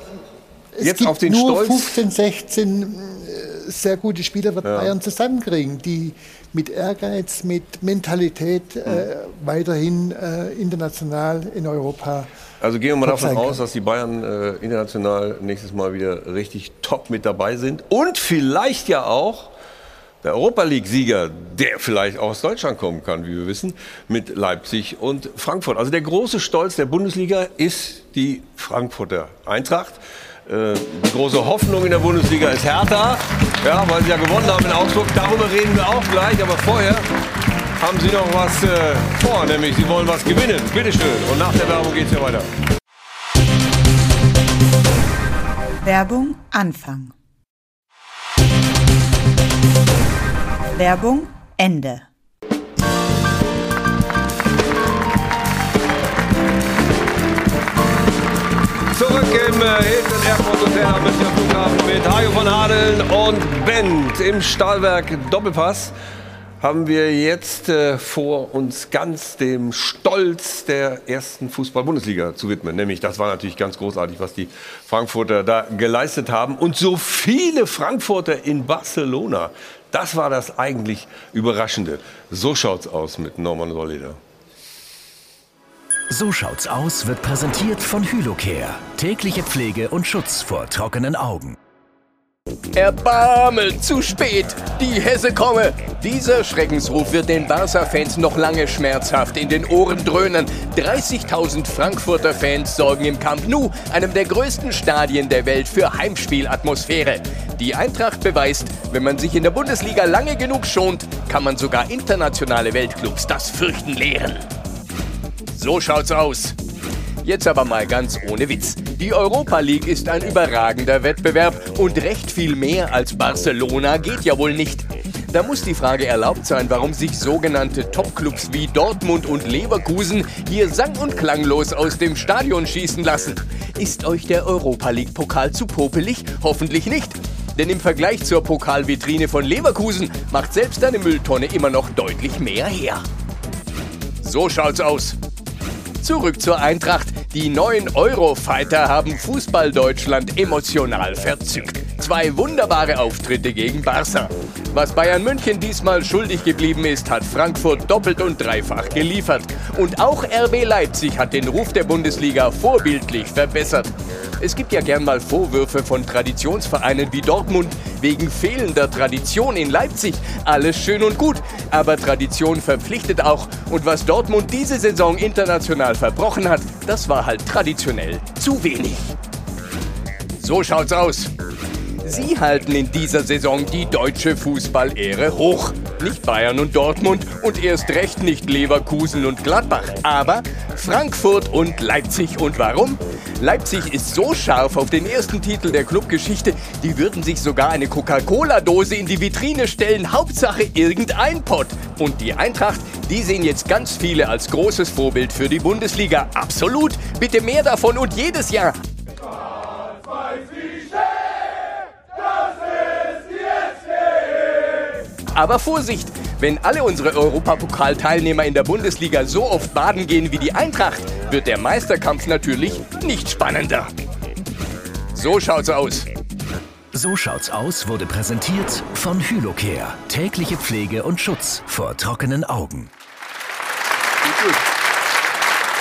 es jetzt gibt auf den nur Stolz. 15, 16 äh, sehr gute Spieler wird Ja. Bayern zusammenkriegen, die mit Ehrgeiz, mit Mentalität äh, Hm. weiterhin äh, international in Europa. Also gehen wir mal davon aus, dass die Bayern äh, international nächstes Mal wieder richtig top mit dabei sind. Und vielleicht ja auch der Europa League-Sieger, der vielleicht auch aus Deutschland kommen kann, wie wir wissen, mit Leipzig und Frankfurt. Also der große Stolz der Bundesliga ist die Frankfurter Eintracht. Äh, Die große Hoffnung in der Bundesliga ist Hertha, ja, weil sie ja gewonnen haben in Augsburg. Darüber reden wir auch gleich, aber vorher haben sie noch was äh, vor, nämlich sie wollen was gewinnen. Bitteschön. Und nach der Werbung geht's hier weiter. Werbung Anfang. Werbung Ende. Zurück im äh, Hilton Airport Hotel am Münchner Flughafen mit Hajo von Hadeln und Bent im Stahlwerk Doppelpass. Haben wir jetzt äh, vor uns ganz dem Stolz der ersten Fußball-Bundesliga zu widmen. Nämlich, das war natürlich ganz großartig, was die Frankfurter da geleistet haben. Und so viele Frankfurter in Barcelona. Das war das eigentlich Überraschende. So schaut's aus mit Norman Solida. So schaut's aus wird präsentiert von Hylocare. Tägliche Pflege und Schutz vor trockenen Augen. Erbarme, zu spät! Die Hesse komme! Dieser Schreckensruf wird den Barca-Fans noch lange schmerzhaft in den Ohren dröhnen. 30.000 Frankfurter Fans sorgen im Camp Nou, einem der größten Stadien der Welt, für Heimspielatmosphäre. Die Eintracht beweist, wenn man sich in der Bundesliga lange genug schont, kann man sogar internationale Weltclubs das Fürchten lehren. So schaut's aus. Jetzt aber mal ganz ohne Witz. Die Europa League ist ein überragender Wettbewerb und recht viel mehr als Barcelona geht ja wohl nicht. Da muss die Frage erlaubt sein, warum sich sogenannte Topclubs wie Dortmund und Leverkusen hier sang- und klanglos aus dem Stadion schießen lassen. Ist euch der Europa League Pokal zu popelig? Hoffentlich nicht. Denn im Vergleich zur Pokalvitrine von Leverkusen macht selbst eine Mülltonne immer noch deutlich mehr her. So schaut's aus. Zurück zur Eintracht. Die neuen Eurofighter haben Fußball-Deutschland emotional verzückt. Zwei wunderbare Auftritte gegen Barca. Was Bayern München diesmal schuldig geblieben ist, hat Frankfurt doppelt und dreifach geliefert. Und auch RB Leipzig hat den Ruf der Bundesliga vorbildlich verbessert. Es gibt ja gern mal Vorwürfe von Traditionsvereinen wie Dortmund wegen fehlender Tradition in Leipzig. Alles schön und gut, aber Tradition verpflichtet auch. Und was Dortmund diese Saison international verbrochen hat, das war halt traditionell zu wenig. So schaut's aus. Sie halten in dieser Saison die deutsche Fußballehre hoch. Nicht Bayern und Dortmund und erst recht nicht Leverkusen und Gladbach, aber Frankfurt und Leipzig. Und warum? Leipzig ist so scharf auf den ersten Titel der Clubgeschichte, die würden sich sogar eine Coca-Cola-Dose in die Vitrine stellen. Hauptsache irgendein Pott. Und die Eintracht, die sehen jetzt ganz viele als großes Vorbild für die Bundesliga. Absolut. Bitte mehr davon und jedes Jahr. Aber Vorsicht! Wenn alle unsere Europapokalteilnehmer in der Bundesliga so oft baden gehen wie die Eintracht, wird der Meisterkampf natürlich nicht spannender. So schaut's aus. So schaut's aus wurde präsentiert von Hylocare. Tägliche Pflege und Schutz vor trockenen Augen.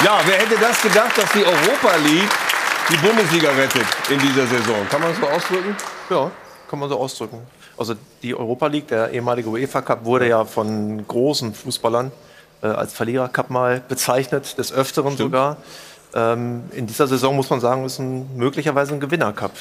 Ja, wer hätte das gedacht, dass die Europa League die Bundesliga rettet in dieser Saison? Kann man das so ausdrücken? Ja, kann man so ausdrücken. Also die Europa League, der ehemalige UEFA Cup, wurde ja von großen Fußballern äh, als Verlierercup mal bezeichnet, des Öfteren Stimmt. sogar. Ähm, in dieser Saison muss man sagen, ist ein, möglicherweise ein Gewinnercup.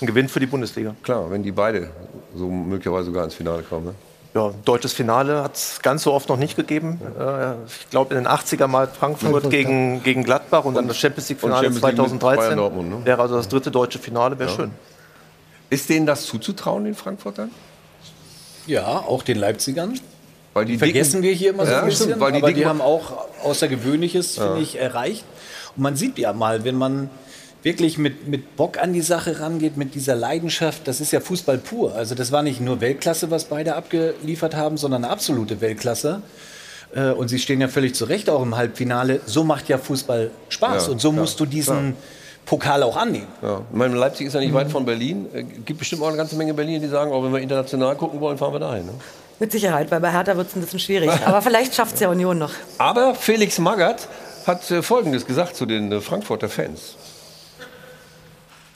Ein Gewinn für die Bundesliga. Klar, wenn die beide so möglicherweise sogar ins Finale kommen. Ne? Ja, deutsches Finale hat es ganz so oft noch nicht gegeben. Äh, ich glaube, in den 80er mal Frankfurt Frankfurt, gegen, gegen Gladbach und, dann das Champions League-Finale und Champions League mit 2013. Bayern Dortmund, ne? Wäre also das dritte deutsche Finale, wäre Ja. schön. Ist denen das zuzutrauen, den Frankfurtern? Ja, auch den Leipzigern. Weil die Vergessen dicken- wir hier immer so Ja, ein bisschen, weil die aber die haben auch Außergewöhnliches, Ja. finde ich, erreicht. Und man sieht ja mal, wenn man wirklich mit, mit Bock an die Sache rangeht, mit dieser Leidenschaft, das ist ja Fußball pur. Also das war nicht nur Weltklasse, was beide abgeliefert haben, sondern eine absolute Weltklasse. Äh, Und sie stehen ja völlig zu Recht auch im Halbfinale. So macht ja Fußball Spaß. Ja, und so klar, musst du diesen klar. Pokal auch annehmen. Ja. Ich meine, Leipzig ist ja nicht Mhm. weit von Berlin. Es gibt bestimmt auch eine ganze Menge Berliner, die sagen, auch wenn wir international gucken wollen, fahren wir dahin. Ne? Mit Sicherheit, weil bei Hertha wird es ein bisschen schwierig. Aber vielleicht schafft es ja Union noch. Aber Felix Magath hat äh, Folgendes gesagt zu den äh, Frankfurter Fans.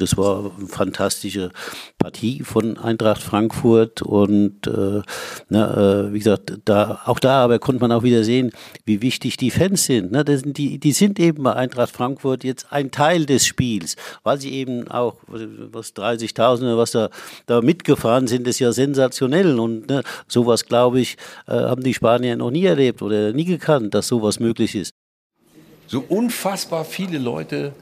Das war eine fantastische Partie von Eintracht Frankfurt und äh, na, äh, wie gesagt, da, auch da aber konnte man auch wieder sehen, wie wichtig die Fans sind. Ne? Das die, die sind eben bei Eintracht Frankfurt jetzt ein Teil des Spiels, weil sie eben auch was 30.000 oder was da, da mitgefahren sind, ist ja sensationell und ne, sowas, glaube ich, äh, haben die Spanier noch nie erlebt oder nie gekannt, dass sowas möglich ist. So unfassbar viele Leute,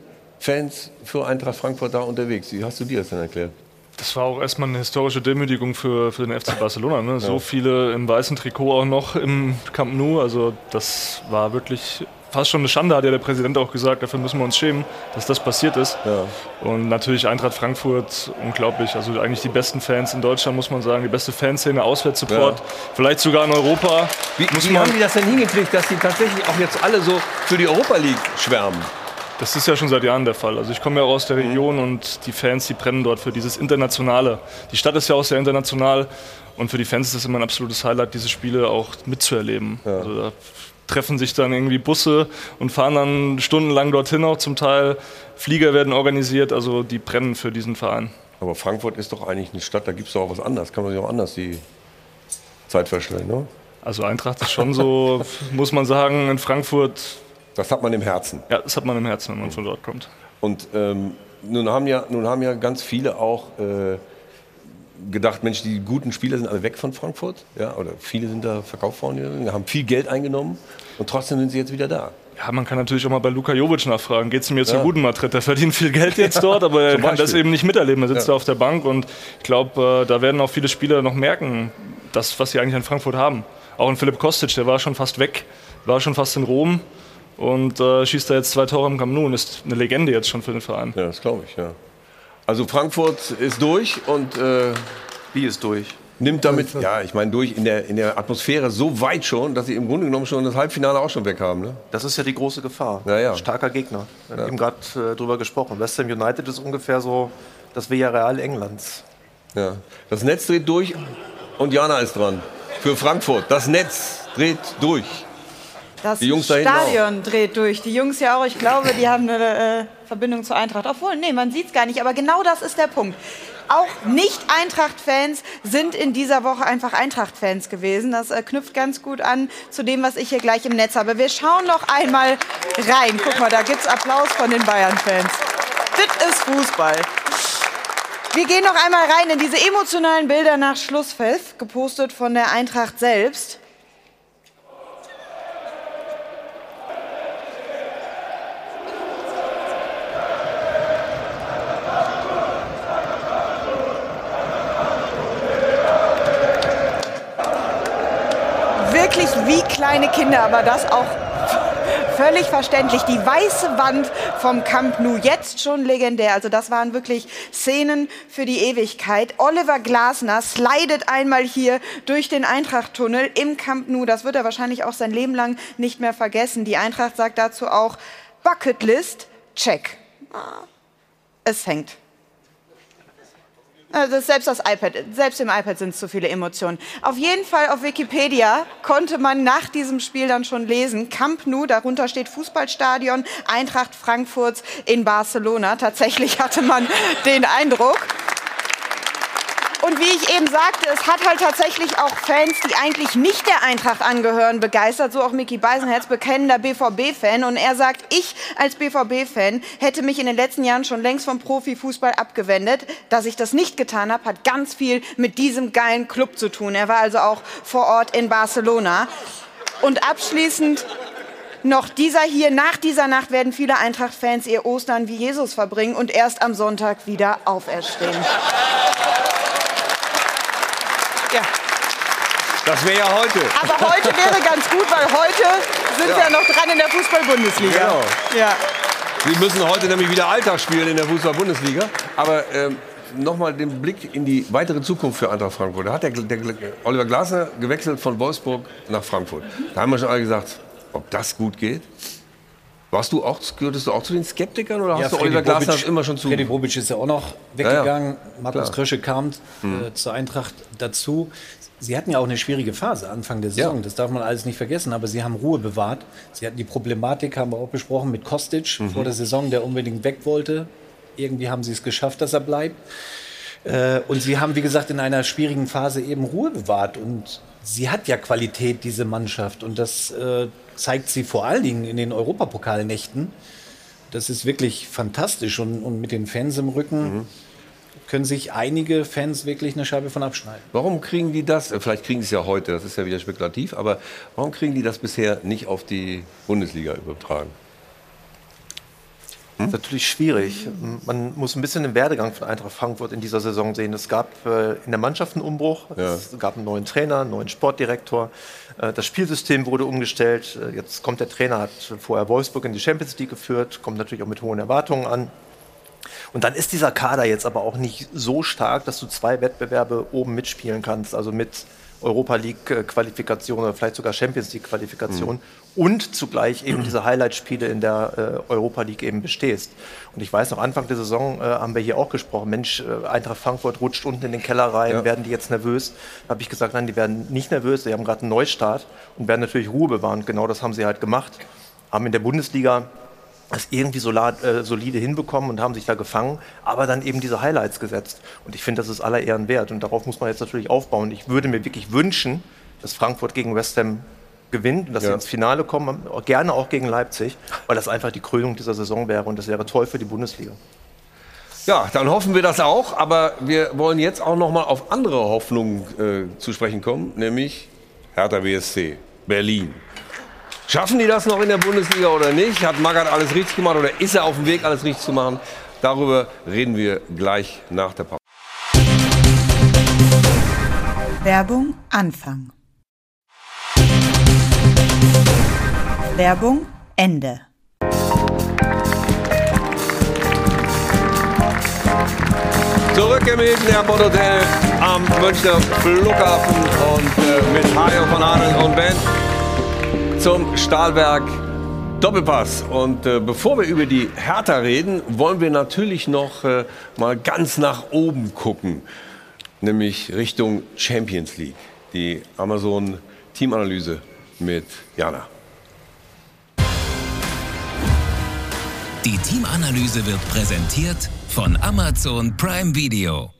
Fans für Eintracht Frankfurt da unterwegs. Wie hast du dir das denn erklärt? Das war auch erstmal eine historische Demütigung für, für den FC Barcelona. Ne? So Ja. viele im weißen Trikot auch noch im Camp Nou. Also das war wirklich fast schon eine Schande, hat ja der Präsident auch gesagt. Dafür müssen wir uns schämen, dass das passiert ist. Und natürlich Eintracht Frankfurt, unglaublich. Also eigentlich die besten Fans in Deutschland, muss man sagen. Die beste Fanszene, Auswärtssupport. Ja. Vielleicht sogar in Europa. Wie, wie haben die das denn hingekriegt, dass die tatsächlich auch jetzt alle so für die Europa League schwärmen? Das ist ja schon seit Jahren der Fall. Also ich komme ja auch aus der Region und die Fans, die brennen dort für dieses Internationale. Die Stadt ist ja auch sehr international und für die Fans ist es immer ein absolutes Highlight, diese Spiele auch mitzuerleben. Also da treffen sich dann irgendwie Busse und fahren dann stundenlang dorthin auch zum Teil. Flieger werden organisiert, also die brennen für diesen Verein. Aber Frankfurt ist doch eigentlich eine Stadt, da gibt es doch auch was anderes. Kann man sich auch anders die Zeit verstellen, ne? Also Eintracht ist schon so, muss man sagen, in Frankfurt. Das hat man im Herzen. Ja, das hat man im Herzen, wenn man von dort kommt. Und ähm, nun, haben ja, nun haben ja ganz viele auch äh, gedacht, Mensch, die guten Spieler sind alle weg von Frankfurt. Ja, oder viele sind da verkauft worden, haben viel Geld eingenommen und trotzdem sind sie jetzt wieder da. Ja, man kann natürlich auch mal bei Luka Jovic nachfragen. Geht es ihm jetzt Ja. so gut in Madrid? Der verdient viel Geld jetzt dort, aber er kann das eben nicht miterleben. Er sitzt Ja. da auf der Bank und ich glaube, äh, da werden auch viele Spieler noch merken, das, was sie eigentlich in Frankfurt haben. Auch ein Philipp Kostic, der war schon fast weg, war schon fast in Rom und äh, schießt da jetzt zwei Tore im Camp Nou und ist eine Legende jetzt schon für den Verein. Ja, das glaube ich, ja. Also Frankfurt ist durch und äh, wie ist durch? Nimmt damit, ja, ich meine durch in der, in der Atmosphäre so weit schon, dass sie im Grunde genommen schon das Halbfinale auch schon weg haben. Ne? Das ist ja die große Gefahr. Ja, ja. Starker Gegner. Wir haben eben gerade äh, drüber gesprochen. West Ham United ist ungefähr so das Villarreal Englands. Ja. Das Netz dreht durch und Jana ist dran. Für Frankfurt. Das Netz dreht durch. Das Stadion dreht durch. Die Jungs ja auch. Ich glaube, die haben eine äh, Verbindung zur Eintracht. Obwohl, nee, man sieht es gar nicht. Aber genau das ist der Punkt. Auch Nicht-Eintracht-Fans sind in dieser Woche einfach Eintracht-Fans gewesen. Das äh, knüpft ganz gut an zu dem, was ich hier gleich im Netz habe. Wir schauen noch einmal rein. Guck mal, da gibt's Applaus von den Bayern-Fans. Das ist Fußball. Wir gehen noch einmal rein in diese emotionalen Bilder nach Schlusspfiff, gepostet von der Eintracht selbst. Wie kleine Kinder, aber das auch völlig verständlich. Die weiße Wand vom Camp Nou, jetzt schon legendär. Also das waren wirklich Szenen für die Ewigkeit. Oliver Glasner slidet einmal hier durch den Eintracht-Tunnel im Camp Nou. Das wird er wahrscheinlich auch sein Leben lang nicht mehr vergessen. Die Eintracht sagt dazu auch Bucketlist, check. Es hängt. Also selbst das iPad, selbst im iPad sind es zu viele Emotionen. Auf jeden Fall auf Wikipedia konnte man nach diesem Spiel dann schon lesen, Camp Nou, darunter steht Fußballstadion Eintracht Frankfurt in Barcelona. Tatsächlich hatte man den Eindruck. Und wie ich eben sagte, es hat halt tatsächlich auch Fans, die eigentlich nicht der Eintracht angehören, begeistert. So auch Mickey Beisenherz, bekennender BVB-Fan. Und er sagt, ich als BVB-Fan hätte mich in den letzten Jahren schon längst vom Profifußball abgewendet. Dass ich das nicht getan habe, hat ganz viel mit diesem geilen Club zu tun. Er war also auch vor Ort in Barcelona. Und abschließend noch dieser hier, nach dieser Nacht werden viele Eintracht-Fans ihr Ostern wie Jesus verbringen und erst am Sonntag wieder auferstehen. Ja. Das wäre ja heute. Aber heute wäre ganz gut, weil heute sind Ja. wir noch dran in der Fußball-Bundesliga. Genau. Ja. Wir müssen heute nämlich wieder Alltag spielen in der Fußball-Bundesliga. Aber ähm, nochmal den Blick in die weitere Zukunft für Eintracht Frankfurt. Da hat der, der, Oliver Glasner gewechselt von Wolfsburg nach Frankfurt. Da haben wir schon alle gesagt, ob das gut geht. Warst du auch, gehörtest du auch zu den Skeptikern oder hast du Oliver Glasner immer schon zu? Freddy Bobic ist ja auch noch Ja, ja. weggegangen. Markus. Krösche kam äh, zur Eintracht dazu. Sie hatten ja auch eine schwierige Phase Anfang der Saison. Das darf man alles nicht vergessen. Aber sie haben Ruhe bewahrt. Sie hatten die Problematik, haben wir auch besprochen, mit Kostic Mhm. vor der Saison, der unbedingt weg wollte. Irgendwie haben sie es geschafft, dass er bleibt. Äh, und sie haben, wie gesagt, in einer schwierigen Phase eben Ruhe bewahrt. Und sie hat ja Qualität, diese Mannschaft. Und das äh, zeigt sie vor allen Dingen in den Europapokalnächten. Das ist wirklich fantastisch. Und, und mit den Fans im Rücken können sich einige Fans wirklich eine Scheibe von abschneiden. Warum kriegen die das? Vielleicht kriegen sie es ja heute, das ist ja wieder spekulativ, aber warum kriegen die das bisher nicht auf die Bundesliga übertragen? Das ist natürlich schwierig. Man muss ein bisschen den Werdegang von Eintracht Frankfurt in dieser Saison sehen. Es gab äh, in der Mannschaft einen Umbruch, Ja. es gab einen neuen Trainer, einen neuen Sportdirektor. Äh, Das Spielsystem wurde umgestellt. Äh, Jetzt kommt der Trainer, hat vorher Wolfsburg in die Champions League geführt, kommt natürlich auch mit hohen Erwartungen an. Und dann ist dieser Kader jetzt aber auch nicht so stark, dass du zwei Wettbewerbe oben mitspielen kannst, also mit Europa League äh, Qualifikation oder vielleicht sogar Champions League Qualifikation und zugleich eben diese Highlight-Spiele in der äh, Europa League eben bestehst. Und ich weiß noch, Anfang der Saison äh, haben wir hier auch gesprochen, Mensch, äh, Eintracht Frankfurt rutscht unten in den Keller rein, Ja. werden die jetzt nervös? Da habe ich gesagt, nein, die werden nicht nervös, die haben gerade einen Neustart und werden natürlich Ruhe bewahren. Genau das haben sie halt gemacht. Haben in der Bundesliga das irgendwie sola- äh, solide hinbekommen und haben sich da gefangen, aber dann eben diese Highlights gesetzt. Und ich finde, das ist aller Ehren wert. Und darauf muss man jetzt natürlich aufbauen. Ich würde mir wirklich wünschen, dass Frankfurt gegen West Ham gewinnt und dass sie Ja. ins Finale kommen, gerne auch gegen Leipzig, weil das einfach die Krönung dieser Saison wäre und das wäre toll für die Bundesliga. Ja, dann hoffen wir das auch. Aber wir wollen jetzt auch noch mal auf andere Hoffnungen äh, zu sprechen kommen, nämlich Hertha BSC, Berlin. Schaffen die das noch in der Bundesliga oder nicht? Hat Magath alles richtig gemacht oder ist er auf dem Weg, alles richtig zu machen? Darüber reden wir gleich nach der Pause. Werbung Anfang. Werbung Ende. Zurück im Hilton Airport Hotel am Münchner Flughafen und äh, mit Hajo von Adel und Ben zum Stahlwerk Doppelpass. Und äh, bevor wir über die Hertha reden, wollen wir natürlich noch äh, mal ganz nach oben gucken, nämlich Richtung Champions League. Die Amazon Teamanalyse mit Jana. Die Teamanalyse wird präsentiert von Amazon Prime Video.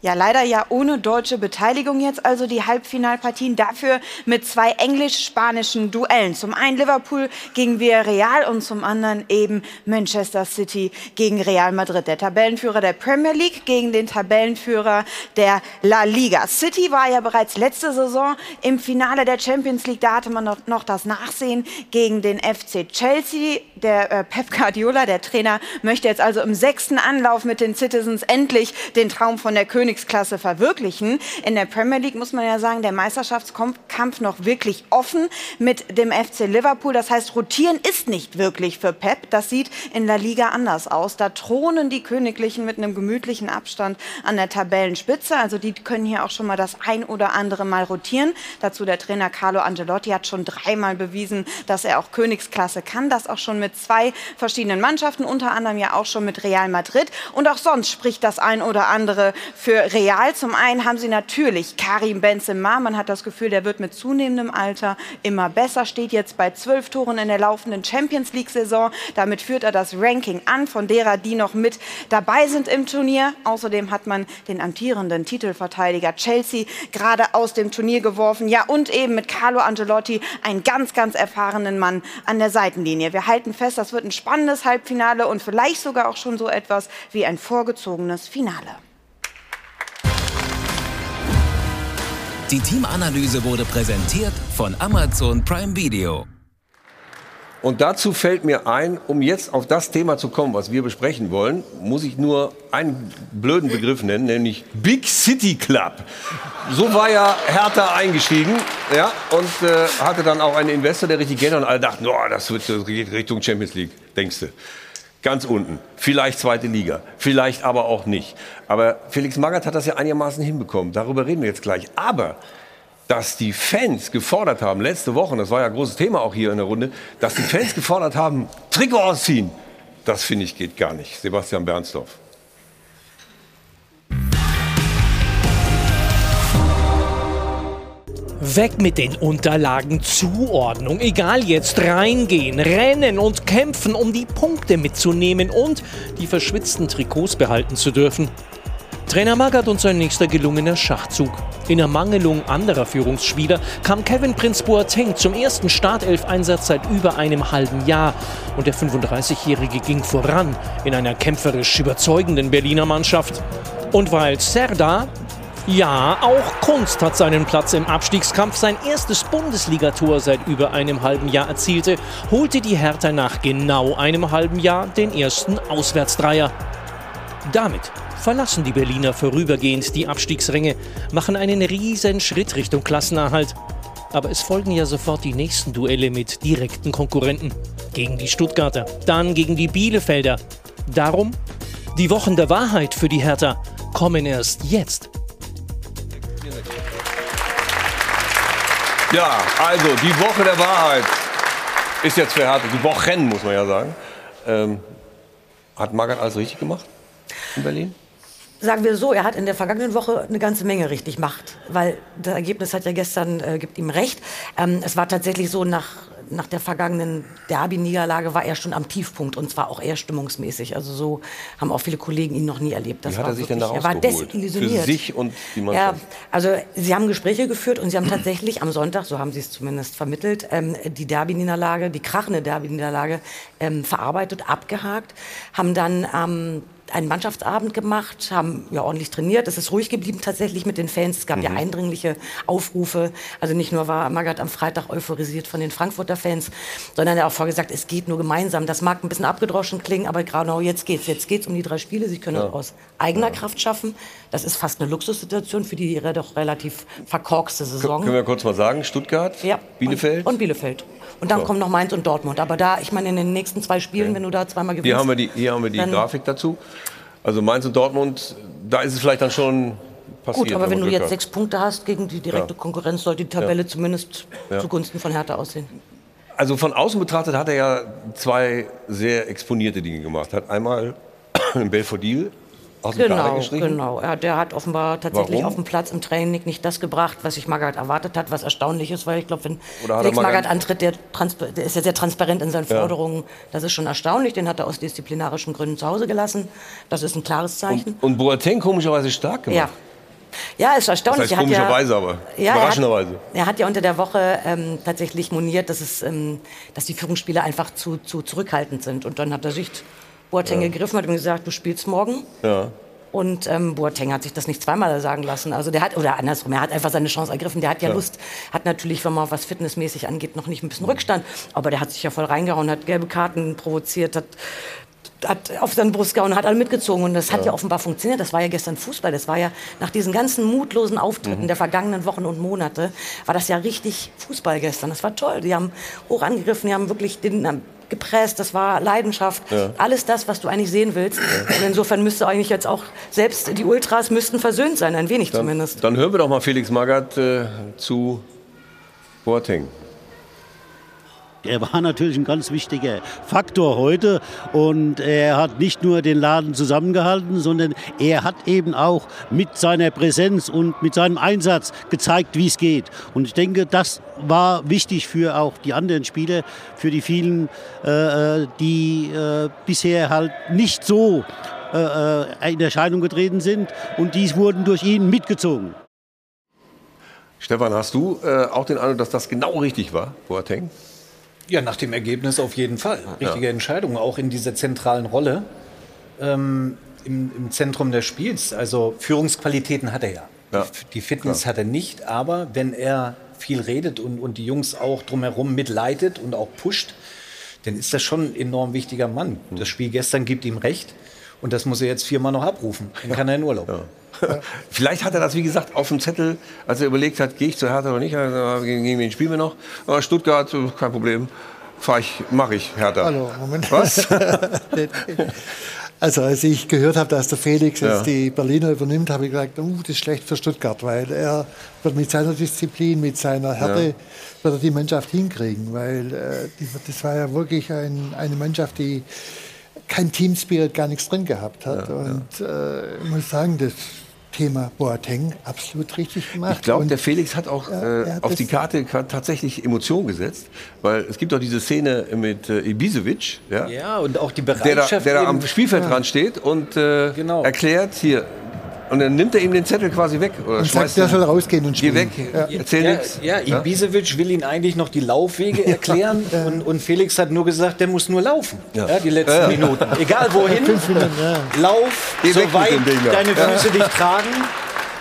Ja, leider ja ohne deutsche Beteiligung jetzt, also die Halbfinalpartien. Dafür mit zwei englisch-spanischen Duellen. Zum einen Liverpool gegen Villarreal und zum anderen eben Manchester City gegen Real Madrid. Der Tabellenführer der Premier League gegen den Tabellenführer der La Liga. City war ja bereits letzte Saison im Finale der Champions League. Da hatte man noch, noch das Nachsehen gegen den FC Chelsea. Der äh, Pep Guardiola, der Trainer, möchte jetzt also im sechsten Anlauf mit den Citizens endlich den Traum von der Königsklasse verwirklichen. In der Premier League muss man ja sagen, der Meisterschaftskampf noch wirklich offen mit dem FC Liverpool. Das heißt, rotieren ist nicht wirklich für Pep. Das sieht in La Liga anders aus. Da thronen die Königlichen mit einem gemütlichen Abstand an der Tabellenspitze. Also die können hier auch schon mal das ein oder andere Mal rotieren. Dazu der Trainer Carlo Angelotti hat schon dreimal bewiesen, dass er auch Königsklasse kann. Das auch schon mit zwei verschiedenen Mannschaften, unter anderem ja auch schon mit Real Madrid. Und auch sonst spricht das ein oder andere für Real. Zum einen haben sie natürlich Karim Benzema. Man hat das Gefühl, der wird mit zunehmendem Alter immer besser. Steht jetzt bei zwölf Toren in der laufenden Champions League-Saison. Damit führt er das Ranking an von derer, die noch mit dabei sind im Turnier. Außerdem hat man den amtierenden Titelverteidiger Chelsea gerade aus dem Turnier geworfen. Ja, und eben mit Carlo Angelotti einen ganz, ganz erfahrenen Mann an der Seitenlinie. Wir halten fest, das wird ein spannendes Halbfinale und vielleicht sogar auch schon so etwas wie ein vorgezogenes Finale. Die Teamanalyse wurde präsentiert von Amazon Prime Video. Und dazu fällt mir ein, um jetzt auf das Thema zu kommen, was wir besprechen wollen, muss ich nur einen blöden Begriff nennen, nämlich Big City Club. So war ja Hertha eingestiegen ja, und äh, hatte dann auch einen Investor, der richtig Geld und alle dachten, oh, das wird das geht Richtung Champions League, denkst du. Ganz unten, vielleicht zweite Liga, vielleicht aber auch nicht. Aber Felix Magath hat das ja einigermaßen hinbekommen, darüber reden wir jetzt gleich. Aber dass die Fans gefordert haben, letzte Woche, das war ja ein großes Thema auch hier in der Runde, dass die Fans gefordert haben, Trikot ausziehen, das finde ich geht gar nicht. Sebastian Bernsdorf. Weg mit den Unterlagen, Zuordnung. Egal jetzt, reingehen, rennen und kämpfen, um die Punkte mitzunehmen und die verschwitzten Trikots behalten zu dürfen. Trainer Magath und sein nächster gelungener Schachzug. In Ermangelung anderer Führungsspieler kam Kevin Prince Boateng zum ersten Startelf-Einsatz seit über einem halben Jahr. Und der 35-Jährige ging voran in einer kämpferisch überzeugenden Berliner Mannschaft. Und weil Serda Ja, auch Kunst hat seinen Platz im Abstiegskampf. Sein erstes Bundesligator seit über einem halben Jahr erzielte, holte die Hertha nach genau einem halben Jahr den ersten Auswärtsdreier. Damit verlassen die Berliner vorübergehend die Abstiegsränge, machen einen riesen Schritt Richtung Klassenerhalt. Aber es folgen ja sofort die nächsten Duelle mit direkten Konkurrenten. Gegen die Stuttgarter, dann gegen die Bielefelder. Darum, die Wochen der Wahrheit für die Hertha kommen erst jetzt. Ja, also die Woche der Wahrheit ist jetzt Hertha. Die Wochen, muss man ja sagen. Ähm, hat Magath alles richtig gemacht in Berlin? Sagen wir so, er hat in der vergangenen Woche eine ganze Menge richtig gemacht, weil das Ergebnis hat ja gestern, äh, gibt ihm recht. Ähm, es war tatsächlich so, nach, nach der vergangenen Derby-Niederlage war er schon am Tiefpunkt und zwar auch eher stimmungsmäßig. Also so haben auch viele Kollegen ihn noch nie erlebt. Das Wie hat war er sich denn da wirklich- Er war desillusioniert. Für sich und die Ja, Mannschaft? also sie haben Gespräche geführt und sie haben tatsächlich am Sonntag, so haben sie es zumindest vermittelt, ähm, die Derby-Niederlage, die krachende Derby-Niederlage ähm, verarbeitet, abgehakt, haben dann ähm, einen Mannschaftsabend gemacht, haben ja ordentlich trainiert. Es ist ruhig geblieben tatsächlich mit den Fans. Es gab ja Mhm. eindringliche Aufrufe. Also nicht nur war Magath am Freitag euphorisiert von den Frankfurter Fans, sondern er hat auch vorgesagt, es geht nur gemeinsam. Das mag ein bisschen abgedroschen klingen, aber genau jetzt geht's. Jetzt geht's um die drei Spiele. Sie können Ja. es aus eigener Kraft schaffen. Das ist fast eine Luxussituation für die doch relativ verkorkste Saison. Können wir kurz mal sagen, Stuttgart, Bielefeld? Und Bielefeld. Und dann So. kommen noch Mainz und Dortmund. Aber da, ich meine, in den nächsten zwei Spielen, wenn du da zweimal gewinnst. Hier haben wir die, hier haben wir die Grafik dazu. Also Mainz und Dortmund, da ist es vielleicht dann schon passiert. Gut, aber wenn du Glück jetzt hat. sechs Punkte hast gegen die direkte Ja. Konkurrenz, sollte die Tabelle Ja. zumindest Ja. zugunsten von Hertha aussehen. Also von außen betrachtet hat er ja zwei sehr exponierte Dinge gemacht. Hat einmal in Belfodil aus dem Genau, gestrichen. genau. Er, der hat offenbar tatsächlich Warum? auf dem Platz im Training nicht das gebracht, was sich Magath erwartet hat, was erstaunlich ist, weil ich glaube, wenn Felix Magath- antritt, der, der ist ja sehr transparent in seinen Ja. Forderungen. Das ist schon erstaunlich. Den hat er aus disziplinarischen Gründen zu Hause gelassen. Das ist ein klares Zeichen. Und Boateng komischerweise stark gemacht. Ja. Ja, ist Das erstaunlich. heißt Er hat ja- komischerweise, aber Ja, überraschenderweise. Er hat, er hat ja unter der Woche ähm, tatsächlich moniert, dass, es, ähm, dass die Führungsspieler einfach zu, zu zurückhaltend sind. Und dann hat er sich Boateng Ja. gegriffen hat ihm gesagt, du spielst morgen. Ja. Und ähm, Boateng hat sich das nicht zweimal sagen lassen. Also der hat, oder andersrum, er hat einfach seine Chance ergriffen. Der hat ja, Ja. Lust, hat natürlich, wenn man was fitnessmäßig angeht, noch nicht ein bisschen Rückstand. Aber der hat sich ja voll reingehauen, hat gelbe Karten provoziert, hat hat auf seine Brust gehauen, hat alle mitgezogen und das hat Ja. ja offenbar funktioniert. Das war ja gestern Fußball. Das war ja nach diesen ganzen mutlosen Auftritten Mhm. der vergangenen Wochen und Monate war das ja richtig Fußball gestern. Das war toll. Die haben hoch angegriffen, die haben wirklich den gepresst. Das war Leidenschaft. Ja. Alles das, was du eigentlich sehen willst. Und insofern müsste eigentlich jetzt auch selbst die Ultras müssten versöhnt sein, ein wenig zumindest. Dann hören wir doch mal Felix Magath äh, zu Boateng. Er war natürlich ein ganz wichtiger Faktor heute und er hat nicht nur den Laden zusammengehalten, sondern er hat eben auch mit seiner Präsenz und mit seinem Einsatz gezeigt, wie es geht. Und ich denke, das war wichtig für auch die anderen Spieler, für die vielen, äh, äh, die äh, bisher halt nicht so äh, äh, in Erscheinung getreten sind und dies wurden durch ihn mitgezogen. Stefan, hast du äh, auch den Eindruck, dass das genau richtig war, Boateng? Ja, nach dem Ergebnis auf jeden Fall. Richtige Entscheidung, auch in dieser zentralen Rolle ähm, im, im Zentrum des Spiels. Also Führungsqualitäten hat er ja. Ja. Die Fitness hat er nicht, aber wenn er viel redet und, und die Jungs auch drumherum mitleitet und auch pusht, dann ist das schon ein enorm wichtiger Mann. Das Spiel gestern gibt ihm recht und das muss er jetzt viermal noch abrufen. Dann kann er in Urlaub. Vielleicht hat er das, wie gesagt, auf dem Zettel, als er überlegt hat, gehe ich zu Hertha oder nicht, also, gegen, gegen wen spielen wir noch? Ah, Stuttgart, kein Problem, fahr ich, mache ich Hertha. Hallo, Moment. Was? Also als ich gehört habe, dass der Felix Ja. jetzt die Berliner übernimmt, habe ich gesagt, uh, das ist schlecht für Stuttgart, weil er wird mit seiner Disziplin, mit seiner Härte, Ja. wird er die Mannschaft hinkriegen, weil äh, die, das war ja wirklich ein, eine Mannschaft, die kein Teamspirit, gar nichts drin gehabt hat. Und äh, ich muss sagen, das Thema Boateng absolut richtig gemacht. Ich glaube, der Felix hat auch Ja, äh, hat auf die Karte ka- tatsächlich Emotion gesetzt, weil es gibt doch diese Szene mit äh, Ibisevic, ja, Ja, und auch die der da, Bereitschaft. der da am Spielfeldrand steht und äh, erklärt hier. Und dann nimmt er ihm den Zettel quasi weg oder und sagt, schmeißt der ihn- soll rausgehen und Geh spielen. weg, Ja. erzähl ja, nichts. Ja, Ibisevic will ihn eigentlich noch die Laufwege erklären und, und Felix hat nur gesagt, der muss nur laufen. Ja. Ja. die letzten Ja, ja. Minuten. Egal wohin, lauf, Geh so weit deine Ja. Füße dich tragen.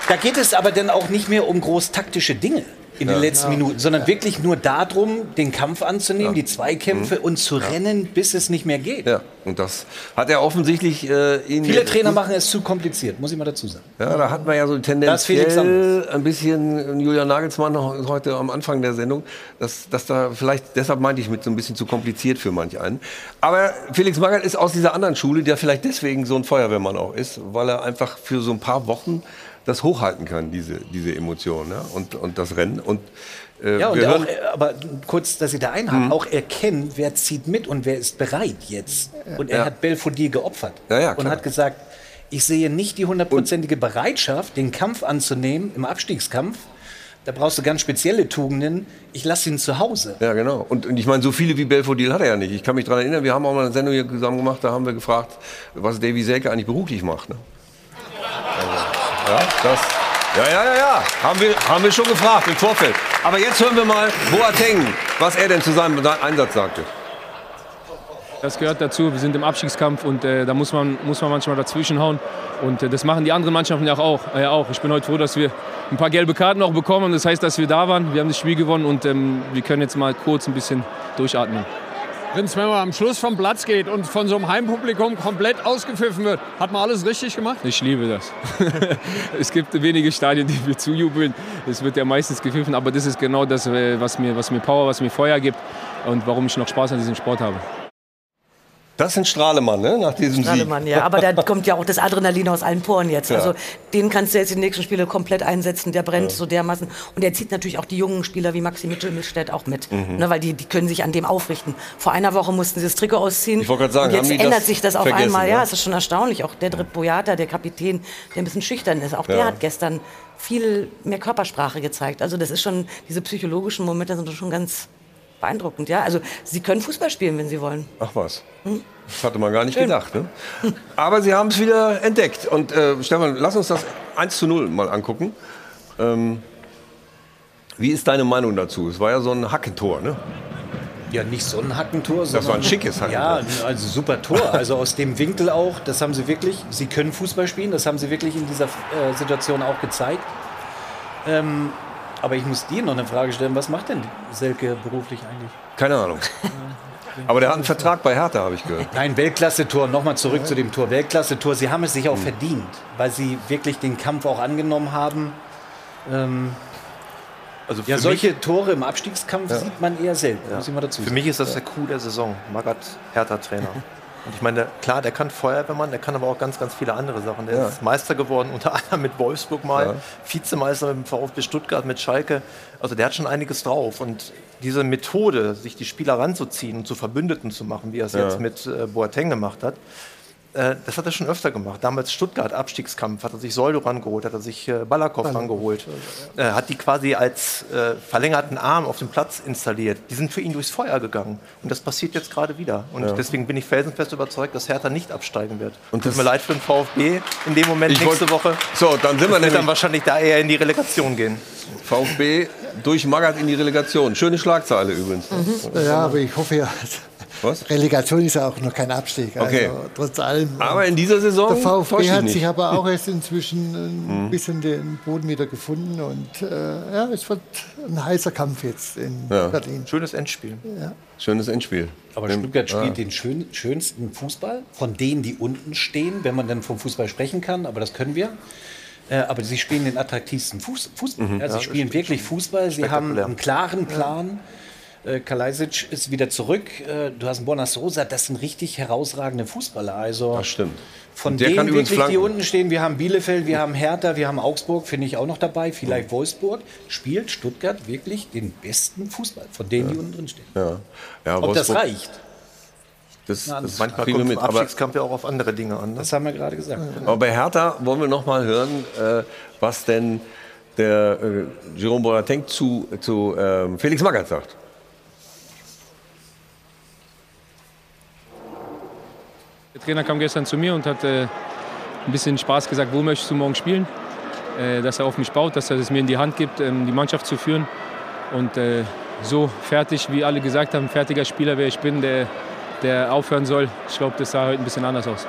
Da geht es aber dann auch nicht mehr um groß taktische Dinge in Ja. den letzten Ja. Minuten, sondern wirklich nur darum, den Kampf anzunehmen, die Zweikämpfe Mhm. und zu rennen, bis es nicht mehr geht. Ja, und das hat er offensichtlich äh, ihn Viele Trainer machen es zu kompliziert, muss ich mal dazu sagen. Ja, da hat man ja so Da ist Felix tendenziell ein bisschen Julian Nagelsmann noch heute am Anfang der Sendung, dass, dass da vielleicht, deshalb meinte ich mit so ein bisschen zu kompliziert für manch einen. Aber Felix Magath ist aus dieser anderen Schule, der vielleicht deswegen so ein Feuerwehrmann auch ist, weil er einfach für so ein paar Wochen das hochhalten kann, diese, diese Emotionen ja? und, und das Rennen. Und, äh, Ja, und auch, äh, aber kurz, dass Sie da einhaken, Mhm. auch erkennen, wer zieht mit und wer ist bereit jetzt. Und er Ja. hat Belfodil geopfert Ja, und hat gesagt, ich sehe nicht die hundertprozentige Bereitschaft, den Kampf anzunehmen im Abstiegskampf. Da brauchst du ganz spezielle Tugenden. Ich lasse ihn zu Hause. Ja, genau. Und, und ich meine, so viele wie Belfodil hat er ja nicht. Ich kann mich daran erinnern, wir haben auch mal eine Sendung hier zusammen gemacht, da haben wir gefragt, was Davy Selke eigentlich beruflich macht. Ne? Also, ja, das. Ja, ja, ja, ja. Haben wir, haben wir schon gefragt im Vorfeld. Aber jetzt hören wir mal Boateng, was er denn zu seinem Einsatz sagte. Das gehört dazu. Wir sind im Abstiegskampf und äh, da muss man, muss man manchmal dazwischenhauen. Und äh, das machen die anderen Mannschaften ja auch, äh, auch. Ich bin heute froh, dass wir ein paar gelbe Karten auch bekommen. Das heißt, dass wir da waren. Wir haben das Spiel gewonnen und ähm, wir können jetzt mal kurz ein bisschen durchatmen. Wenn man am Schluss vom Platz geht und von so einem Heimpublikum komplett ausgepfiffen wird, hat man alles richtig gemacht? Ich liebe das. es gibt wenige Stadien, die wir zujubeln. Es wird ja meistens gepfiffen, aber das ist genau das, äh, was mir, was mir Power, was mir Feuer gibt und warum ich noch Spaß an diesem Sport habe. Das sind Strahlemann, ne? Nach diesem Strahlemann, Sieg. ja. Aber da kommt ja auch das Adrenalin aus allen Poren jetzt. Ja. Also den kannst du jetzt in den nächsten Spiele komplett einsetzen. Der brennt Ja. so dermaßen. Und der zieht natürlich auch die jungen Spieler wie Maxi Mitchell-Mittelstädt auch mit. Mhm. Ne, weil die, die können sich an dem aufrichten. Vor einer Woche mussten sie das Trikot ausziehen. Ich wollte gerade sagen, und jetzt ändert das sich das auf einmal. ja? Ja, es ist schon erstaunlich. Auch der Dritt Boyata, der Kapitän, der ein bisschen schüchtern ist, auch der Ja. hat gestern viel mehr Körpersprache gezeigt. Also das ist schon, diese psychologischen Momente sind schon ganz beeindruckend. Ja? Also sie können Fußball spielen, wenn sie wollen. Ach was. Hm? Das hatte man gar nicht Schön. gedacht. Ne? Aber sie haben es wieder entdeckt. Und äh, Stefan, lass uns das 1 zu 0 mal angucken. Ähm, wie ist deine Meinung dazu? Es war ja so ein Hackentor, ne? Ja, nicht so ein Hackentor. Das war sondern- ein schickes Hackentor. Ja, also super Tor. Also aus dem Winkel auch, das haben sie wirklich, sie können Fußball spielen, das haben sie wirklich in dieser äh, Situation auch gezeigt. Ähm, aber ich muss dir noch eine Frage stellen, was macht denn Selke beruflich eigentlich? Keine Ahnung. Aber der hat einen Vertrag bei Hertha, habe ich gehört. Nein, Weltklasse-Tor. Nochmal zurück zu dem Tor. Weltklasse-Tor. Sie haben es sich auch verdient, weil sie wirklich den Kampf auch angenommen haben. Ähm, also ja, für solche Tore im Abstiegskampf Ja. sieht man eher selten, Ja. muss ich mal dazu Für sagen. mich ist das Ja. der Coup der Saison. Magath, Hertha-Trainer. Und ich meine, klar, der kann Feuerwehrmann, der kann aber auch ganz, ganz viele andere Sachen. Der Ja. ist Meister geworden, unter anderem mit Wolfsburg mal, Ja. Vizemeister mit dem VfB Stuttgart, mit Schalke. Also der hat schon einiges drauf. Und diese Methode, sich die Spieler ranzuziehen und zu Verbündeten zu machen, wie er es Ja. jetzt mit äh, Boateng gemacht hat, äh, das hat er schon öfter gemacht. Damals Stuttgart, Abstiegskampf, hat er sich Soldo rangeholt, hat er sich äh, Balakow Balakow. rangeholt, äh, hat die quasi als äh, verlängerten Arm auf dem Platz installiert. Die sind für ihn durchs Feuer gegangen. Und das passiert jetzt gerade wieder. Und Ja. deswegen bin ich felsenfest überzeugt, dass Hertha nicht absteigen wird. Und Tut mir leid für den VfB in dem Moment Ich nächste wollt- Woche. So, dann sind wir nämlich- dann wahrscheinlich da eher in die Relegation gehen. VfB durch Magath in die Relegation. Schöne Schlagzeile übrigens. Ja, aber ich hoffe ja. Was? Relegation ist ja auch noch kein Abstieg. Also Okay. trotz allem. Aber in dieser Saison Der VfB hat nicht. sich aber auch erst inzwischen ein Mhm. bisschen den Boden wieder gefunden. Und äh, ja, es wird ein heißer Kampf jetzt in Ja. Berlin. Schönes Endspiel. Ja. Schönes Endspiel. Aber Stuttgart spielt Ah. den schön, schönsten Fußball von denen, die unten stehen, wenn man dann vom Fußball sprechen kann, aber das können wir. Äh, aber sie spielen den attraktivsten Fuß, Fußball. Mhm. Ja, sie Ja, spielen wirklich Fußball, sie haben einen klaren Plan. Äh, Kalajdzic ist wieder zurück. Äh, du hast einen Borna Sosa, das sind richtig herausragende Fußballer. Also Das stimmt. von der denen wirklich, die unten stehen, wir haben Bielefeld, wir haben Hertha, wir haben Augsburg, finde ich auch noch dabei, vielleicht Wolfsburg, spielt Stuttgart wirklich den besten Fußball, von denen, die unten drin stehen. Ja. Ja, Ob das Wolfsburg- reicht? Das, das Manchmal kommt mit. Abstiegskampf ja auch auf andere Dinge an. Ne? Das haben wir gerade gesagt. aber bei Hertha wollen wir noch mal hören, äh, was denn der äh, Jerome Boateng zu, zu ähm, Felix Magath sagt. Der Trainer kam gestern zu mir und hat äh, ein bisschen Spaß gesagt, wo möchtest du morgen spielen? Äh, dass er auf mich baut, dass er es mir in die Hand gibt, ähm, die Mannschaft zu führen. Und äh, so fertig, wie alle gesagt haben, fertiger Spieler, wer ich bin, der, der aufhören soll. Ich glaube, das sah heute ein bisschen anders aus.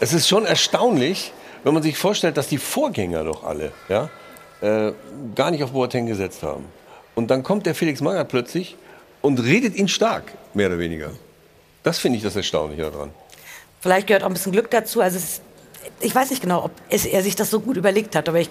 Es ist schon erstaunlich, wenn man sich vorstellt, dass die Vorgänger doch alle ja, äh, gar nicht auf Boateng gesetzt haben. Und dann kommt der Felix Magath plötzlich und redet ihn stark, mehr oder weniger. Das finde ich das Erstaunliche daran. Vielleicht gehört auch ein bisschen Glück dazu. Also es ich weiß nicht genau, ob es, er sich das so gut überlegt hat, aber ich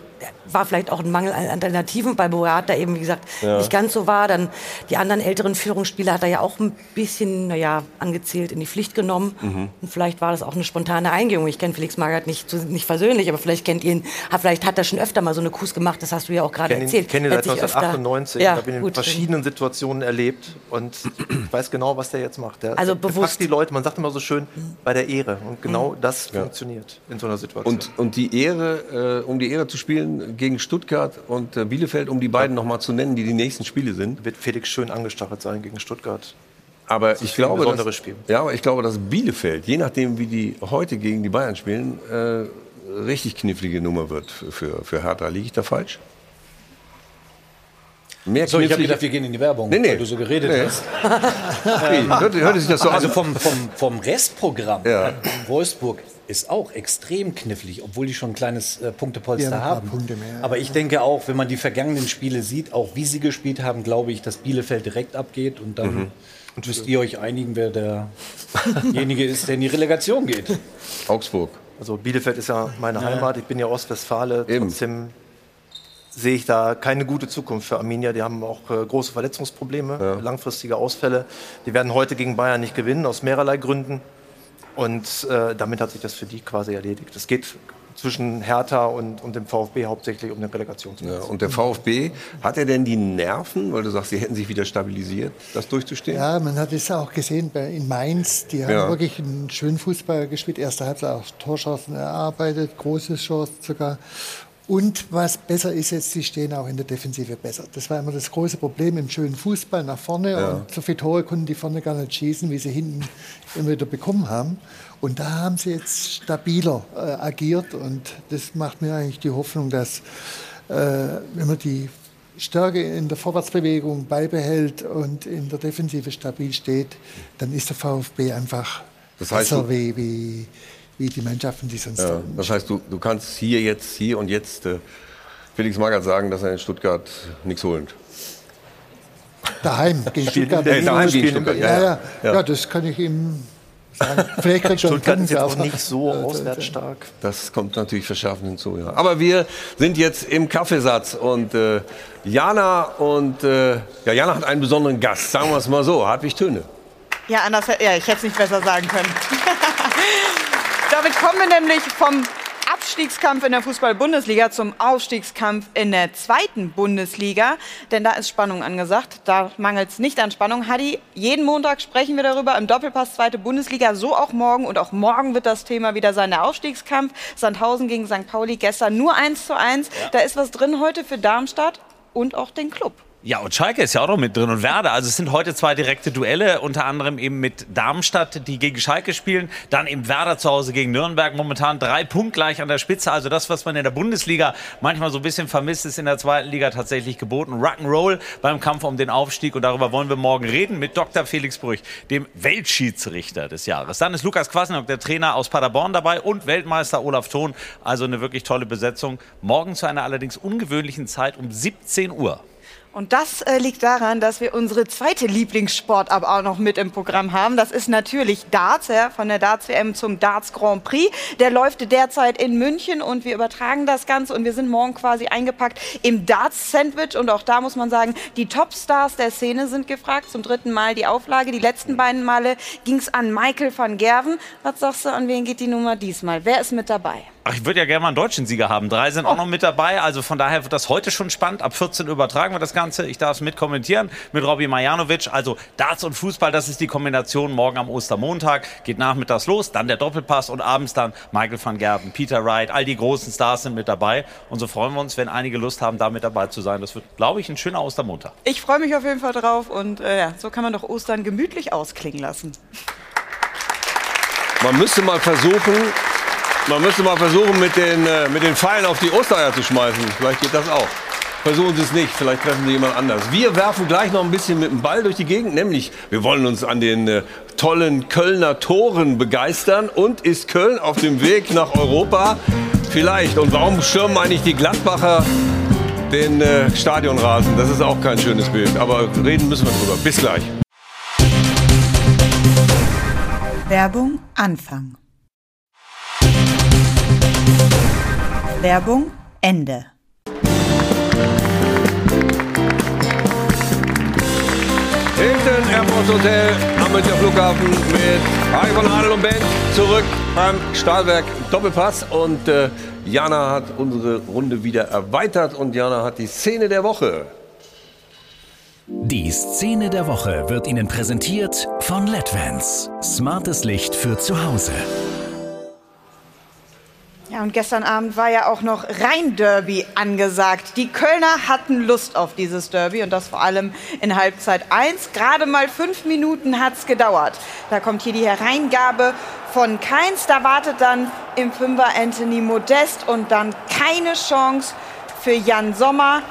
war vielleicht auch ein Mangel an Alternativen bei Boat, der eben, wie gesagt, ja. nicht ganz so war. Dann die anderen älteren Führungsspieler hat er ja auch ein bisschen, naja, angezählt in die Pflicht genommen. Mhm. Und vielleicht war das auch eine spontane Eingebung. Ich kenne Felix Magath nicht, nicht persönlich, aber vielleicht kennt ihn, vielleicht hat er schon öfter mal so eine Kuss gemacht, das hast du ja auch gerade erzählt. Ich kenne ihn seit 1998, ja, habe ihn in verschiedenen Situationen erlebt und ich weiß genau, was der jetzt macht. Der, also der bewusst. die Leute, man sagt immer so schön, bei der Ehre. Und genau mhm. das ja. funktioniert in so einer Situation. Und, und die Ehre, äh, um die Ehre zu spielen gegen Stuttgart und äh, Bielefeld, um die beiden ja. nochmal zu nennen, die die nächsten Spiele sind. Wird Felix schön angestachelt sein gegen Stuttgart. Aber ich glaube, dass, ja, aber ich glaube, dass Bielefeld, je nachdem, wie die heute gegen die Bayern spielen, äh, richtig knifflige Nummer wird für, für Hertha. Liege ich da falsch? Mehr so, ich habe gedacht, wir gehen in die Werbung, nee, nee. weil du so geredet nee. hast. ähm, hörte, hörte sich das so also vom, vom, vom Restprogramm ja. Wolfsburg ist auch extrem knifflig, obwohl die schon ein kleines äh, Punktepolster ja, haben. Mehr, Aber ich denke auch, wenn man die vergangenen Spiele sieht, auch wie sie gespielt haben, glaube ich, dass Bielefeld direkt abgeht und dann mhm. müsst ihr euch einigen, wer derjenige ist, der in die Relegation geht. Augsburg. Also Bielefeld ist ja meine ja. Heimat, ich bin ja Ostwestfale, trotzdem sehe ich da keine gute Zukunft für Arminia. Die haben auch äh, große Verletzungsprobleme, ja. langfristige Ausfälle. Die werden heute gegen Bayern nicht gewinnen, aus mehrerlei Gründen. Und äh, damit hat sich das für die quasi erledigt. Es geht zwischen Hertha und, und dem VfB hauptsächlich um den Relegationsplatz. Ja, und der VfB, hat er denn die Nerven, weil du sagst, sie hätten sich wieder stabilisiert, das durchzustehen? Ja, man hat es auch gesehen bei, in Mainz. Die haben ja. wirklich einen schönen Fußball gespielt. Erste Halbzeit auch Torschancen erarbeitet, große Chance sogar. Und was besser ist jetzt, sie stehen auch in der Defensive besser. Das war immer das große Problem im schönen Fußball nach vorne. Ja. Und so viele Tore konnten die vorne gar nicht schießen, wie sie hinten immer wieder bekommen haben. Und da haben sie jetzt stabiler äh, agiert. Und das macht mir eigentlich die Hoffnung, dass, äh, wenn man die Stärke in der Vorwärtsbewegung beibehält und in der Defensive stabil steht, dann ist der VfB einfach das heißt, besser wie, wie wie die Mannschaften, die sonst ja, Das heißt, du, du kannst hier jetzt, hier und jetzt äh, Felix Magath sagen, dass er in Stuttgart nichts holt. Daheim gegen Stuttgart. Äh, daheim gegen Stuttgart. Ja, ja, ja. ja, das kann ich ihm sagen. Vielleicht kriegt schon Stuttgart ist jetzt auch nicht so auswärts stark. Das kommt natürlich verschärfend hinzu. Ja. Aber wir sind jetzt im Kaffeesatz und äh, Jana und äh, ja, Jana hat einen besonderen Gast. Sagen wir es mal so, Hartwig Töne. Ja, anders, ja, ich hätte es nicht besser sagen können. Damit kommen wir nämlich vom Abstiegskampf in der Fußball-Bundesliga zum Aufstiegskampf in der zweiten Bundesliga. Denn da ist Spannung angesagt. Da mangelt es nicht an Spannung. Hadi, jeden Montag sprechen wir darüber im Doppelpass zweite Bundesliga. So auch morgen. Und auch morgen wird das Thema wieder sein, der Aufstiegskampf. Sandhausen gegen St. Pauli gestern nur 1 zu 1. Ja. Da ist was drin heute für Darmstadt und auch den Club. Ja, und Schalke ist ja auch noch mit drin und Werder. Also es sind heute zwei direkte Duelle, unter anderem eben mit Darmstadt, die gegen Schalke spielen. Dann eben Werder zu Hause gegen Nürnberg. Momentan drei punktgleich an der Spitze. Also das, was man in der Bundesliga manchmal so ein bisschen vermisst, ist in der zweiten Liga tatsächlich geboten. Rock'n'Roll beim Kampf um den Aufstieg. Und darüber wollen wir morgen reden mit Dr. Felix Brüch, dem Weltschiedsrichter des Jahres. Dann ist Lukas Kwasniok, der Trainer aus Paderborn dabei und Weltmeister Olaf Thon. Also eine wirklich tolle Besetzung. Morgen zu einer allerdings ungewöhnlichen Zeit um 17 Uhr. Und das äh, liegt daran, dass wir unsere zweite Lieblingssportart auch noch mit im Programm haben. Das ist natürlich Darts, ja, von der Darts WM zum Darts Grand Prix. Der läuft derzeit in München und wir übertragen das Ganze und wir sind morgen quasi eingepackt im Darts Sandwich und auch da muss man sagen, die Topstars der Szene sind gefragt. Zum dritten Mal die Auflage. Die letzten beiden Male ging es an Michael van Gerven. Was sagst du, an wen geht die Nummer diesmal? Wer ist mit dabei? Ach, ich würde ja gerne mal einen deutschen Sieger haben. Drei sind auch noch mit dabei. Also von daher wird das heute schon spannend. Ab 14 übertragen wir das Ganze. Ich darf es mitkommentieren mit Robbie Majanovic. Also Darts und Fußball, das ist die Kombination. Morgen am Ostermontag geht nachmittags los. Dann der Doppelpass und abends dann Michael van Gerben, Peter Wright. All die großen Stars sind mit dabei. Und so freuen wir uns, wenn einige Lust haben, da mit dabei zu sein. Das wird, glaube ich, ein schöner Ostermontag. Ich freue mich auf jeden Fall drauf. Und äh, ja, so kann man doch Ostern gemütlich ausklingen lassen. Man müsste mal versuchen, man müsste mal versuchen, mit den, äh, mit den Pfeilen auf die Ostereier zu schmeißen. Vielleicht geht das auch. versuchen Sie es nicht. Vielleicht treffen Sie jemand anders. Wir werfen gleich noch ein bisschen mit dem Ball durch die Gegend. Nämlich, wir wollen uns an den äh, tollen Kölner Toren begeistern. Und ist Köln auf dem Weg nach Europa? Vielleicht. Und warum schirmen eigentlich die Gladbacher den äh, Stadionrasen? Das ist auch kein schönes Bild. Aber reden müssen wir drüber. Bis gleich. Werbung Anfang. Werbung Ende. Hilton Airport Hotel am Münchner Flughafen mit Harry von Adel und Band zurück beim Stahlwerk Doppelpass. Und äh, Jana hat unsere Runde wieder erweitert und Jana hat die Szene der Woche. Die Szene der Woche wird Ihnen präsentiert von LEDVANCE. Smartes Licht für zu Hause. Ja, und gestern Abend war ja auch noch Rhein-Derby angesagt. Die Kölner hatten Lust auf dieses Derby und das vor allem in Halbzeit 1. Gerade mal fünf Minuten hat es gedauert. Da kommt hier die Hereingabe von Keins. Da wartet dann im Fünfer Anthony Modest und dann keine Chance für Jan Sommer.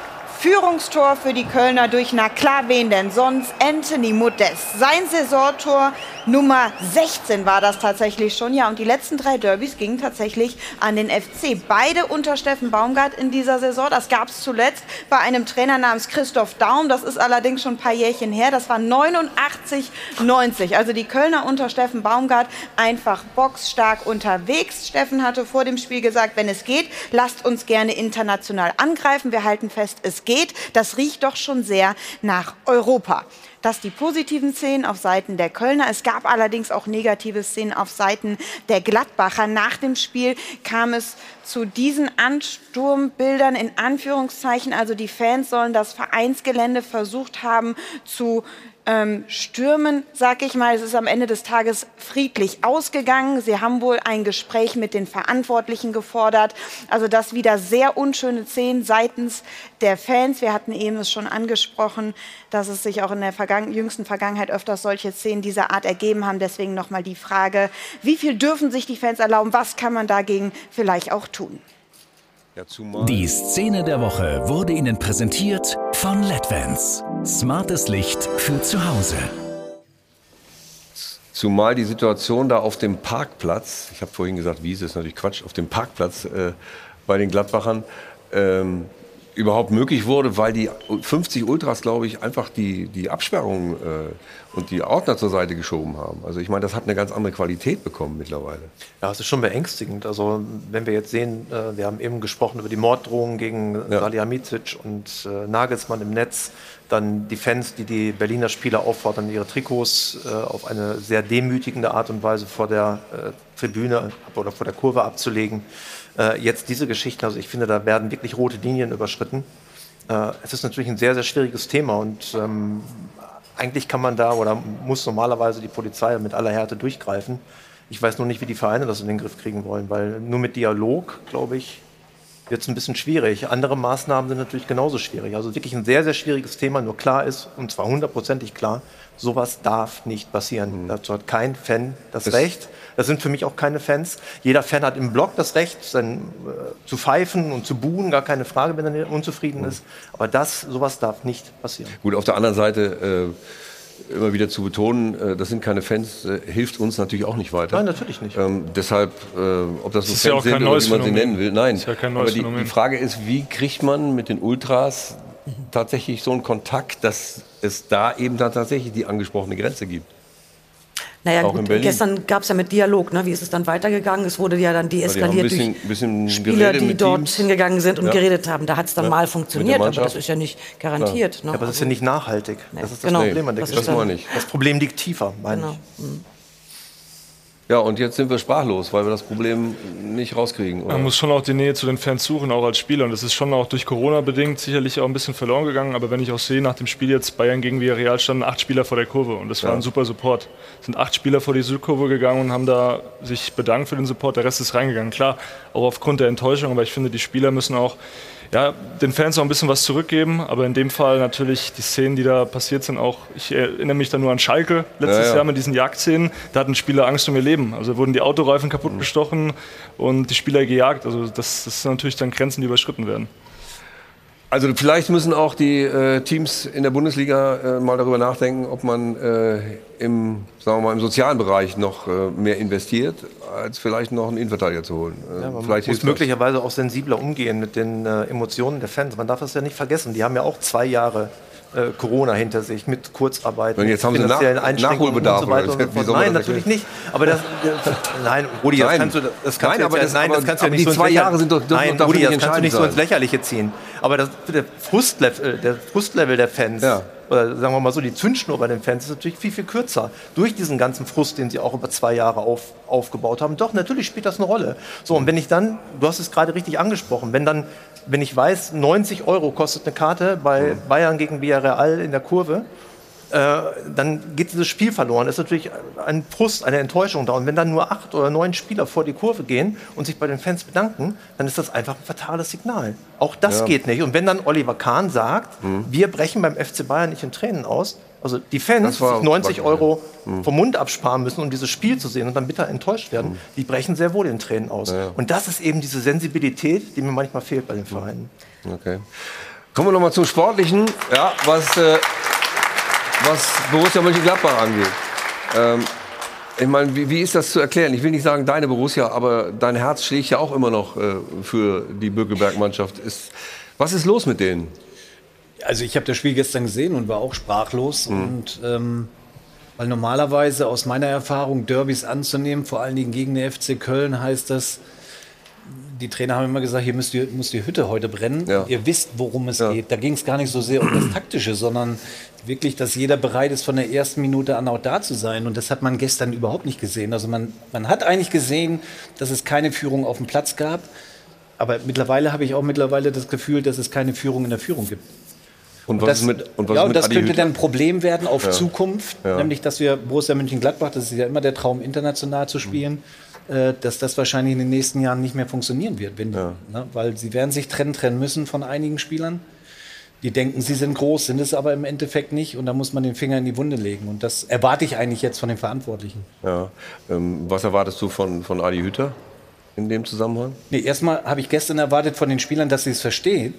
Führungstor für die Kölner durch, na klar, wen denn sonst? Anthony Modest. Sein Saisontor Nummer 16 war das tatsächlich schon. Ja, und die letzten drei Derbys gingen tatsächlich an den FC. Beide unter Steffen Baumgart in dieser Saison. Das gab es zuletzt bei einem Trainer namens Christoph Daum. Das ist allerdings schon ein paar Jährchen her. Das war 89, 90. Also die Kölner unter Steffen Baumgart einfach boxstark unterwegs. Steffen hatte vor dem Spiel gesagt, wenn es geht, lasst uns gerne international angreifen. Wir halten fest, es geht. Das riecht doch schon sehr nach Europa. Das die positiven Szenen auf Seiten der Kölner. Es gab allerdings auch negative Szenen auf Seiten der Gladbacher. Nach dem Spiel kam es zu diesen Ansturmbildern in Anführungszeichen. Also die Fans sollen das Vereinsgelände versucht haben zu ähm, stürmen, sag ich mal. Es ist am Ende des Tages friedlich ausgegangen. Sie haben wohl ein Gespräch mit den Verantwortlichen gefordert. Also das wieder sehr unschöne Szenen seitens der Fans. Wir hatten eben es schon angesprochen, dass es sich auch in der Vergangen jüngsten Vergangenheit öfters solche Szenen dieser Art ergeben haben. Deswegen nochmal die Frage, wie viel dürfen sich die Fans erlauben? Was kann man dagegen vielleicht auch tun? Die Szene der Woche wurde Ihnen präsentiert von LEDVANCE. Smartes Licht für zu Hause. Zumal die Situation da auf dem Parkplatz, ich habe vorhin gesagt, Wiese ist natürlich Quatsch, auf dem Parkplatz äh, bei den Gladbachern ähm, überhaupt möglich wurde, weil die 50 Ultras, glaube ich, einfach die, die Absperrungen äh, und die Ordner zur Seite geschoben haben. Also ich meine, das hat eine ganz andere Qualität bekommen mittlerweile. Ja, es ist schon beängstigend. Also wenn wir jetzt sehen, äh, wir haben eben gesprochen über die Morddrohungen gegen ja. Salihamidzic und äh, Nagelsmann im Netz, dann die Fans, die die Berliner Spieler auffordern, ihre Trikots äh, auf eine sehr demütigende Art und Weise vor der äh, Tribüne oder vor der Kurve abzulegen. Äh, jetzt diese Geschichten, also ich finde, da werden wirklich rote Linien überschritten. Äh, es ist natürlich ein sehr, sehr schwieriges Thema und ähm, eigentlich kann man da oder muss normalerweise die Polizei mit aller Härte durchgreifen. Ich weiß nur nicht, wie die Vereine das in den Griff kriegen wollen, weil nur mit Dialog, glaube ich, wird es ein bisschen schwierig. Andere Maßnahmen sind natürlich genauso schwierig. Also wirklich ein sehr, sehr schwieriges Thema. Nur klar ist, und zwar hundertprozentig klar, sowas darf nicht passieren. Mhm. Dazu hat kein Fan das, das Recht. Das sind für mich auch keine Fans. Jeder Fan hat im Block das Recht, dann, äh, zu pfeifen und zu buhen, gar keine Frage, wenn er unzufrieden mhm. ist. Aber das, sowas darf nicht passieren. Gut, auf der anderen Seite äh, immer wieder zu betonen, äh, das sind keine Fans, äh, hilft uns natürlich auch nicht weiter. Nein, natürlich nicht. Ähm, deshalb, äh, ob das, das Fans ja sind oder wie man sie nennen will, nein. Ja Aber die, die Frage ist, wie kriegt man mit den Ultras tatsächlich so einen Kontakt, dass es da eben dann tatsächlich die angesprochene Grenze gibt? Naja, gut, gestern gab es ja mit Dialog, ne? wie ist es dann weitergegangen? Es wurde ja dann deeskaliert ja, durch bisschen Spieler, die dort Teams. hingegangen sind und ja. geredet haben. Da hat es dann ja. mal funktioniert, aber das ist ja nicht garantiert. Ne? aber das ist ja nicht nachhaltig. Nee. Das ist das genau. Problem an der das Geschichte. Das, das Problem liegt tiefer, meine genau. ich. Mhm. Ja, und jetzt sind wir sprachlos, weil wir das Problem nicht rauskriegen. Oder? Man muss schon auch die Nähe zu den Fans suchen, auch als Spieler. Und das ist schon auch durch Corona bedingt sicherlich auch ein bisschen verloren gegangen. Aber wenn ich auch sehe, nach dem Spiel jetzt Bayern gegen Villarreal standen acht Spieler vor der Kurve. Und das war ja. ein super Support. Es sind acht Spieler vor die Südkurve gegangen und haben da sich bedankt für den Support. Der Rest ist reingegangen. Klar, auch aufgrund der Enttäuschung. Aber ich finde, die Spieler müssen auch ja, den Fans auch ein bisschen was zurückgeben. Aber in dem Fall natürlich die Szenen, die da passiert sind, auch, ich erinnere mich da nur an Schalke letztes ja, ja. Jahr mit diesen Jagdszenen. Da hatten Spieler Angst um ihr Leben. Also wurden die Autoreifen kaputt mhm. und die Spieler gejagt. Also das, das sind natürlich dann Grenzen, die überschritten werden. Also vielleicht müssen auch die äh, Teams in der Bundesliga äh, mal darüber nachdenken, ob man äh, im, sagen wir mal, im sozialen Bereich noch äh, mehr investiert, als vielleicht noch einen Innenverteidiger zu holen. Äh, Ja, man vielleicht muss hilft das. möglicherweise auch sensibler umgehen mit den äh, Emotionen der Fans. Man darf das ja nicht vergessen. Die haben ja auch zwei Jahre äh, Corona hinter sich mit Kurzarbeit. Und mit jetzt haben sie finanziellen Nach- Einschränkungen Nachholbedarf, und so weiter und so Nein, natürlich nicht. Aber das, das nein, Rudi, das Nein. kannst du, das kannst Nein, du aber jetzt, das- ja- nein, das kannst du ja nicht die so zwei ins Jahre Lächerliche- sind doch- Nein, Rudi, das kannst du nicht so ins Lächerliche ziehen. Aber das, der, Frustlevel, der Frustlevel der Fans, oder sagen wir mal so, die Zündschnur bei den Fans ist natürlich viel, viel kürzer. Durch diesen ganzen Frust, den sie auch über zwei Jahre auf, aufgebaut haben. Doch, natürlich spielt das eine Rolle. So, und wenn ich dann, du hast es gerade richtig angesprochen, wenn dann, wenn ich weiß, 90 Euro kostet eine Karte bei Bayern gegen Villarreal in der Kurve, äh, dann geht dieses Spiel verloren. ist natürlich ein Frust, eine Enttäuschung da. Und wenn dann nur acht oder neun Spieler vor die Kurve gehen und sich bei den Fans bedanken, dann ist das einfach ein fatales Signal. Auch das Ja. geht nicht. Und wenn dann Oliver Kahn sagt, Mhm. wir brechen beim FC Bayern nicht in Tränen aus, also die Fans, sich 90 wackelig, Euro ja. Mhm. vom Mund absparen müssen, um dieses Spiel zu sehen und dann bitter enttäuscht werden, die brechen sehr wohl in Tränen aus. Ja. Und das ist eben diese Sensibilität, die mir manchmal fehlt bei den Vereinen. Okay. Kommen wir noch mal zum Sportlichen, ja, was, äh, was Borussia Mönchengladbach angeht. Ähm, ich meine, wie, wie ist das zu erklären? Ich will nicht sagen deine Borussia, aber dein Herz schlägt ja auch immer noch äh, für die Bökelberg-Mannschaft. Ist, was ist los mit denen? Also ich habe das Spiel gestern gesehen und war auch sprachlos. Mhm. Und ähm, weil normalerweise aus meiner Erfahrung Derbys anzunehmen, vor allen Dingen gegen den FC Köln, heißt das, die Trainer haben immer gesagt, hier müsst ihr, muss die Hütte heute brennen. Ihr wisst, worum es geht. Da ging es gar nicht so sehr um das Taktische, sondern wirklich, dass jeder bereit ist, von der ersten Minute an auch da zu sein. Und das hat man gestern überhaupt nicht gesehen. Also man, man hat eigentlich gesehen, dass es keine Führung auf dem Platz gab. Aber mittlerweile habe ich auch mittlerweile das Gefühl, dass es keine Führung in der Führung gibt. Und was das, ist mit, und was ja, ist und mit das Adi könnte Hütter? dann ein Problem werden auf Ja. Zukunft, Ja. nämlich dass wir Borussia Mönchengladbach, das ist ja immer der Traum, international zu spielen, äh, dass das wahrscheinlich in den nächsten Jahren nicht mehr funktionieren wird, wenn, ne, weil sie werden sich trennen, trennen müssen von einigen Spielern. Die denken, sie sind groß, sind es aber im Endeffekt nicht und da muss man den Finger in die Wunde legen und das erwarte ich eigentlich jetzt von den Verantwortlichen. Ja. Ähm, was erwartest du von, von Adi Hütter in dem Zusammenhang? Nee, erstmal habe ich gestern erwartet von den Spielern, dass sie es verstehen.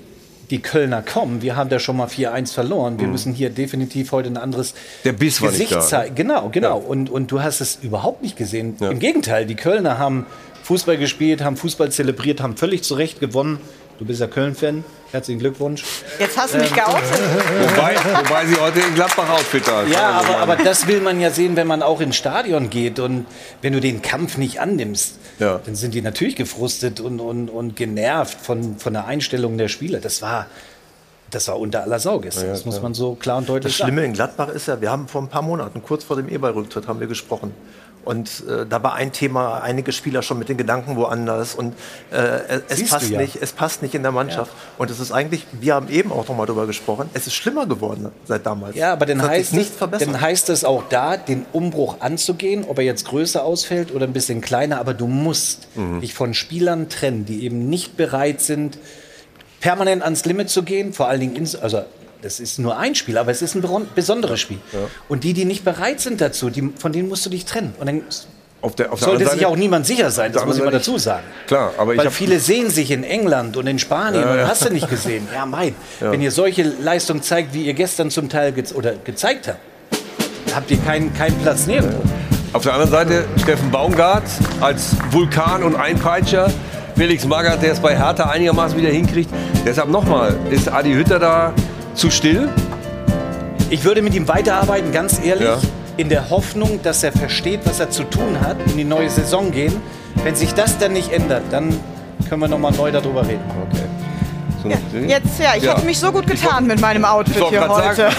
Die Kölner kommen, wir haben da schon mal 4-1 verloren. Wir müssen hier definitiv heute ein anderes Mhm. Der Biss war nicht Gesicht da. zeigen. Genau, genau. Und, und du hast es überhaupt nicht gesehen. Im Gegenteil, die Kölner haben Fußball gespielt, haben Fußball zelebriert, haben völlig zu Recht gewonnen. Du bist ja Köln-Fan. Herzlichen Glückwunsch. Jetzt hast du mich Ähm, geoutet. Wobei, wobei sie heute in Gladbach Outfit haben. Ja, aber, aber das will man ja sehen, wenn man auch ins Stadion geht. Und wenn du den Kampf nicht annimmst, Ja. dann sind die natürlich gefrustet und, und, und genervt von, von der Einstellung der Spieler. Das war, das war unter aller Sau gestern. das muss man so klar und deutlich Das Schlimme sagen. in Gladbach ist ja, wir haben vor ein paar Monaten, kurz vor dem Eberrücktritt, haben wir gesprochen. Und äh, da war ein Thema, einige Spieler schon mit den Gedanken woanders und äh, es, Siehst passt ja. nicht, es passt nicht in der Mannschaft. Und es ist eigentlich, wir haben eben auch noch mal darüber gesprochen, es ist schlimmer geworden seit damals. Ja, aber dann heißt, nicht verbessert. dann heißt es auch da, den Umbruch anzugehen, ob er jetzt größer ausfällt oder ein bisschen kleiner, aber du musst Mhm. dich von Spielern trennen, die eben nicht bereit sind, permanent ans Limit zu gehen, vor allen Dingen, also das ist nur ein Spiel, aber es ist ein besonderes Spiel. Und die, die nicht bereit sind dazu, die, von denen musst du dich trennen. Und dann Auf der, auf der sollte sich Seite- auch niemand sicher sein, das muss ich mal dazu sagen. Klar, aber Weil viele sehen sich in England und in Spanien Ja, und ja. hast du nicht gesehen. Ja, mein, Ja. wenn ihr solche Leistung zeigt, wie ihr gestern zum Teil ge oder gezeigt habt, habt ihr keinen keinen Platz nirgendwo. Auf der anderen Seite Steffen Baumgart als Vulkan und Einpeitscher. Felix Magath, der es bei Hertha einigermaßen wieder hinkriegt. Deshalb nochmal, ist Adi Hütter da zu still? Ich würde mit ihm weiterarbeiten, ganz ehrlich, Ja. in der Hoffnung, dass er versteht, was er zu tun hat, in die neue Saison gehen. Wenn sich das dann nicht ändert, dann können wir noch mal neu darüber reden. Okay. Jetzt, ja, ich Ja. hätte mich so gut getan mit meinem Outfit hier heute.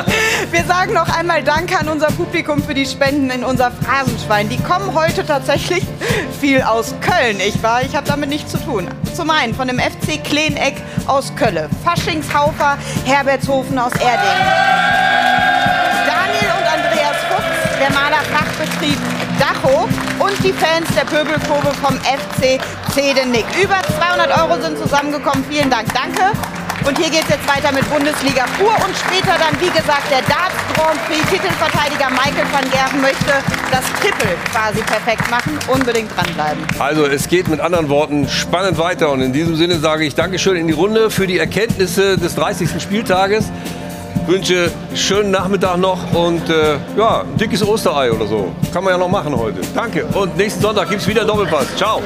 Wir sagen noch einmal Danke an unser Publikum für die Spenden in unser Phrasenschwein. Die kommen heute tatsächlich viel aus Köln, ich war. Ich habe damit nichts zu tun. Zum einen von dem FC Kleineck aus Kölle, Faschingshaufer Herbertshofen aus Erding, und die Fans der Pöbelprobe vom FC Zedenick. Über 200 Euro sind zusammengekommen. Vielen Dank. Danke. Und hier geht es jetzt weiter mit Bundesliga pur und später dann, wie gesagt, der Darts Grand Prix. Titelverteidiger Michael van Gerven möchte das Triple quasi perfekt machen. Unbedingt dranbleiben. Also es geht mit anderen Worten spannend weiter und in diesem Sinne sage ich Dankeschön in die Runde für die Erkenntnisse des 30. Spieltages. Wünsche schönen Nachmittag noch und äh, ja, ein dickes Osterei oder so. Kann man ja noch machen heute. Danke und nächsten Sonntag gibt es wieder Doppelpass. Ciao.